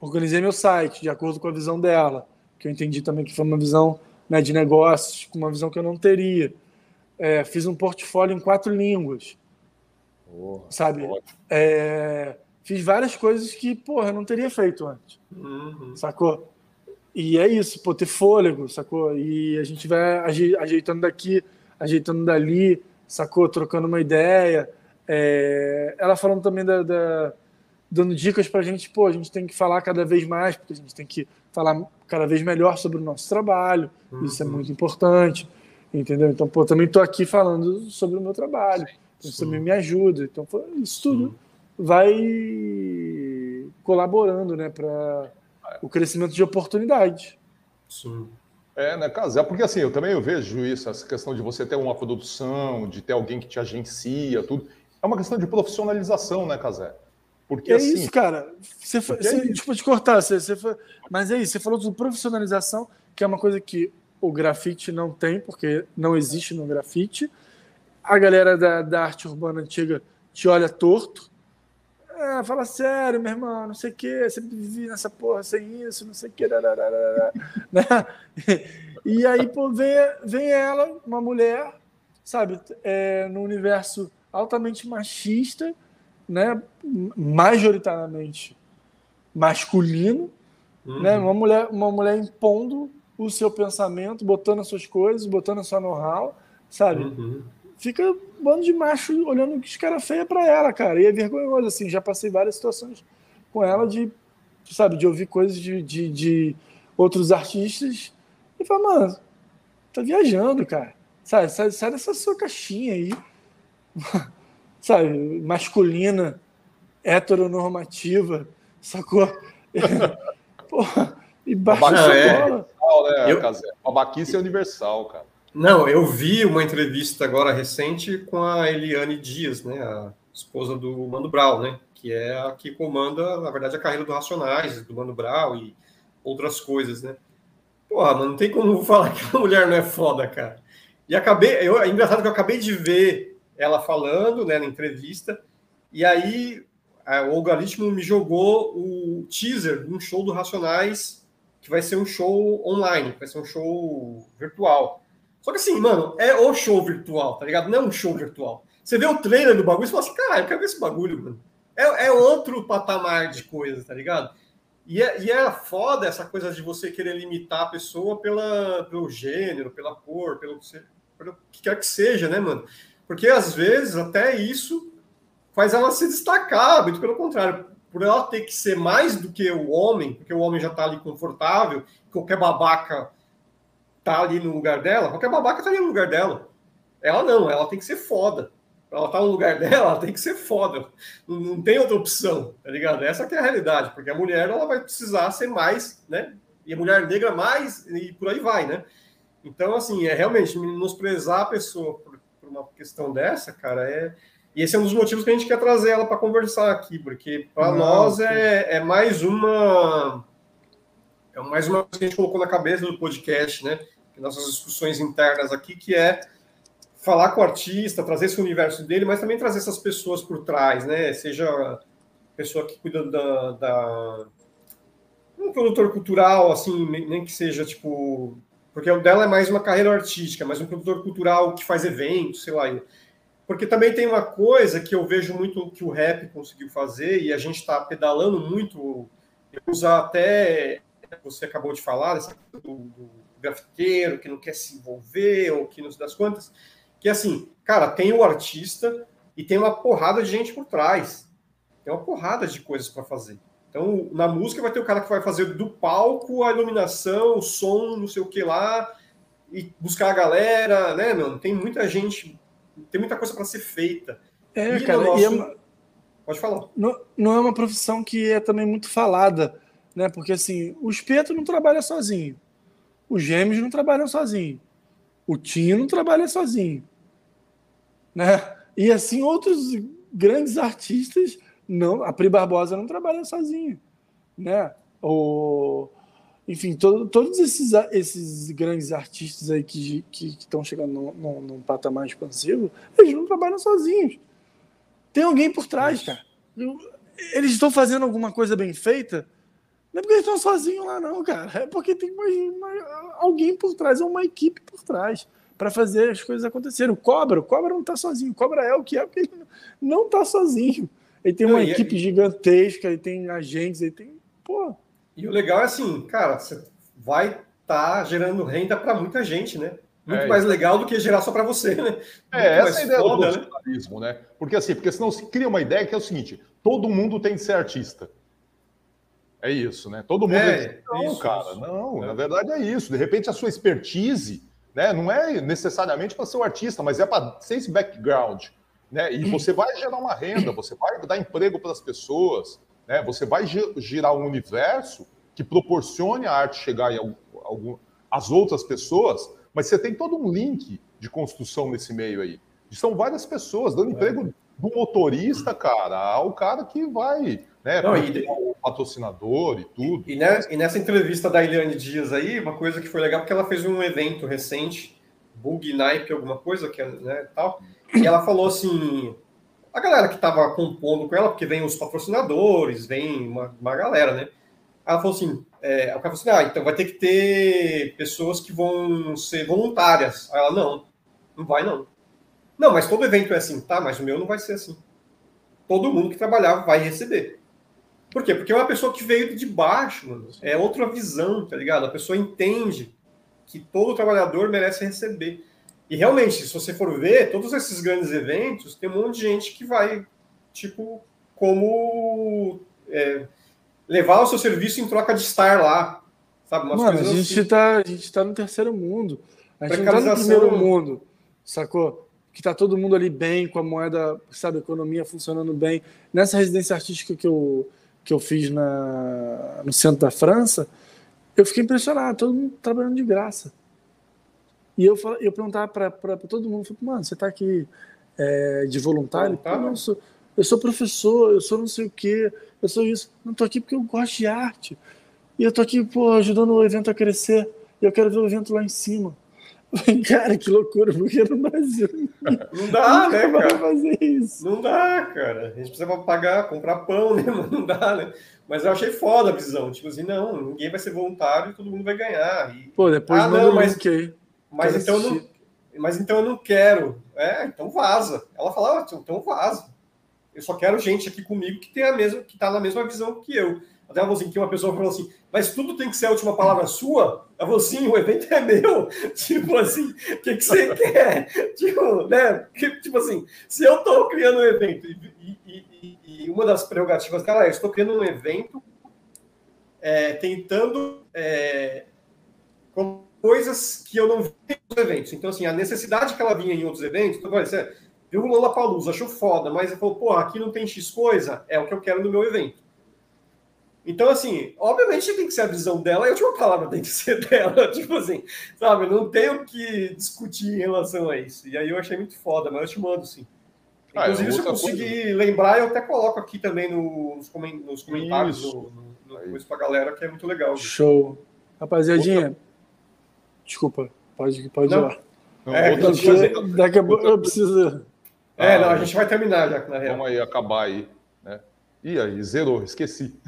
Organizei meu site de acordo com a visão dela, que eu entendi também que foi uma visão né, de negócios, com uma visão que eu não teria. É, fiz um portfólio em quatro línguas. Oh, sabe? É, fiz várias coisas que, porra, eu não teria feito antes. Uhum. Sacou? E é isso, pô, ter fôlego, sacou? E a gente vai ajeitando daqui, ajeitando dali, sacou? Trocando uma ideia. É, ela falando também da, da dando dicas para a gente, pô, a gente tem que falar cada vez mais, porque a gente tem que falar cada vez melhor sobre o nosso trabalho, uhum. isso é uhum. muito importante, entendeu? Então, pô, também estou aqui falando sobre o meu trabalho, então, isso também me ajuda, então isso tudo vai colaborando, né, para o crescimento de oportunidades. Sim. É, né, Casé? Porque assim, eu também eu vejo isso, essa questão de você ter uma produção, de ter alguém que te agencia, tudo. É uma questão de profissionalização, né, Casé? Porque é assim, isso, cara. Você, você, é Desculpa te cortar, você, você, mas é isso. Você falou de profissionalização, que é uma coisa que o grafite não tem, porque não existe no grafite. A galera da, da arte urbana antiga te olha torto. É, fala sério, meu irmão, não sei o quê, sempre vivi nessa porra sem isso, não sei o quê. Né? E aí, pô, vem, vem ela, uma mulher, sabe, é, no universo altamente machista, né, majoritariamente masculino, uhum. né, uma mulher, uma mulher impondo o seu pensamento, botando as suas coisas, botando a sua know-how, sabe? Uhum. Fica um bando de macho olhando que os caras feia para ela, cara. E é vergonhoso, assim. Já passei várias situações com ela de, sabe, de ouvir coisas de, de, de outros artistas e falar, mano, tá viajando, cara. Sabe, sai, sai dessa sua caixinha aí. *laughs* sabe, masculina, heteronormativa, sacou? *laughs* Porra, e baixa a é. bola. Né, eu... Babaquice é universal, cara. Não, eu vi uma entrevista agora recente com a Eliane Dias, né, a esposa do Mano Brown, né, que é a que comanda, na verdade, a carreira do Racionais, do Mano Brown e outras coisas, né. Porra, mano, não tem como falar *laughs* que a mulher não é foda, cara. E acabei, eu, é engraçado que eu acabei de ver ela falando né, na entrevista, e aí o algoritmo me jogou o teaser de um show do Racionais, que vai ser um show online, vai ser um show virtual. Só que assim, mano, é o show virtual, tá ligado? Não é um show virtual. Você vê o trailer do bagulho e fala assim, caralho, eu quero ver esse bagulho, mano. É, é outro patamar de coisa, tá ligado? E é, e é foda essa coisa de você querer limitar a pessoa pela, pelo gênero, pela cor, pelo, pelo que quer que seja, né, mano? Porque às vezes até isso faz ela se destacar, muito pelo contrário, por ela ter que ser mais do que o homem, porque o homem já está ali confortável, qualquer babaca tá ali no lugar dela, qualquer babaca tá ali no lugar dela. Ela não, ela tem que ser foda. Pra ela estar tá no lugar *laughs* dela, ela tem que ser foda. Não, não, tem outra opção, tá ligado? Essa que é a realidade, porque a mulher ela vai precisar ser mais, né? E a mulher negra mais, e por aí vai, né? Então, assim, é realmente menosprezar a pessoa por por uma questão dessa, cara, é. E esse é um dos motivos que a gente quer trazer ela para conversar aqui, porque para nós é, é mais uma. É mais uma coisa que a gente colocou na cabeça do podcast, né? Nossas discussões internas aqui, que é falar com o artista, trazer esse universo dele, mas também trazer essas pessoas por trás, né? Seja pessoa que cuida da, da um produtor cultural, assim, nem que seja tipo porque o dela é mais uma carreira artística, mais um produtor cultural que faz eventos, sei lá. Porque também tem uma coisa que eu vejo muito que o rap conseguiu fazer, e a gente está pedalando muito, usar até, você acabou de falar, do, do grafiteiro que não quer se envolver, ou que não se das quantas, que assim, cara, tem o artista e tem uma porrada de gente por trás. Tem uma porrada de coisas para fazer. Então, na música vai ter o cara que vai fazer do palco a iluminação, o som, não sei o que lá, e buscar a galera, né, mano? Tem muita gente, tem muita coisa para ser feita. É, e cara, nosso... é uma... pode falar. Não, não é uma profissão que é também muito falada, né? Porque assim, o espeto não trabalha sozinho, os gêmeos não trabalham sozinho, o Tino não trabalha sozinho, né? E assim outros grandes artistas não, a Pri Barbosa não trabalha sozinho, né? O, enfim, todo, todos esses, esses grandes artistas aí que estão chegando num, num, num, patamar expansivo, eles não trabalham sozinhos. Tem alguém por trás, cara. Eles estão fazendo alguma coisa bem feita, não é porque eles estão sozinhos lá, não, cara. É porque tem uma, uma, alguém por trás, é uma equipe por trás para fazer as coisas acontecerem. O Cobra, o Cobra não está sozinho. O Cobra é o que é, porque ele não está sozinho. Ele tem uma não, equipe e... gigantesca, ele tem agentes, ele tem. Pô. E o legal é assim, cara, você vai estar tá gerando renda para muita gente, né? Muito é, mais legal do que gerar só para você, né? É, essa é a ideia foda, do né? né? né? Porque assim, porque senão se cria uma ideia que é o seguinte: todo mundo tem que ser artista. É isso, né? Todo mundo. É, não, isso, cara, isso. não, é. na verdade é isso. De repente a sua expertise né, não é necessariamente para ser um artista, mas é para ser esse background. Né? E você vai gerar uma renda, você vai dar emprego para as pessoas, né? Você vai girar um universo que proporcione a arte chegar em algum, às outras pessoas, mas você tem todo um link de construção nesse meio aí. São várias pessoas dando é. emprego do motorista, cara, ao cara que vai, né, Não, e, o patrocinador e tudo. E, né, e, nessa entrevista da Eliane Dias aí, uma coisa que foi legal, porque ela fez um evento recente, Bug Nike, alguma coisa, que é, né, tal, e ela falou assim, a galera que estava compondo com ela, porque vem os patrocinadores, vem uma, uma galera, né? Ela falou assim, é, o cara falou assim, ah, então vai ter que ter pessoas que vão ser voluntárias. Aí ela, não, não vai não. Não, mas todo evento é assim, tá, mas o meu não vai ser assim. Todo mundo que trabalhar vai receber. Por quê? Porque é uma pessoa que veio de baixo, mano. É outra visão, tá ligado? A pessoa entende que todo trabalhador merece receber. E realmente, se você for ver, todos esses grandes eventos, tem um monte de gente que vai, tipo, como é, levar o seu serviço em troca de estar lá. Sabe? Umas Mano, a gente, assim. tá, a gente tá no terceiro mundo. A gente não tá no primeiro mundo, sacou? Que tá todo mundo ali bem, com a moeda, sabe, a economia funcionando bem. Nessa residência artística que eu, que eu fiz na, no centro da França, eu fiquei impressionado, todo mundo trabalhando de graça. E eu, eu perguntava para todo mundo, falei, mano, você está aqui é, de voluntário? Voluntário? Eu, sou, eu sou professor, eu sou não sei o quê, eu sou isso. Não estou aqui porque eu gosto de arte. E eu estou aqui, pô, ajudando o evento a crescer. E eu quero ver o evento lá em cima. *laughs* Cara, que loucura, porque no Brasil. Não dá, né, cara? fazer isso. Não dá, cara. A gente precisa pagar, comprar pão, né? *laughs* Mas não dá, né? Mas eu achei foda a visão. Tipo assim, não, ninguém vai ser voluntário e todo mundo vai ganhar. E... Pô, depois ah, não, mas... aí. Mas então, eu não, mas então eu não quero. É, então vaza. Ela falava, ah, então vaza. Eu só quero gente aqui comigo que tem a mesma, que tá na mesma visão que eu. Até ela assim, que uma pessoa falou assim, mas tudo tem que ser a última palavra sua? Ela falou assim, o evento é meu. *laughs* Tipo assim, o que, que você *laughs* quer? Tipo, né? Tipo assim, se eu estou criando um evento e, e, e, e, uma das prerrogativas, cara, eu estou criando um evento é, tentando é, coisas que eu não vi em outros eventos. Então, assim, a necessidade que ela vinha em outros eventos, então, você viu o Lola Palusa, achou foda, mas ele falou, pô, aqui não tem X coisa, é o que eu quero no meu evento. Então, assim, obviamente tem que ser a visão dela e a última palavra tem que ser *laughs* dela. Tipo assim, sabe? Não tenho que discutir em relação a isso. E aí eu achei muito foda, mas eu te mando, sim. Ah, é Inclusive, é se eu conseguir coisa. lembrar, eu até coloco aqui também nos, comentários, no, no, no, pra galera, que é muito legal. Show. Rapaziadinha, outra... Desculpa, pode, pode não. ir lá. Não, é, outra, daqui a pouco eu preciso. É, ah, não, a gente vai terminar já, na real. Vamos aí acabar aí. Né? Ih, aí, zerou, esqueci.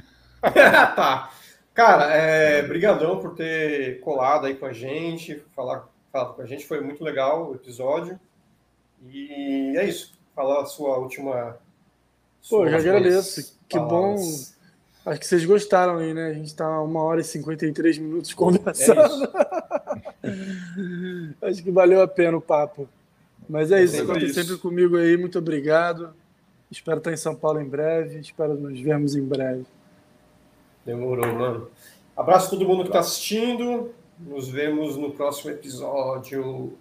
*laughs* tá. Cara, é, brigadão por ter colado aí com a gente, falar, falar com a gente, foi muito legal o episódio. E é isso. Falar a sua última. Pô, eu agradeço. Que bom Acho que vocês gostaram aí, né? A gente está uma hora e 53 minutos conversando. É *laughs* Acho que valeu a pena o papo. Mas é, é isso, conta sempre comigo aí. Muito obrigado. Espero estar em São Paulo em breve. Espero nos vermos em breve. Demorou, mano. Abraço a todo mundo que está assistindo. Nos vemos no próximo episódio.